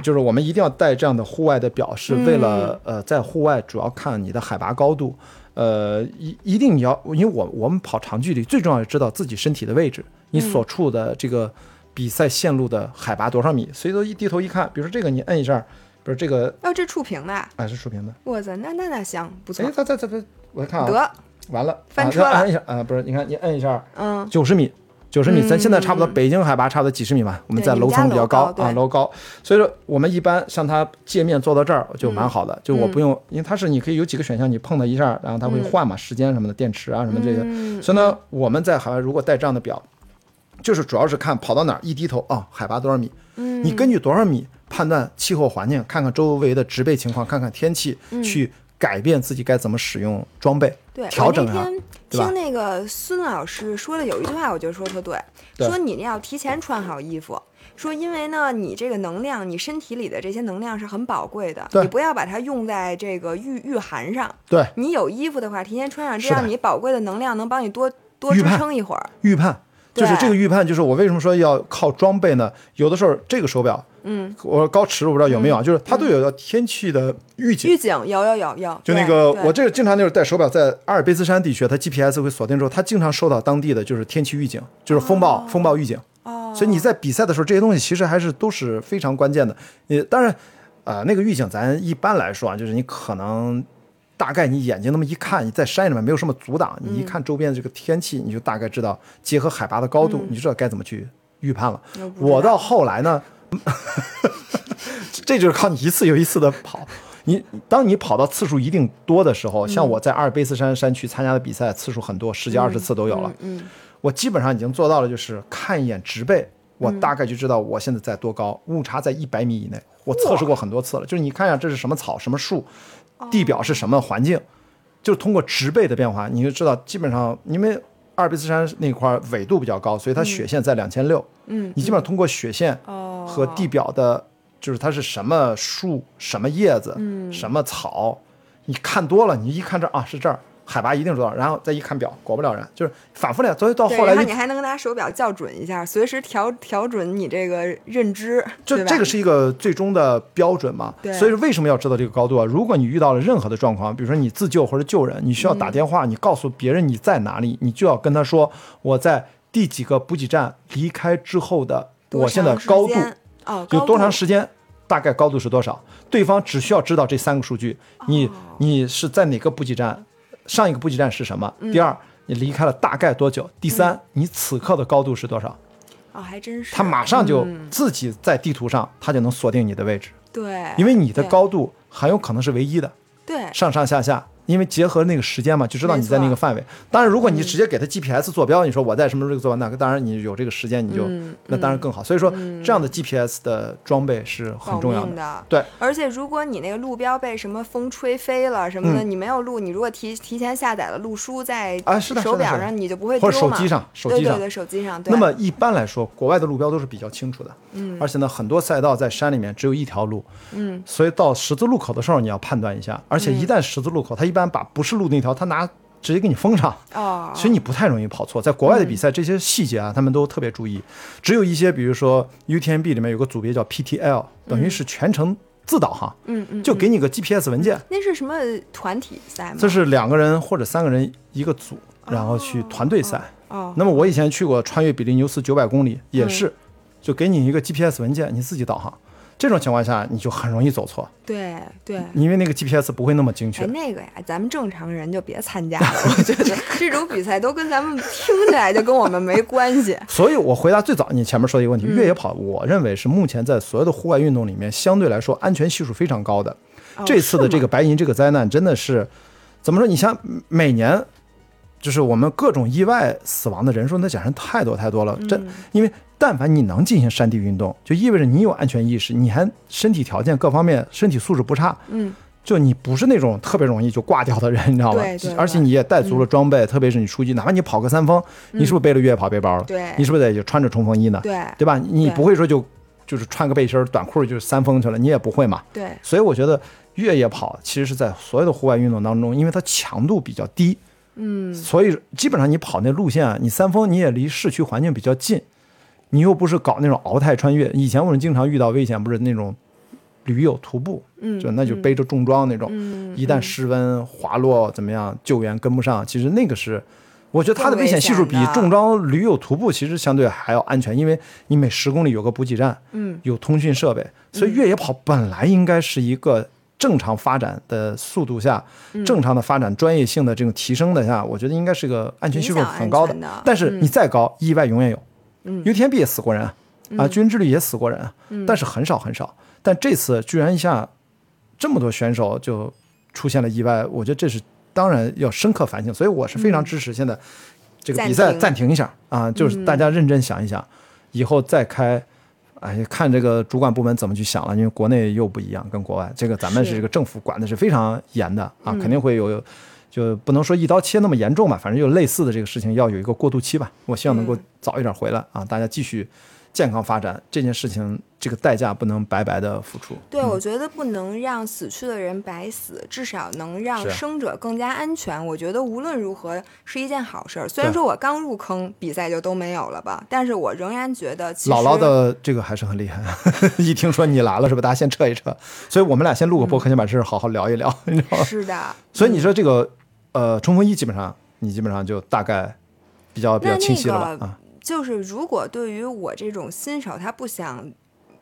就是我们一定要戴这样的户外的表，是为了呃，在户外主要看你的海拔高度，呃，一一定你要，因为我我们跑长距离，最重要是知道自己身体的位置，你所处的这个。比赛线路的海拔多少米？所以说一低头一看，比如说这个你摁一下，不是这个哦，这触屏的，啊，是触屏的。我操，那那那行，不错。哎，它它它它，我看啊，得完了，翻车了。按一下啊，不是，你看你摁一下，嗯，九十米，九十米，咱现在差不多北京海拔差不多几十米吧，我们在楼层比较高啊，楼高，所以说我们一般像它界面做到这儿就蛮好的，就我不用，因为它是你可以有几个选项，你碰它一下，然后它会换嘛，时间什么的，电池啊什么这些，所以呢，我们在海外如果带这样的表。就是主要是看跑到哪儿一低头啊，海拔多少米？嗯，你根据多少米判断气候环境，看看周围的植被情况，看看天气，去改变自己该怎么使用装备，对，调整啊，听那个孙老师说的有一句话，我觉得说特对，说你要提前穿好衣服，说因为呢，你这个能量，你身体里的这些能量是很宝贵的，你不要把它用在这个御御寒上。对，你有衣服的话，提前穿上，这样你宝贵的能量能帮你多多支撑一会儿。预判。就是这个预判，就是我为什么说要靠装备呢？有的时候这个手表，嗯，我说高驰，我不知道有没有啊，就是它都有个天气的预警。预警有有有有。就那个我这个经常就是戴手表，在阿尔卑斯山地区，它 GPS 会锁定之后，它经常收到当地的就是天气预警，就是风暴风暴预警。哦。所以你在比赛的时候，这些东西其实还是都是非常关键的。你当然，啊，那个预警咱一般来说啊，就是你可能。大概你眼睛那么一看，你在山里面没有什么阻挡，你一看周边的这个天气，你就大概知道，结合海拔的高度，你就知道该怎么去预判了。我到后来呢，这就是靠你一次又一次的跑。你当你跑到次数一定多的时候，像我在阿尔卑斯山山区参加的比赛次数很多，十几二十次都有了。嗯，我基本上已经做到了，就是看一眼植被，我大概就知道我现在在多高，误差在一百米以内。我测试过很多次了，就是你看一下这是什么草什么树。地表是什么环境？就是通过植被的变化，你就知道。基本上，因为阿尔卑斯山那块纬度比较高，所以它雪线在两千六。嗯，你基本上通过雪线和地表的，就是它是什么树、什么叶子、什么草，你看多了，你一看这啊，是这儿。海拔一定多少，然后再一看表，果不了然，就是反复练。所以到后来，你还能拿手表校准一下，随时调调准你这个认知，就这个是一个最终的标准嘛？对。所以说为什么要知道这个高度啊？如果你遇到了任何的状况，比如说你自救或者救人，你需要打电话，你告诉别人你在哪里，你就要跟他说我在第几个补给站离开之后的我现在高度哦，有多长时间，大概高度是多少？对方只需要知道这三个数据。你你是在哪个补给站？上一个补给站是什么？第二，你离开了大概多久？第三，你此刻的高度是多少？哦，还真是。他马上就自己在地图上，他就能锁定你的位置。对，因为你的高度很有可能是唯一的。对，上上下下。因为结合那个时间嘛，就知道你在那个范围。当然，如果你直接给他 GPS 坐标，你说我在什么时候做完那个，当然你有这个时间，你就那当然更好。所以说，这样的 GPS 的装备是很重要的。对，而且如果你那个路标被什么风吹飞了什么的，你没有路，你如果提提前下载了路书在啊是的手表上，你就不会或者手机上，手机上对手机上。那么一般来说，国外的路标都是比较清楚的。嗯。而且呢，很多赛道在山里面只有一条路。嗯。所以到十字路口的时候，你要判断一下。而且一旦十字路口，它一般把不是路。那条他拿直接给你封上，哦，所以你不太容易跑错。在国外的比赛，这些细节啊，他们都特别注意。只有一些，比如说 UTMB 里面有个组别叫 PTL，等于是全程自导航，嗯嗯，就给你个 GPS 文件。那是什么团体赛吗？这是两个人或者三个人一个组，然后去团队赛。哦，那么我以前去过穿越比利牛斯九百公里，也是，就给你一个 GPS 文件，你自己导航。这种情况下，你就很容易走错。对对，因为那个 GPS 不会那么精确。那个呀，咱们正常人就别参加了。我觉得这种比赛都跟咱们听起来就跟我们没关系。所以我回答最早你前面说的一个问题：越野跑，我认为是目前在所有的户外运动里面相对来说安全系数非常高的。这次的这个白银这个灾难真的是怎么说？你像每年就是我们各种意外死亡的人数，那简直太多太多了。这因为。但凡你能进行山地运动，就意味着你有安全意识，你还身体条件各方面身体素质不差，嗯，就你不是那种特别容易就挂掉的人，你知道吧？对对。而且你也带足了装备，特别是你出去，哪怕你跑个三峰，你是不是背了越野跑背包了？对。你是不是得就穿着冲锋衣呢？对。对吧？你不会说就就是穿个背心短裤就三峰去了，你也不会嘛？对。所以我觉得越野跑其实是在所有的户外运动当中，因为它强度比较低，嗯，所以基本上你跑那路线，你三峰你也离市区环境比较近。你又不是搞那种鳌太穿越，以前我们经常遇到危险，不是那种驴友徒步，嗯，就那就背着重装那种，一旦失温滑落怎么样，救援跟不上，其实那个是，我觉得它的危险系数比重装驴友徒步其实相对还要安全，因为你每十公里有个补给站，嗯，有通讯设备，所以越野跑本来应该是一个正常发展的速度下，正常的发展专业性的这种提升的下，我觉得应该是个安全系数很高的，但是你再高，意外永远有。嗯，UTMB 也死过人啊，军人之旅也死过人，但是很少很少。但这次居然一下这么多选手就出现了意外，我觉得这是当然要深刻反省。所以我是非常支持现在这个比赛暂停一下啊，就是大家认真想一想，以后再开，哎，看这个主管部门怎么去想了。因为国内又不一样，跟国外这个咱们是这个政府管的是非常严的啊，肯定会有。就不能说一刀切那么严重吧，反正就类似的这个事情要有一个过渡期吧。我希望能够早一点回来啊，大家继续健康发展。这件事情这个代价不能白白的付出。对，我觉得不能让死去的人白死，至少能让生者更加安全。我觉得无论如何是一件好事儿。虽然说我刚入坑，比赛就都没有了吧，但是我仍然觉得姥姥的这个还是很厉害。一听说你来了是吧？大家先撤一撤。所以我们俩先录个播，先把这事好好聊一聊，你知道吗？是的。所以你说这个。呃，冲锋衣基本上你基本上就大概比较比较清晰了吧？啊，就是如果对于我这种新手，他不想，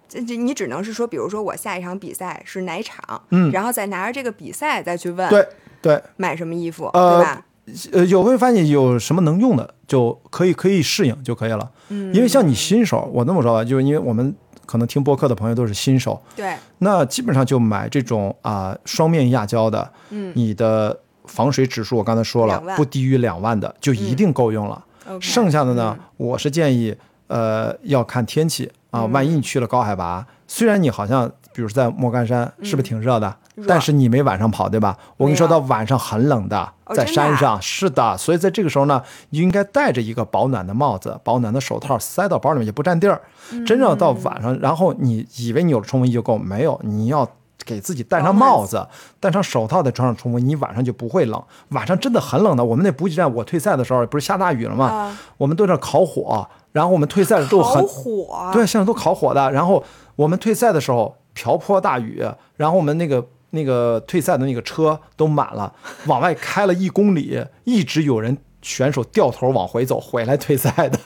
这这你只能是说，比如说我下一场比赛是哪场，嗯，然后再拿着这个比赛再去问，对对，买什么衣服，对吧？呃，有会发现有什么能用的，就可以可以适应就可以了。嗯，因为像你新手，我那么说吧，就是因为我们可能听播客的朋友都是新手，对，那基本上就买这种啊双面亚胶的，嗯，你的。防水指数我刚才说了，不低于两万的就一定够用了。剩下的呢，我是建议，呃，要看天气啊。万一你去了高海拔，虽然你好像，比如在莫干山，是不是挺热的？但是你没晚上跑，对吧？我跟你说，到晚上很冷的，在山上是的。所以在这个时候呢，你应该戴着一个保暖的帽子、保暖的手套，塞到包里面也不占地儿。真正到晚上，然后你以为你有了冲锋衣就够，没有，你要。给自己戴上帽子，戴上手套，再穿上冲锋衣，你晚上就不会冷。晚上真的很冷的。我们那补给站，我退赛的时候不是下大雨了吗？我们都在烤火，然后我们退赛的都很火，对，现在都烤火的。然后我们退赛的时候瓢泼大雨，然后我们那个那个退赛的那个车都满了，往外开了一公里，一直有人选手掉头往回走，回来退赛的。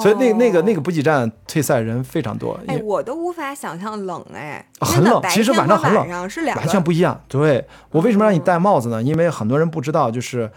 所以那那个那个补给站退赛人非常多。哎，我都无法想象冷哎，很冷。其实晚上很冷，是两完全不一样。对我为什么让你戴帽子呢？因为很多人不知道，就是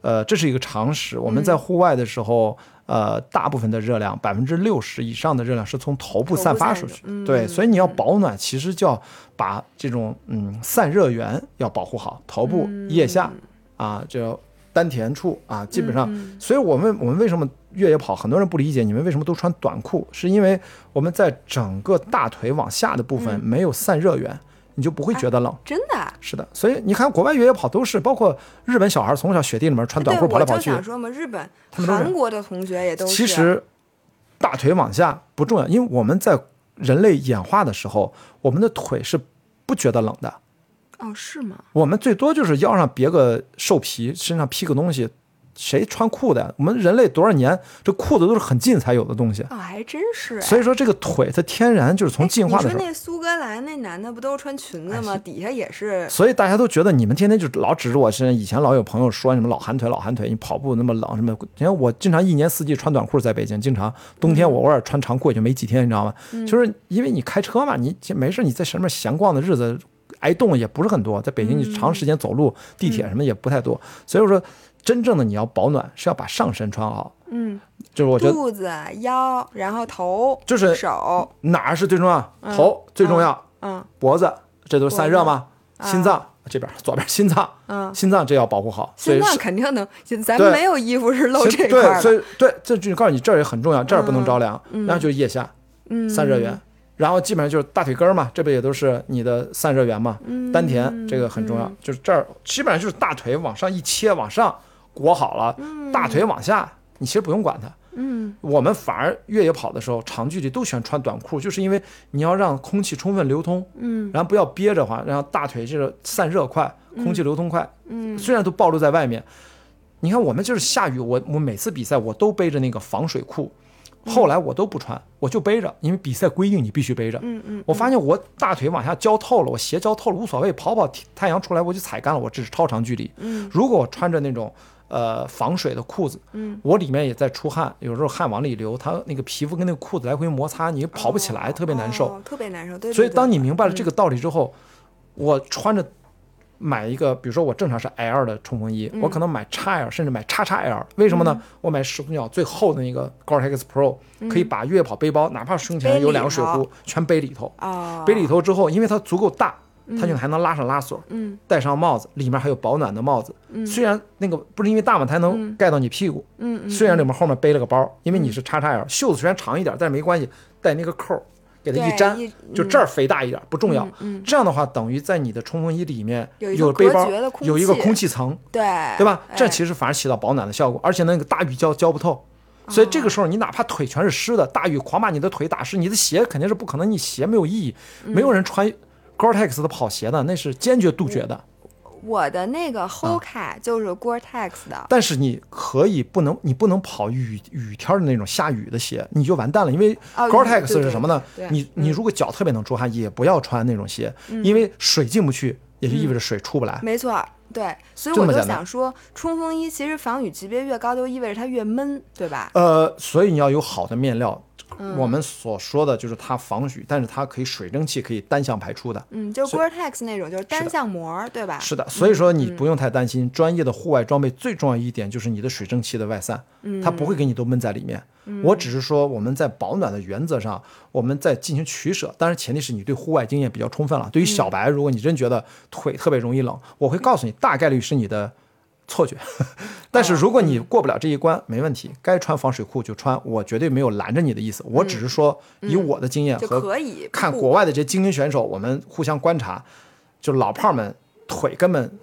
呃，这是一个常识。我们在户外的时候，呃，大部分的热量，百分之六十以上的热量是从头部散发出去。对，所以你要保暖，其实就要把这种嗯散热源要保护好，头部、腋下啊，就。丹田处啊，基本上，所以我们我们为什么越野跑，很多人不理解你们为什么都穿短裤，是因为我们在整个大腿往下的部分没有散热源，你就不会觉得冷。真的？是的，所以你看国外越野跑都是，包括日本小孩从小雪地里面穿短裤跑来跑去。想说嘛，日本、韩国的同学也都是。其实大腿往下不重要，因为我们在人类演化的时候，我们的腿是不觉得冷的。哦，是吗？我们最多就是腰上别个兽皮，身上披个东西，谁穿裤子呀？我们人类多少年，这裤子都是很近才有的东西。啊，还真是。所以说这个腿它天然就是从进化的时候。你说那苏格兰那男的不都穿裙子吗？底下也是。所以大家都觉得你们天天就老指着我身上。以前老有朋友说什么老寒腿，老寒腿，你跑步那么冷什么？你看我经常一年四季穿短裤，在北京经常冬天我偶尔穿长裤也就没几天，你知道吗？就是因为你开车嘛，你没事你在什么闲逛的日子。挨冻也不是很多，在北京你长时间走路，地铁什么也不太多，所以说真正的你要保暖是要把上身穿好，嗯，就是我觉得肚子、腰，然后头，就是手。哪儿是最重要？头最重要，嗯，脖子这都是散热吗？心脏这边左边心脏，嗯，心脏这要保护好，心脏肯定能，咱们没有衣服是露这块儿，对，所以对，这就告诉你这儿也很重要，这儿不能着凉，然后就是腋下，嗯，散热源。然后基本上就是大腿根儿嘛，这不也都是你的散热源嘛？丹田这个很重要，就是这儿基本上就是大腿往上一切，往上裹好了，大腿往下你其实不用管它。嗯，我们反而越野跑的时候，长距离都喜欢穿短裤，就是因为你要让空气充分流通，嗯，然后不要憋着话，让大腿就是散热快，空气流通快。嗯，虽然都暴露在外面，你看我们就是下雨，我我每次比赛我都背着那个防水裤。后来我都不穿，我就背着，因为比赛规定你必须背着。嗯嗯。我发现我大腿往下浇透了，我鞋浇透了无所谓，跑跑太阳出来我就踩干了。我这是超长距离。嗯。如果我穿着那种呃防水的裤子，嗯，我里面也在出汗，有时候汗往里流，它那个皮肤跟那个裤子来回摩擦，你跑不起来，特别难受。特别难受。对。所以当你明白了这个道理之后，我穿着。买一个，比如说我正常是 L 的冲锋衣，我可能买 XL，甚至买 XXL。为什么呢？我买始祖鸟最厚的那个 Gore-Tex Pro，可以把越野跑背包，哪怕胸前有两个水壶，全背里头。背里头之后，因为它足够大，它就还能拉上拉锁。嗯，戴上帽子，里面还有保暖的帽子。嗯，虽然那个不是因为大嘛，它能盖到你屁股。嗯虽然里面后面背了个包，因为你是 XXL，袖子虽然长一点，但是没关系，带那个扣。给它一粘，就这儿肥大一点不重要。这样的话，等于在你的冲锋衣里面有背包，有一个空气层，对对吧？这其实反而起到保暖的效果，而且那个大雨浇浇不透。所以这个时候，你哪怕腿全是湿的，大雨狂把你的腿打湿，你的鞋肯定是不可能，你鞋没有意义。没有人穿 Gore-Tex 的跑鞋的，那是坚决杜绝的。我的那个 Hoka 就是 Gore-Tex 的，但是你可以不能，你不能跑雨雨天的那种下雨的鞋，你就完蛋了。因为 Gore-Tex 是什么呢？你你如果脚特别能出汗，也不要穿那种鞋，因为水进不去，也就意味着水出不来。没错，对，所以我就想说，冲锋衣其实防雨级别越高，就意味着它越闷，对吧？呃，所以你要有好的面料。我们所说的就是它防雨，但是它可以水蒸气可以单向排出的。嗯，就是 Gore-Tex 那种，就是单向膜，对吧？是的，所以说你不用太担心。专业的户外装备最重要一点就是你的水蒸气的外散，它不会给你都闷在里面。我只是说我们在保暖的原则上，我们在进行取舍，当然前提是你对户外经验比较充分了。对于小白，如果你真觉得腿特别容易冷，我会告诉你，大概率是你的。错觉，但是如果你过不了这一关，没问题，该穿防水裤就穿，我绝对没有拦着你的意思，我只是说以我的经验和看国外的这些精英选手，我们互相观察，就老炮们腿根本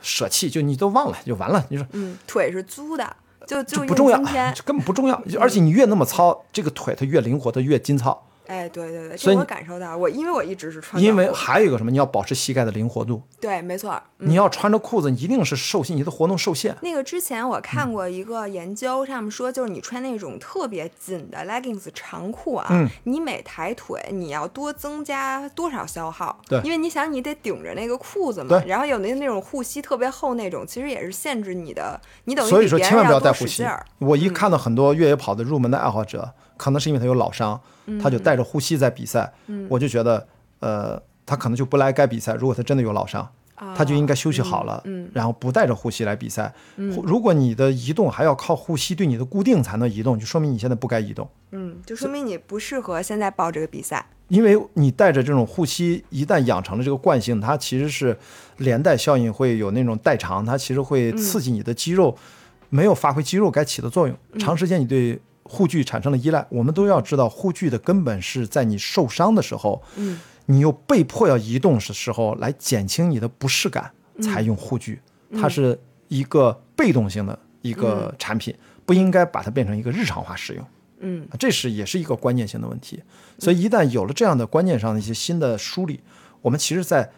舍弃，就你都忘了就完了。你说，嗯，腿是租的，就就不重要，根本不重要，而且你越那么糙，这个腿它越灵活，它越筋糙。哎，对对对，所以我感受到，我因为我一直是穿。因为还有一个什么，你要保持膝盖的灵活度。对，没错。你要穿着裤子，一定是受限，你的活动受限。那个之前我看过一个研究，上面说，就是你穿那种特别紧的 leggings 长裤啊，你每抬腿你要多增加多少消耗？对，因为你想，你得顶着那个裤子嘛。然后有那那种护膝特别厚那种，其实也是限制你的，你等于所以说千万不要带护膝。我一看到很多越野跑的入门的爱好者。可能是因为他有老伤，他就带着护膝在比赛。我就觉得，呃，他可能就不来该比赛。如果他真的有老伤，他就应该休息好了，然后不带着护膝来比赛。如果你的移动还要靠护膝对你的固定才能移动，就说明你现在不该移动。嗯，就说明你不适合现在报这个比赛。因为你带着这种护膝，一旦养成了这个惯性，它其实是连带效应会有那种代偿，它其实会刺激你的肌肉没有发挥肌肉该起的作用。长时间你对。护具产生了依赖，我们都要知道，护具的根本是在你受伤的时候，嗯，你又被迫要移动的时候，来减轻你的不适感，才用护具。它是一个被动性的一个产品，不应该把它变成一个日常化使用。嗯，这是也是一个关键性的问题。所以一旦有了这样的观念上的一些新的梳理，我们其实，在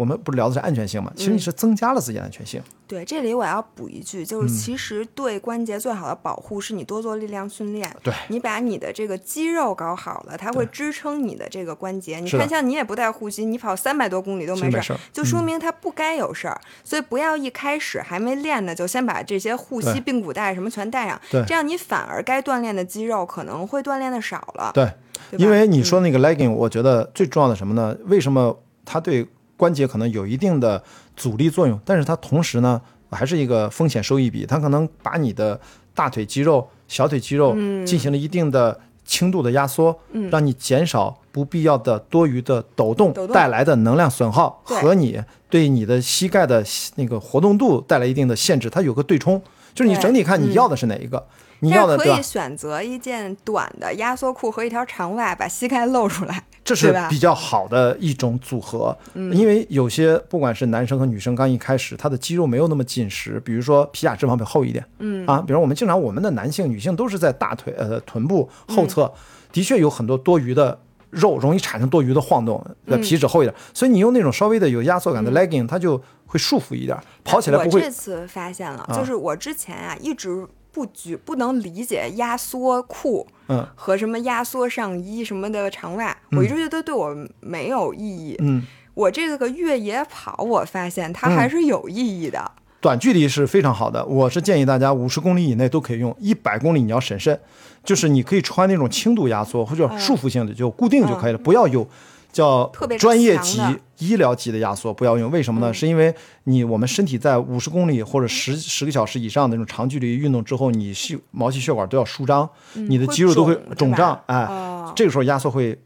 我们不是聊的是安全性嘛？其实你是增加了自己的安全性。对，这里我要补一句，就是其实对关节最好的保护是你多做力量训练。对，你把你的这个肌肉搞好了，它会支撑你的这个关节。你看，像你也不带护膝，你跑三百多公里都没事，就说明它不该有事儿。所以不要一开始还没练呢，就先把这些护膝、髌骨带什么全带上。对，这样你反而该锻炼的肌肉可能会锻炼的少了。对，因为你说那个 legging，我觉得最重要的什么呢？为什么它对？关节可能有一定的阻力作用，但是它同时呢，还是一个风险收益比。它可能把你的大腿肌肉、小腿肌肉进行了一定的轻度的压缩，让你减少不必要的多余的抖动带来的能量损耗，和你对你的膝盖的那个活动度带来一定的限制。它有个对冲，就是你整体看你要的是哪一个。你要的可以选择一件短的压缩裤和一条长袜，把膝盖露出来，这是比较好的一种组合。因为有些不管是男生和女生，刚一开始他的肌肉没有那么紧实，比如说皮下脂肪比较厚一点，嗯啊，比如我们经常我们的男性、女性都是在大腿呃臀部后侧，的确有很多多余的肉，容易产生多余的晃动，皮脂厚一点，所以你用那种稍微的有压缩感的 legging，它就会束缚一点，跑起来不会。我这次发现了，就是我之前啊一直。不举不能理解压缩裤，嗯，和什么压缩上衣什么的长袜，我一直觉得对我没有意义，嗯，我这个越野跑，我发现它还是有意义的。短距离是非常好的，我是建议大家五十公里以内都可以用，一百公里你要审慎，就是你可以穿那种轻度压缩或者束缚性的，就固定就可以了，不要有。叫专业级、医疗级的压缩不要用，为什么呢？是因为你我们身体在五十公里或者十十个小时以上的那种长距离运动之后，你细毛细血管都要舒张，你的肌肉都会肿胀，哎，这个时候压缩会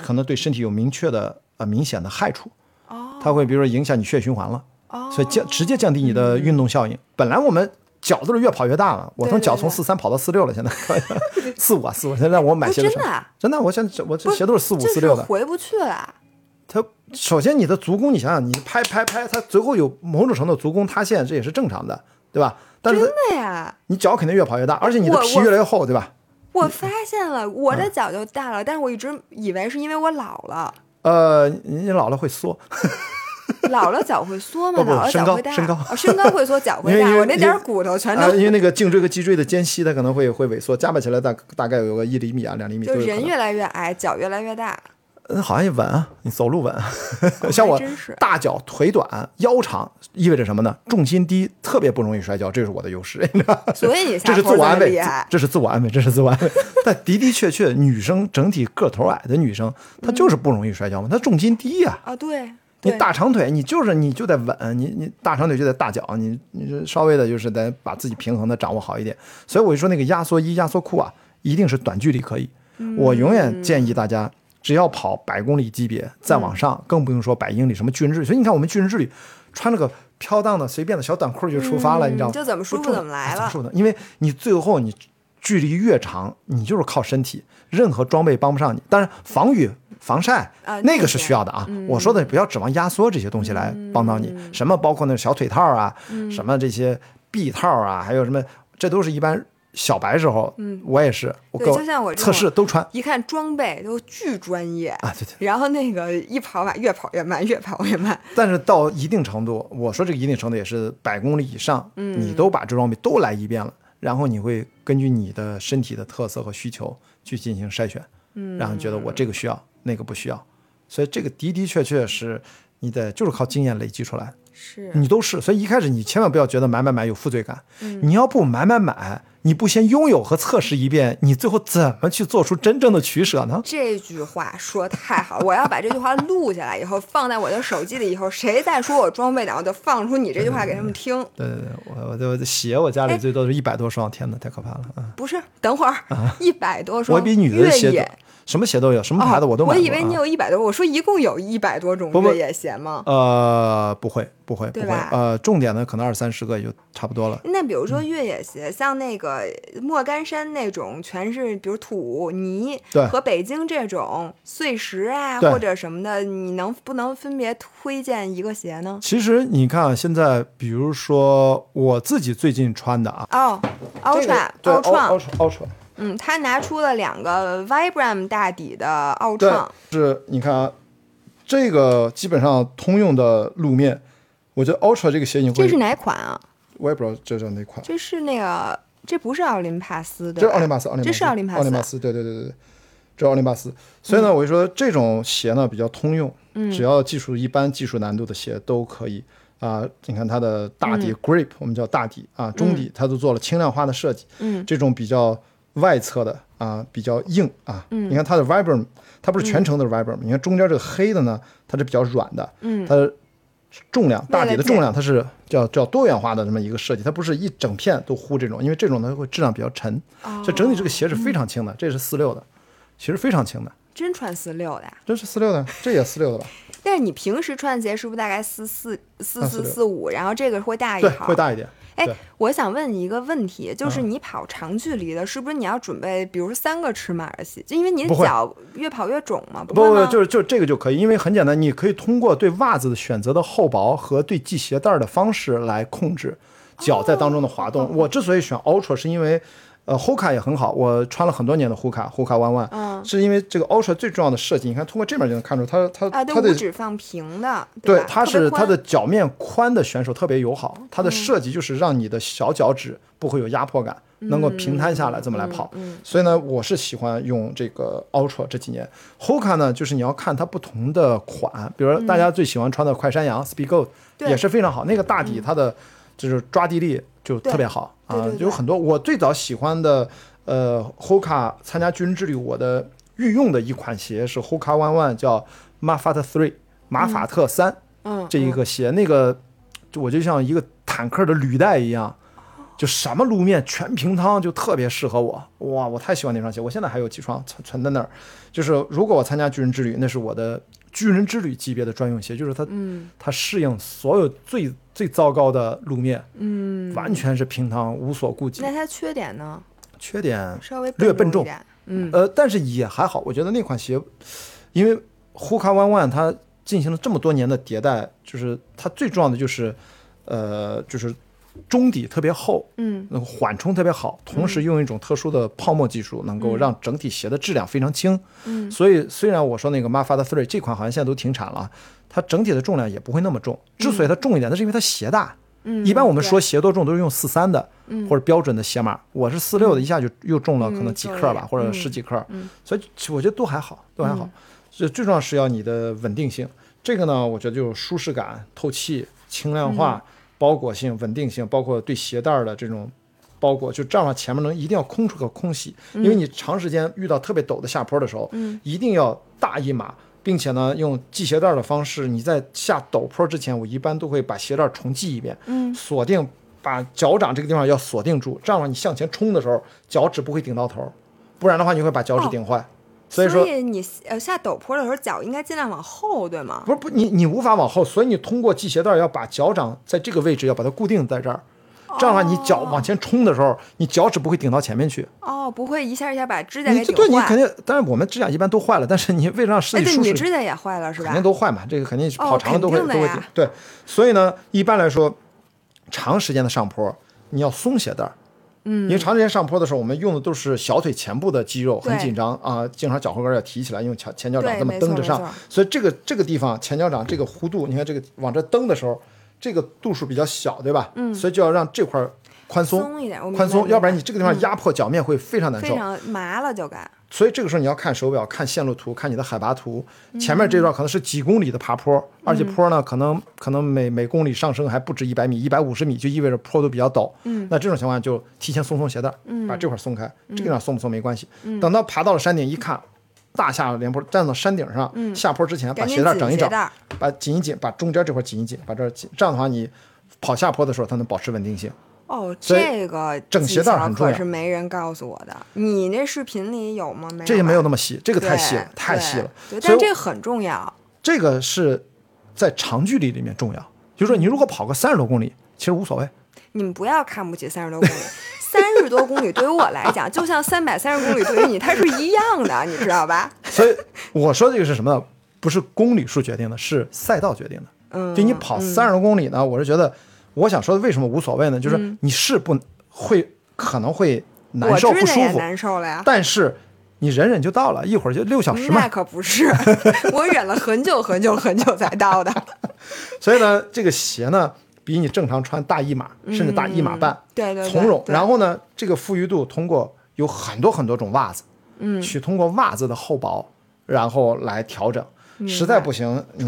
可能对身体有明确的呃明显的害处，它会比如说影响你血液循环了，所以降直接降低你的运动效应。本来我们。脚都是越跑越大了，我从脚从四三跑到四六了，现在 四五啊四五。现在我买鞋真的真的，我现在我这鞋都是四五四六的，回不去了。它首先你的足弓，你想想，你拍拍拍，它最后有某种程度足弓塌陷，这也是正常的，对吧？但是真的呀，你脚肯定越跑越大，而且你的皮越来越厚，对吧？我发现了，我的脚就大了，但是我一直以为是因为我老了。呃，你老了会缩。老了脚会缩吗？老了脚会大。身高，身高会缩，脚会大。我那点骨头全都。因为那个颈椎和脊椎的间隙，它可能会会萎缩，加把起来大大概有个一厘米啊，两厘米。就人越来越矮，脚越来越大。嗯，好像也稳啊，你走路稳。像我大脚腿短腰长，意味着什么呢？重心低，特别不容易摔跤，这是我的优势。所以你这是自我安慰，这是自我安慰，这是自我安慰。但的的确确，女生整体个头矮的女生，她就是不容易摔跤嘛，她重心低呀。啊，对。你大长腿，你就是你就得稳，你你大长腿就得大脚，你你稍微的就是得把自己平衡的掌握好一点。所以我就说那个压缩衣、压缩裤啊，一定是短距离可以。我永远建议大家，只要跑百公里级别再往上，更不用说百英里什么巨人之旅。所以你看我们巨人之旅，穿了个飘荡的随便的小短裤就出发了，你知道吗？就怎么舒服怎么来了。舒服因为你最后你距离越长，你就是靠身体，任何装备帮不上你。当然防雨。防晒，那个是需要的啊。我说的不要指望压缩这些东西来帮到你。什么包括那小腿套啊，什么这些臂套啊，还有什么，这都是一般小白时候，嗯，我也是，我就像我测试都穿，一看装备都巨专业啊，对对。然后那个一跑吧，越跑越慢，越跑越慢。但是到一定程度，我说这个一定程度也是百公里以上，嗯，你都把这装备都来一遍了，然后你会根据你的身体的特色和需求去进行筛选，嗯，然后觉得我这个需要，那个不需要，所以这个的的确确是你得就是靠经验累积出来，是你都是，所以一开始你千万不要觉得买买买有负罪感，你要不买买买。你不先拥有和测试一遍，你最后怎么去做出真正的取舍呢？这句话说太好，我要把这句话录下来以后放在我的手机里，以后谁再说我装备党，我就放出你这句话给他们听。对对对，我我就鞋我家里最多是一百多双，天哪，太可怕了啊！不是，等会儿一百多双，我比女的鞋什么鞋都有，什么牌子我都买。我以为你有一百多，我说一共有一百多种越野鞋吗？呃，不会，不会，不会。呃，重点的可能二三十个也就差不多了。那比如说越野鞋，像那个莫干山那种，全是比如土泥，对，和北京这种碎石啊或者什么的，你能不能分别推荐一个鞋呢？其实你看，现在比如说我自己最近穿的啊，哦，Ultra，对，Ultra，Ultra。嗯，他拿出了两个 Vibram 大底的奥创，是，你看啊，这个基本上通用的路面，我觉得 Ultra 这个鞋你会，这是哪款啊？我也不知道这叫哪款，这是那个，这不是奥林帕斯的，这是奥林帕斯，奥林这是奥林帕斯，奥林帕斯，对对对对对，这是奥林帕斯。所以呢，我就说这种鞋呢比较通用，嗯，只要技术一般、技术难度的鞋都可以啊。你看它的大底 Grip，我们叫大底啊，中底它都做了轻量化的设计，嗯，这种比较。外侧的啊比较硬啊，你看它的 Vibram，它不是全程都是 Vibram，你看中间这个黑的呢，它是比较软的，嗯，它的重量大底的重量它是叫叫多元化的这么一个设计，它不是一整片都糊这种，因为这种呢会质量比较沉，所以整体这个鞋是非常轻的，这是四六的，其实非常轻的，真穿四六的呀？真是四六的，这也四六的吧？但是你平时穿的鞋是不是大概四四四四四五，然后这个会大一号？对，会大一点。哎，我想问你一个问题，就是你跑长距离的，是不是你要准备，比如说三个尺码的鞋？就因为你的脚越跑越肿嘛？不不，就是就这个就可以，因为很简单，你可以通过对袜子的选择的厚薄和对系鞋带的方式来控制脚在当中的滑动。我之所以选 Ultra，是因为。呃，Hoka 也很好，我穿了很多年的 Hoka，Hoka One One，嗯，是因为这个 Ultra 最重要的设计，你看通过这面就能看出它它它的五指放平的，对，它是它的脚面宽的选手特别友好，它的设计就是让你的小脚趾不会有压迫感，能够平摊下来这么来跑，所以呢，我是喜欢用这个 Ultra 这几年，Hoka 呢，就是你要看它不同的款，比如大家最喜欢穿的快山羊 Speedgoat 也是非常好，那个大底它的就是抓地力。就特别好啊，有很多我最早喜欢的，呃，Hoka 参加军人之旅，我的御用的一款鞋是 Hoka One One，叫 Mafat Three，马法特三，嗯，这一个鞋，那个就我就像一个坦克的履带一样，就什么路面全平汤，就特别适合我，哇，我太喜欢那双鞋，我现在还有几双存存在那儿，就是如果我参加巨人之旅，那是我的。巨人之旅级别的专用鞋，就是它，它适应所有最最糟糕的路面，嗯，完全是平躺，无所顾忌。那它缺点呢？缺点稍微略笨重，嗯，呃，但是也还好。我觉得那款鞋，因为 Hoka One One 它进行了这么多年的迭代，就是它最重要的就是，呃，就是。中底特别厚，嗯，那个缓冲特别好，同时用一种特殊的泡沫技术，能够让整体鞋的质量非常轻。嗯，所以虽然我说那个 Mafat Three 这款好像现在都停产了，它整体的重量也不会那么重。之所以它重一点，那是因为它鞋大。嗯，一般我们说鞋多重都是用四三的，嗯，或者标准的鞋码。我是四六的，一下就又重了可能几克吧，或者十几克。嗯，所以我觉得都还好，都还好。最最重要是要你的稳定性。这个呢，我觉得就是舒适感、透气、轻量化。包裹性、稳定性，包括对鞋带的这种包裹，就这样前面能一定要空出个空隙，因为你长时间遇到特别陡的下坡的时候，一定要大一码，并且呢，用系鞋带的方式，你在下陡坡之前，我一般都会把鞋带重系一遍，锁定，把脚掌这个地方要锁定住，这样的话你向前冲的时候，脚趾不会顶到头，不然的话你会把脚趾顶坏。所以说，你呃下陡坡的时候，脚应该尽量往后，对吗？不是不，你你无法往后，所以你通过系鞋带要把脚掌在这个位置要把它固定在这儿，这样的话你脚往前冲的时候，你脚趾不会顶到前面去。哦，不会一下一下把指甲给顶坏。对，你肯定，但是我们指甲一般都坏了，但是你为了让身体舒适，你指甲也坏了是吧？肯定都坏嘛，这个肯定跑长了都会都会顶。对，所以呢，一般来说，长时间的上坡，你要松鞋带嗯，因为长时间上坡的时候，我们用的都是小腿前部的肌肉，很紧张啊，经常脚后跟要提起来，用前前脚掌这么蹬着上，所以这个这个地方前脚掌这个弧度，你看这个往这蹬的时候，这个度数比较小，对吧？嗯，所以就要让这块宽松一点，宽松，要不然你这个地方压迫脚面会非常难受，非常麻了就该。所以这个时候你要看手表，看线路图，看你的海拔图。前面这段可能是几公里的爬坡，而且坡呢可能可能每每公里上升还不止一百米，一百五十米就意味着坡度比较陡。嗯，那这种情况就提前松松鞋带，把这块松开，这个地方松不松没关系。等到爬到了山顶一看，大下连坡，站到山顶上，下坡之前把鞋带整一整，把紧一紧，把中间这块紧一紧，把这紧，这样的话你跑下坡的时候它能保持稳定性。哦，这个整鞋带很重要，可是没人告诉我的。你那视频里有吗？没。这也没有那么细，这个太细了，太细了。对，但这个很重要。这个是在长距离里面重要，就是说你如果跑个三十多公里，其实无所谓。你们不要看不起三十多公里，三十多公里对于我来讲，就像三百三十公里对于你，它是一样的，你知道吧？所以我说这个是什么？不是公里数决定的，是赛道决定的。嗯，就你跑三十多公里呢，我是觉得。我想说的为什么无所谓呢？就是你是不会可能会难受不舒服，难受了呀。但是你忍忍就到了，一会儿就六小时嘛。那可不是，我忍了很久很久很久才到的。所以呢，这个鞋呢，比你正常穿大一码甚至大一码半，对对，从容。然后呢，这个富裕度通过有很多很多种袜子，嗯，去通过袜子的厚薄，然后来调整。实在不行，你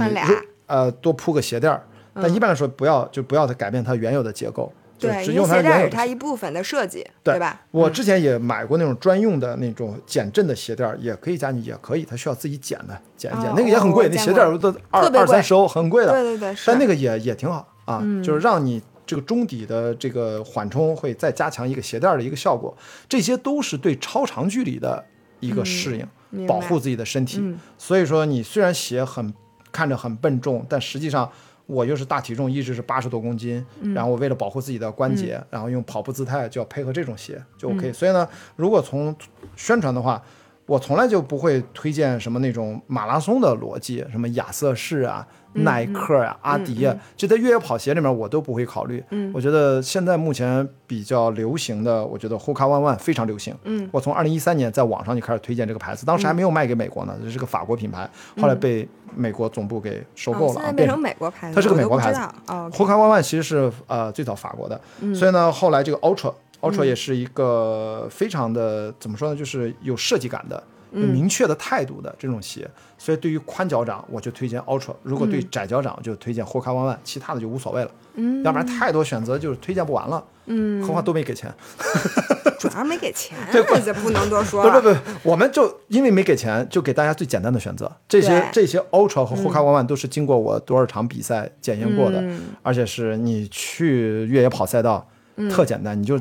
呃多铺个鞋垫儿。但一般来说，不要就不要它改变它原有的结构，对，只用它原有它一部分的设计，对吧？我之前也买过那种专用的那种减震的鞋垫，也可以加进，也可以，它需要自己剪的，剪一剪，那个也很贵，那鞋垫都二二三十欧，很贵的。对对对，但那个也也挺好啊，就是让你这个中底的这个缓冲会再加强一个鞋垫的一个效果，这些都是对超长距离的一个适应，保护自己的身体。所以说，你虽然鞋很看着很笨重，但实际上。我又是大体重，一直是八十多公斤，然后我为了保护自己的关节，然后用跑步姿态就要配合这种鞋就 OK。所以呢，如果从宣传的话，我从来就不会推荐什么那种马拉松的逻辑，什么亚瑟士啊。耐克呀，阿迪啊，这在越野跑鞋里面，我都不会考虑。嗯，我觉得现在目前比较流行的，我觉得 Hoka One One 非常流行。嗯，我从二零一三年在网上就开始推荐这个牌子，当时还没有卖给美国呢，这是个法国品牌，后来被美国总部给收购了啊，变成美国牌子。它是个美国牌子。Hoka One One 其实是呃最早法国的，所以呢，后来这个 Ultra Ultra 也是一个非常的怎么说呢，就是有设计感的。有明确的态度的这种鞋，所以对于宽脚掌我就推荐 Ultra，如果对窄脚掌就推荐 Hoka One One，其他的就无所谓了。嗯，要不然太多选择就是推荐不完了。嗯，何况都没给钱。主要没给钱，这不能多说。不不不，我们就因为没给钱，就给大家最简单的选择。这些这些 Ultra 和 Hoka One One 都是经过我多少场比赛检验过的，而且是你去越野跑赛道特简单，你就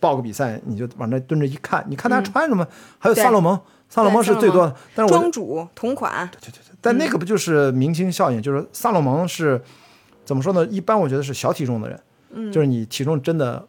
报个比赛，你就往那蹲着一看，你看他穿什么，还有萨洛蒙。萨洛蒙是最多的，但是庄主同款。对对对对，但那个不就是明星效应？就是萨洛蒙是怎么说呢？一般我觉得是小体重的人，嗯，就是你体重真的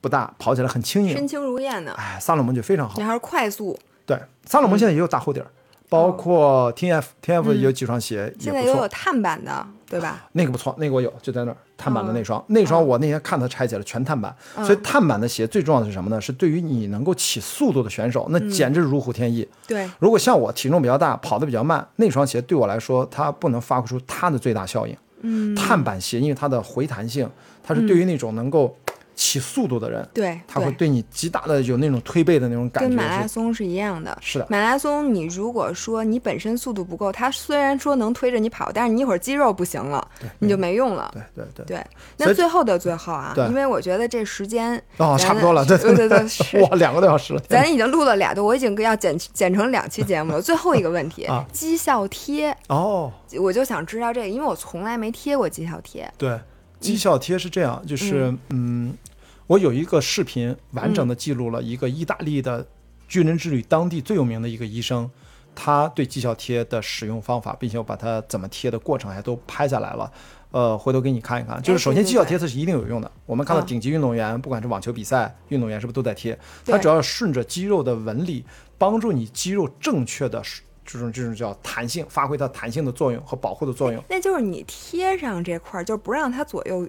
不大，跑起来很轻盈，身轻如燕的。哎，萨洛蒙就非常好。你还是快速。对，萨洛蒙现在也有大厚底儿。包括 T F，T F 有几双鞋，现在也有碳板的，对吧？那个不错，那个我有，就在那儿，碳板的那双，那双我那天看它拆解了，全碳板。所以碳板的鞋最重要的是什么呢？是对于你能够起速度的选手，那简直如虎添翼。对，如果像我体重比较大，跑得比较慢，那双鞋对我来说，它不能发挥出它的最大效应。嗯，碳板鞋因为它的回弹性，它是对于那种能够。起速度的人，对，他会对你极大的有那种推背的那种感觉，跟马拉松是一样的。是的，马拉松你如果说你本身速度不够，他虽然说能推着你跑，但是你一会儿肌肉不行了，你就没用了。对对对。对，那最后的最后啊，因为我觉得这时间哦差不多了，对对对，哇，两个多小时了，咱已经录了俩多，我已经要剪剪成两期节目了。最后一个问题，绩效贴哦，我就想知道这个，因为我从来没贴过绩效贴。对，绩效贴是这样，就是嗯。我有一个视频，完整的记录了一个意大利的军人之旅当地最有名的一个医生，他对绩效贴的使用方法，并且我把它怎么贴的过程还都拍下来了。呃，回头给你看一看。就是首先绩效贴它是一定有用的。我们看到顶级运动员，不管是网球比赛运动员，是不是都在贴？它主要顺着肌肉的纹理，帮助你肌肉正确的这种这种叫弹性，发挥它弹性的作用和保护的作用。那就是你贴上这块儿，就不让它左右。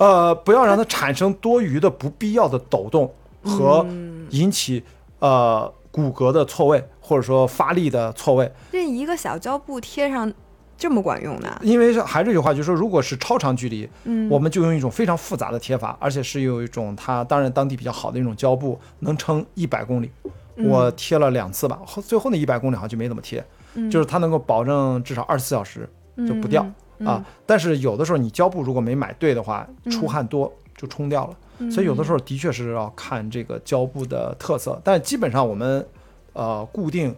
呃，不要让它产生多余的、不必要的抖动，和引起呃骨骼的错位，或者说发力的错位。这一个小胶布贴上这么管用的？因为还是这句话，就是说，如果是超长距离，嗯，我们就用一种非常复杂的贴法，而且是有一种它当然当地比较好的一种胶布，能撑一百公里。我贴了两次吧，后最后那一百公里好像就没怎么贴，就是它能够保证至少二十四小时就不掉啊。但是有的时候你胶布如果没买对的话，出汗多就冲掉了，所以有的时候的确是要看这个胶布的特色。但基本上我们呃固定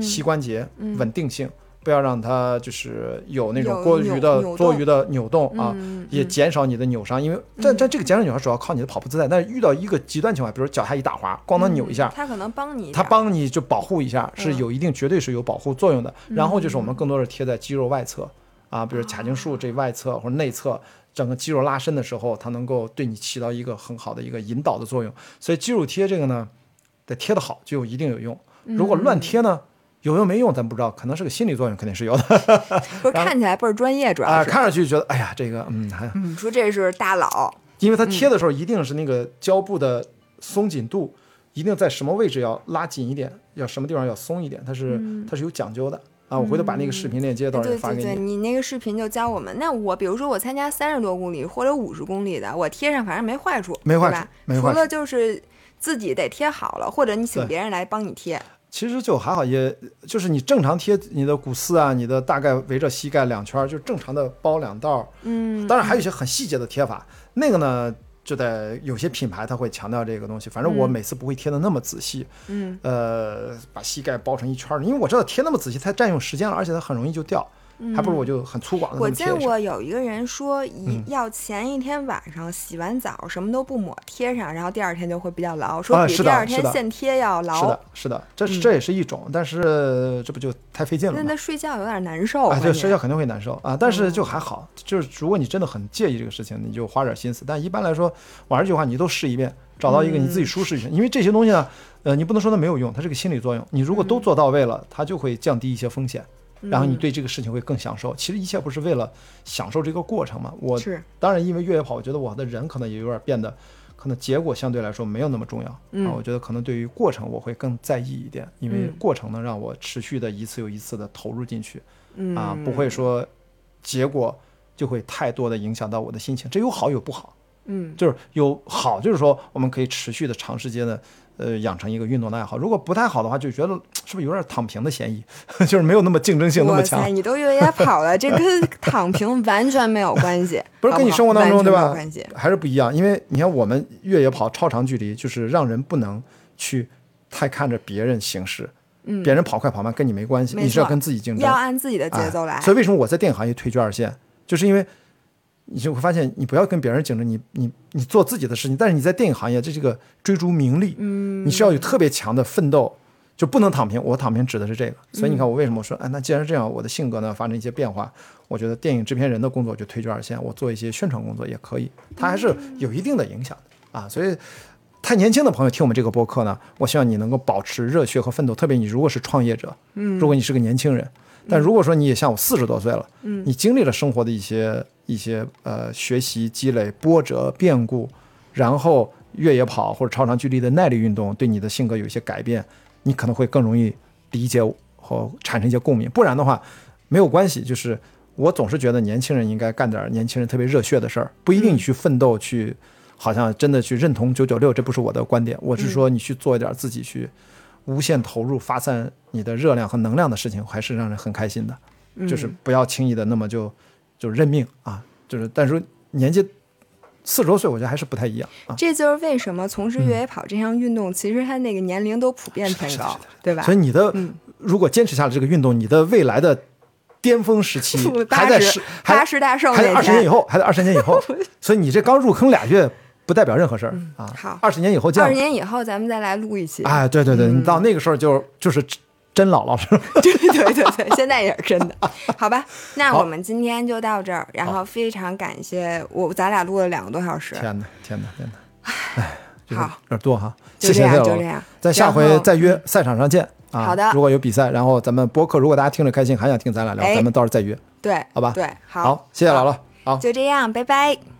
膝关节稳定性。不要让它就是有那种过于的多余的扭动啊，也减少你的扭伤。因为但但这个减少扭伤主要靠你的跑步姿态。但是遇到一个极端情况，比如脚下一打滑，咣当扭一下，它可能帮你，它帮你就保护一下，是有一定绝对是有保护作用的。然后就是我们更多是贴在肌肉外侧啊，比如髂胫束这外侧或者内侧，整个肌肉拉伸的时候，它能够对你起到一个很好的一个引导的作用。所以肌肉贴这个呢，得贴得好就有一定有用。如果乱贴呢？有用没用咱不知道，可能是个心理作用，肯定是有的。不是看起来倍儿专业，主要啊，看上去觉得哎呀，这个嗯，你说这是大佬，因为他贴的时候一定是那个胶布的松紧度，一定在什么位置要拉紧一点，要什么地方要松一点，它是它是有讲究的啊。我回头把那个视频链接到时候发给你。你那个视频就教我们。那我比如说我参加三十多公里或者五十公里的，我贴上反正没坏处，没坏处，除了就是自己得贴好了，或者你请别人来帮你贴。其实就还好，也就是你正常贴你的股四啊，你的大概围着膝盖两圈，就正常的包两道。嗯，当然还有一些很细节的贴法，那个呢就在有些品牌它会强调这个东西。反正我每次不会贴的那么仔细。嗯，呃，把膝盖包成一圈儿，因为我知道贴那么仔细太占用时间了，而且它很容易就掉。还不如我就很粗犷的。我见过有一个人说，一要前一天晚上洗完澡什么都不抹贴上，然后第二天就会比较牢，说比第二天现贴要牢。是的，是的，这这也是一种，但是这不就太费劲了？那那睡觉有点难受。啊，对，睡觉肯定会难受啊，但是就还好，就是如果你真的很介意这个事情，你就花点心思。但一般来说，我还是这句话，你都试一遍，找到一个你自己舒适一些。因为这些东西呢，呃，你不能说它没有用，它是个心理作用。你如果都做到位了，它就会降低一些风险。然后你对这个事情会更享受。其实一切不是为了享受这个过程嘛？我当然因为越野跑，我觉得我的人可能也有点变得，可能结果相对来说没有那么重要啊。我觉得可能对于过程我会更在意一点，因为过程能让我持续的一次又一次的投入进去，啊，不会说结果就会太多的影响到我的心情。这有好有不好，嗯，就是有好，就是说我们可以持续的长时间的。呃，养成一个运动的爱好，如果不太好的话，就觉得 是不是有点躺平的嫌疑？就是没有那么竞争性那么强。你都越野跑了，这跟躺平完全没有关系。不是跟你生活当中对吧？关系还是不一样。因为你看，我们越野跑超长距离，就是让人不能去太看着别人行事。嗯，别人跑快跑慢跟你没关系，你是要跟自己竞争，要按自己的节奏来。所以为什么我在电影行业退居二线，就是因为。你就会发现，你不要跟别人竞争，你你你做自己的事情。但是你在电影行业，这这个追逐名利，嗯，你是要有特别强的奋斗，就不能躺平。我躺平指的是这个。所以你看，我为什么说，哎，那既然是这样，我的性格呢发生一些变化，我觉得电影制片人的工作就退居二线，我做一些宣传工作也可以，它还是有一定的影响的啊。所以，太年轻的朋友听我们这个播客呢，我希望你能够保持热血和奋斗。特别你如果是创业者，嗯，如果你是个年轻人。但如果说你也像我四十多岁了，嗯，你经历了生活的一些一些呃学习积累波折变故，然后越野跑或者超长距离的耐力运动对你的性格有一些改变，你可能会更容易理解和产生一些共鸣。不然的话，没有关系。就是我总是觉得年轻人应该干点年轻人特别热血的事儿，不一定你去奋斗去，好像真的去认同九九六，这不是我的观点。我是说你去做一点自己去。无限投入、发散你的热量和能量的事情，还是让人很开心的。就是不要轻易的那么就就认命啊！就是，但是年纪四十多岁，我觉得还是不太一样啊。这就是为什么从事越野跑这项运动，其实他那个年龄都普遍偏高，对吧？所以你的如果坚持下来这个运动，你的未来的巅峰时期还在十八十大寿，还在二十年以后，还在二十年以后。所以你这刚入坑俩月。不代表任何事儿啊！好，二十年以后见。二十年以后，咱们再来录一期。哎，对对对，你到那个时候就就是真姥姥，是吧？对对对对，现在也是真的。好吧，那我们今天就到这儿，然后非常感谢我，咱俩录了两个多小时。天哪，天哪，天哪！哎，好，有点多哈。就这样，就这样。在下回再约赛场上见啊！好的。如果有比赛，然后咱们播客，如果大家听着开心，还想听咱俩聊，咱们到时候再约。对，好吧。对，好，谢谢姥姥。好，就这样，拜拜。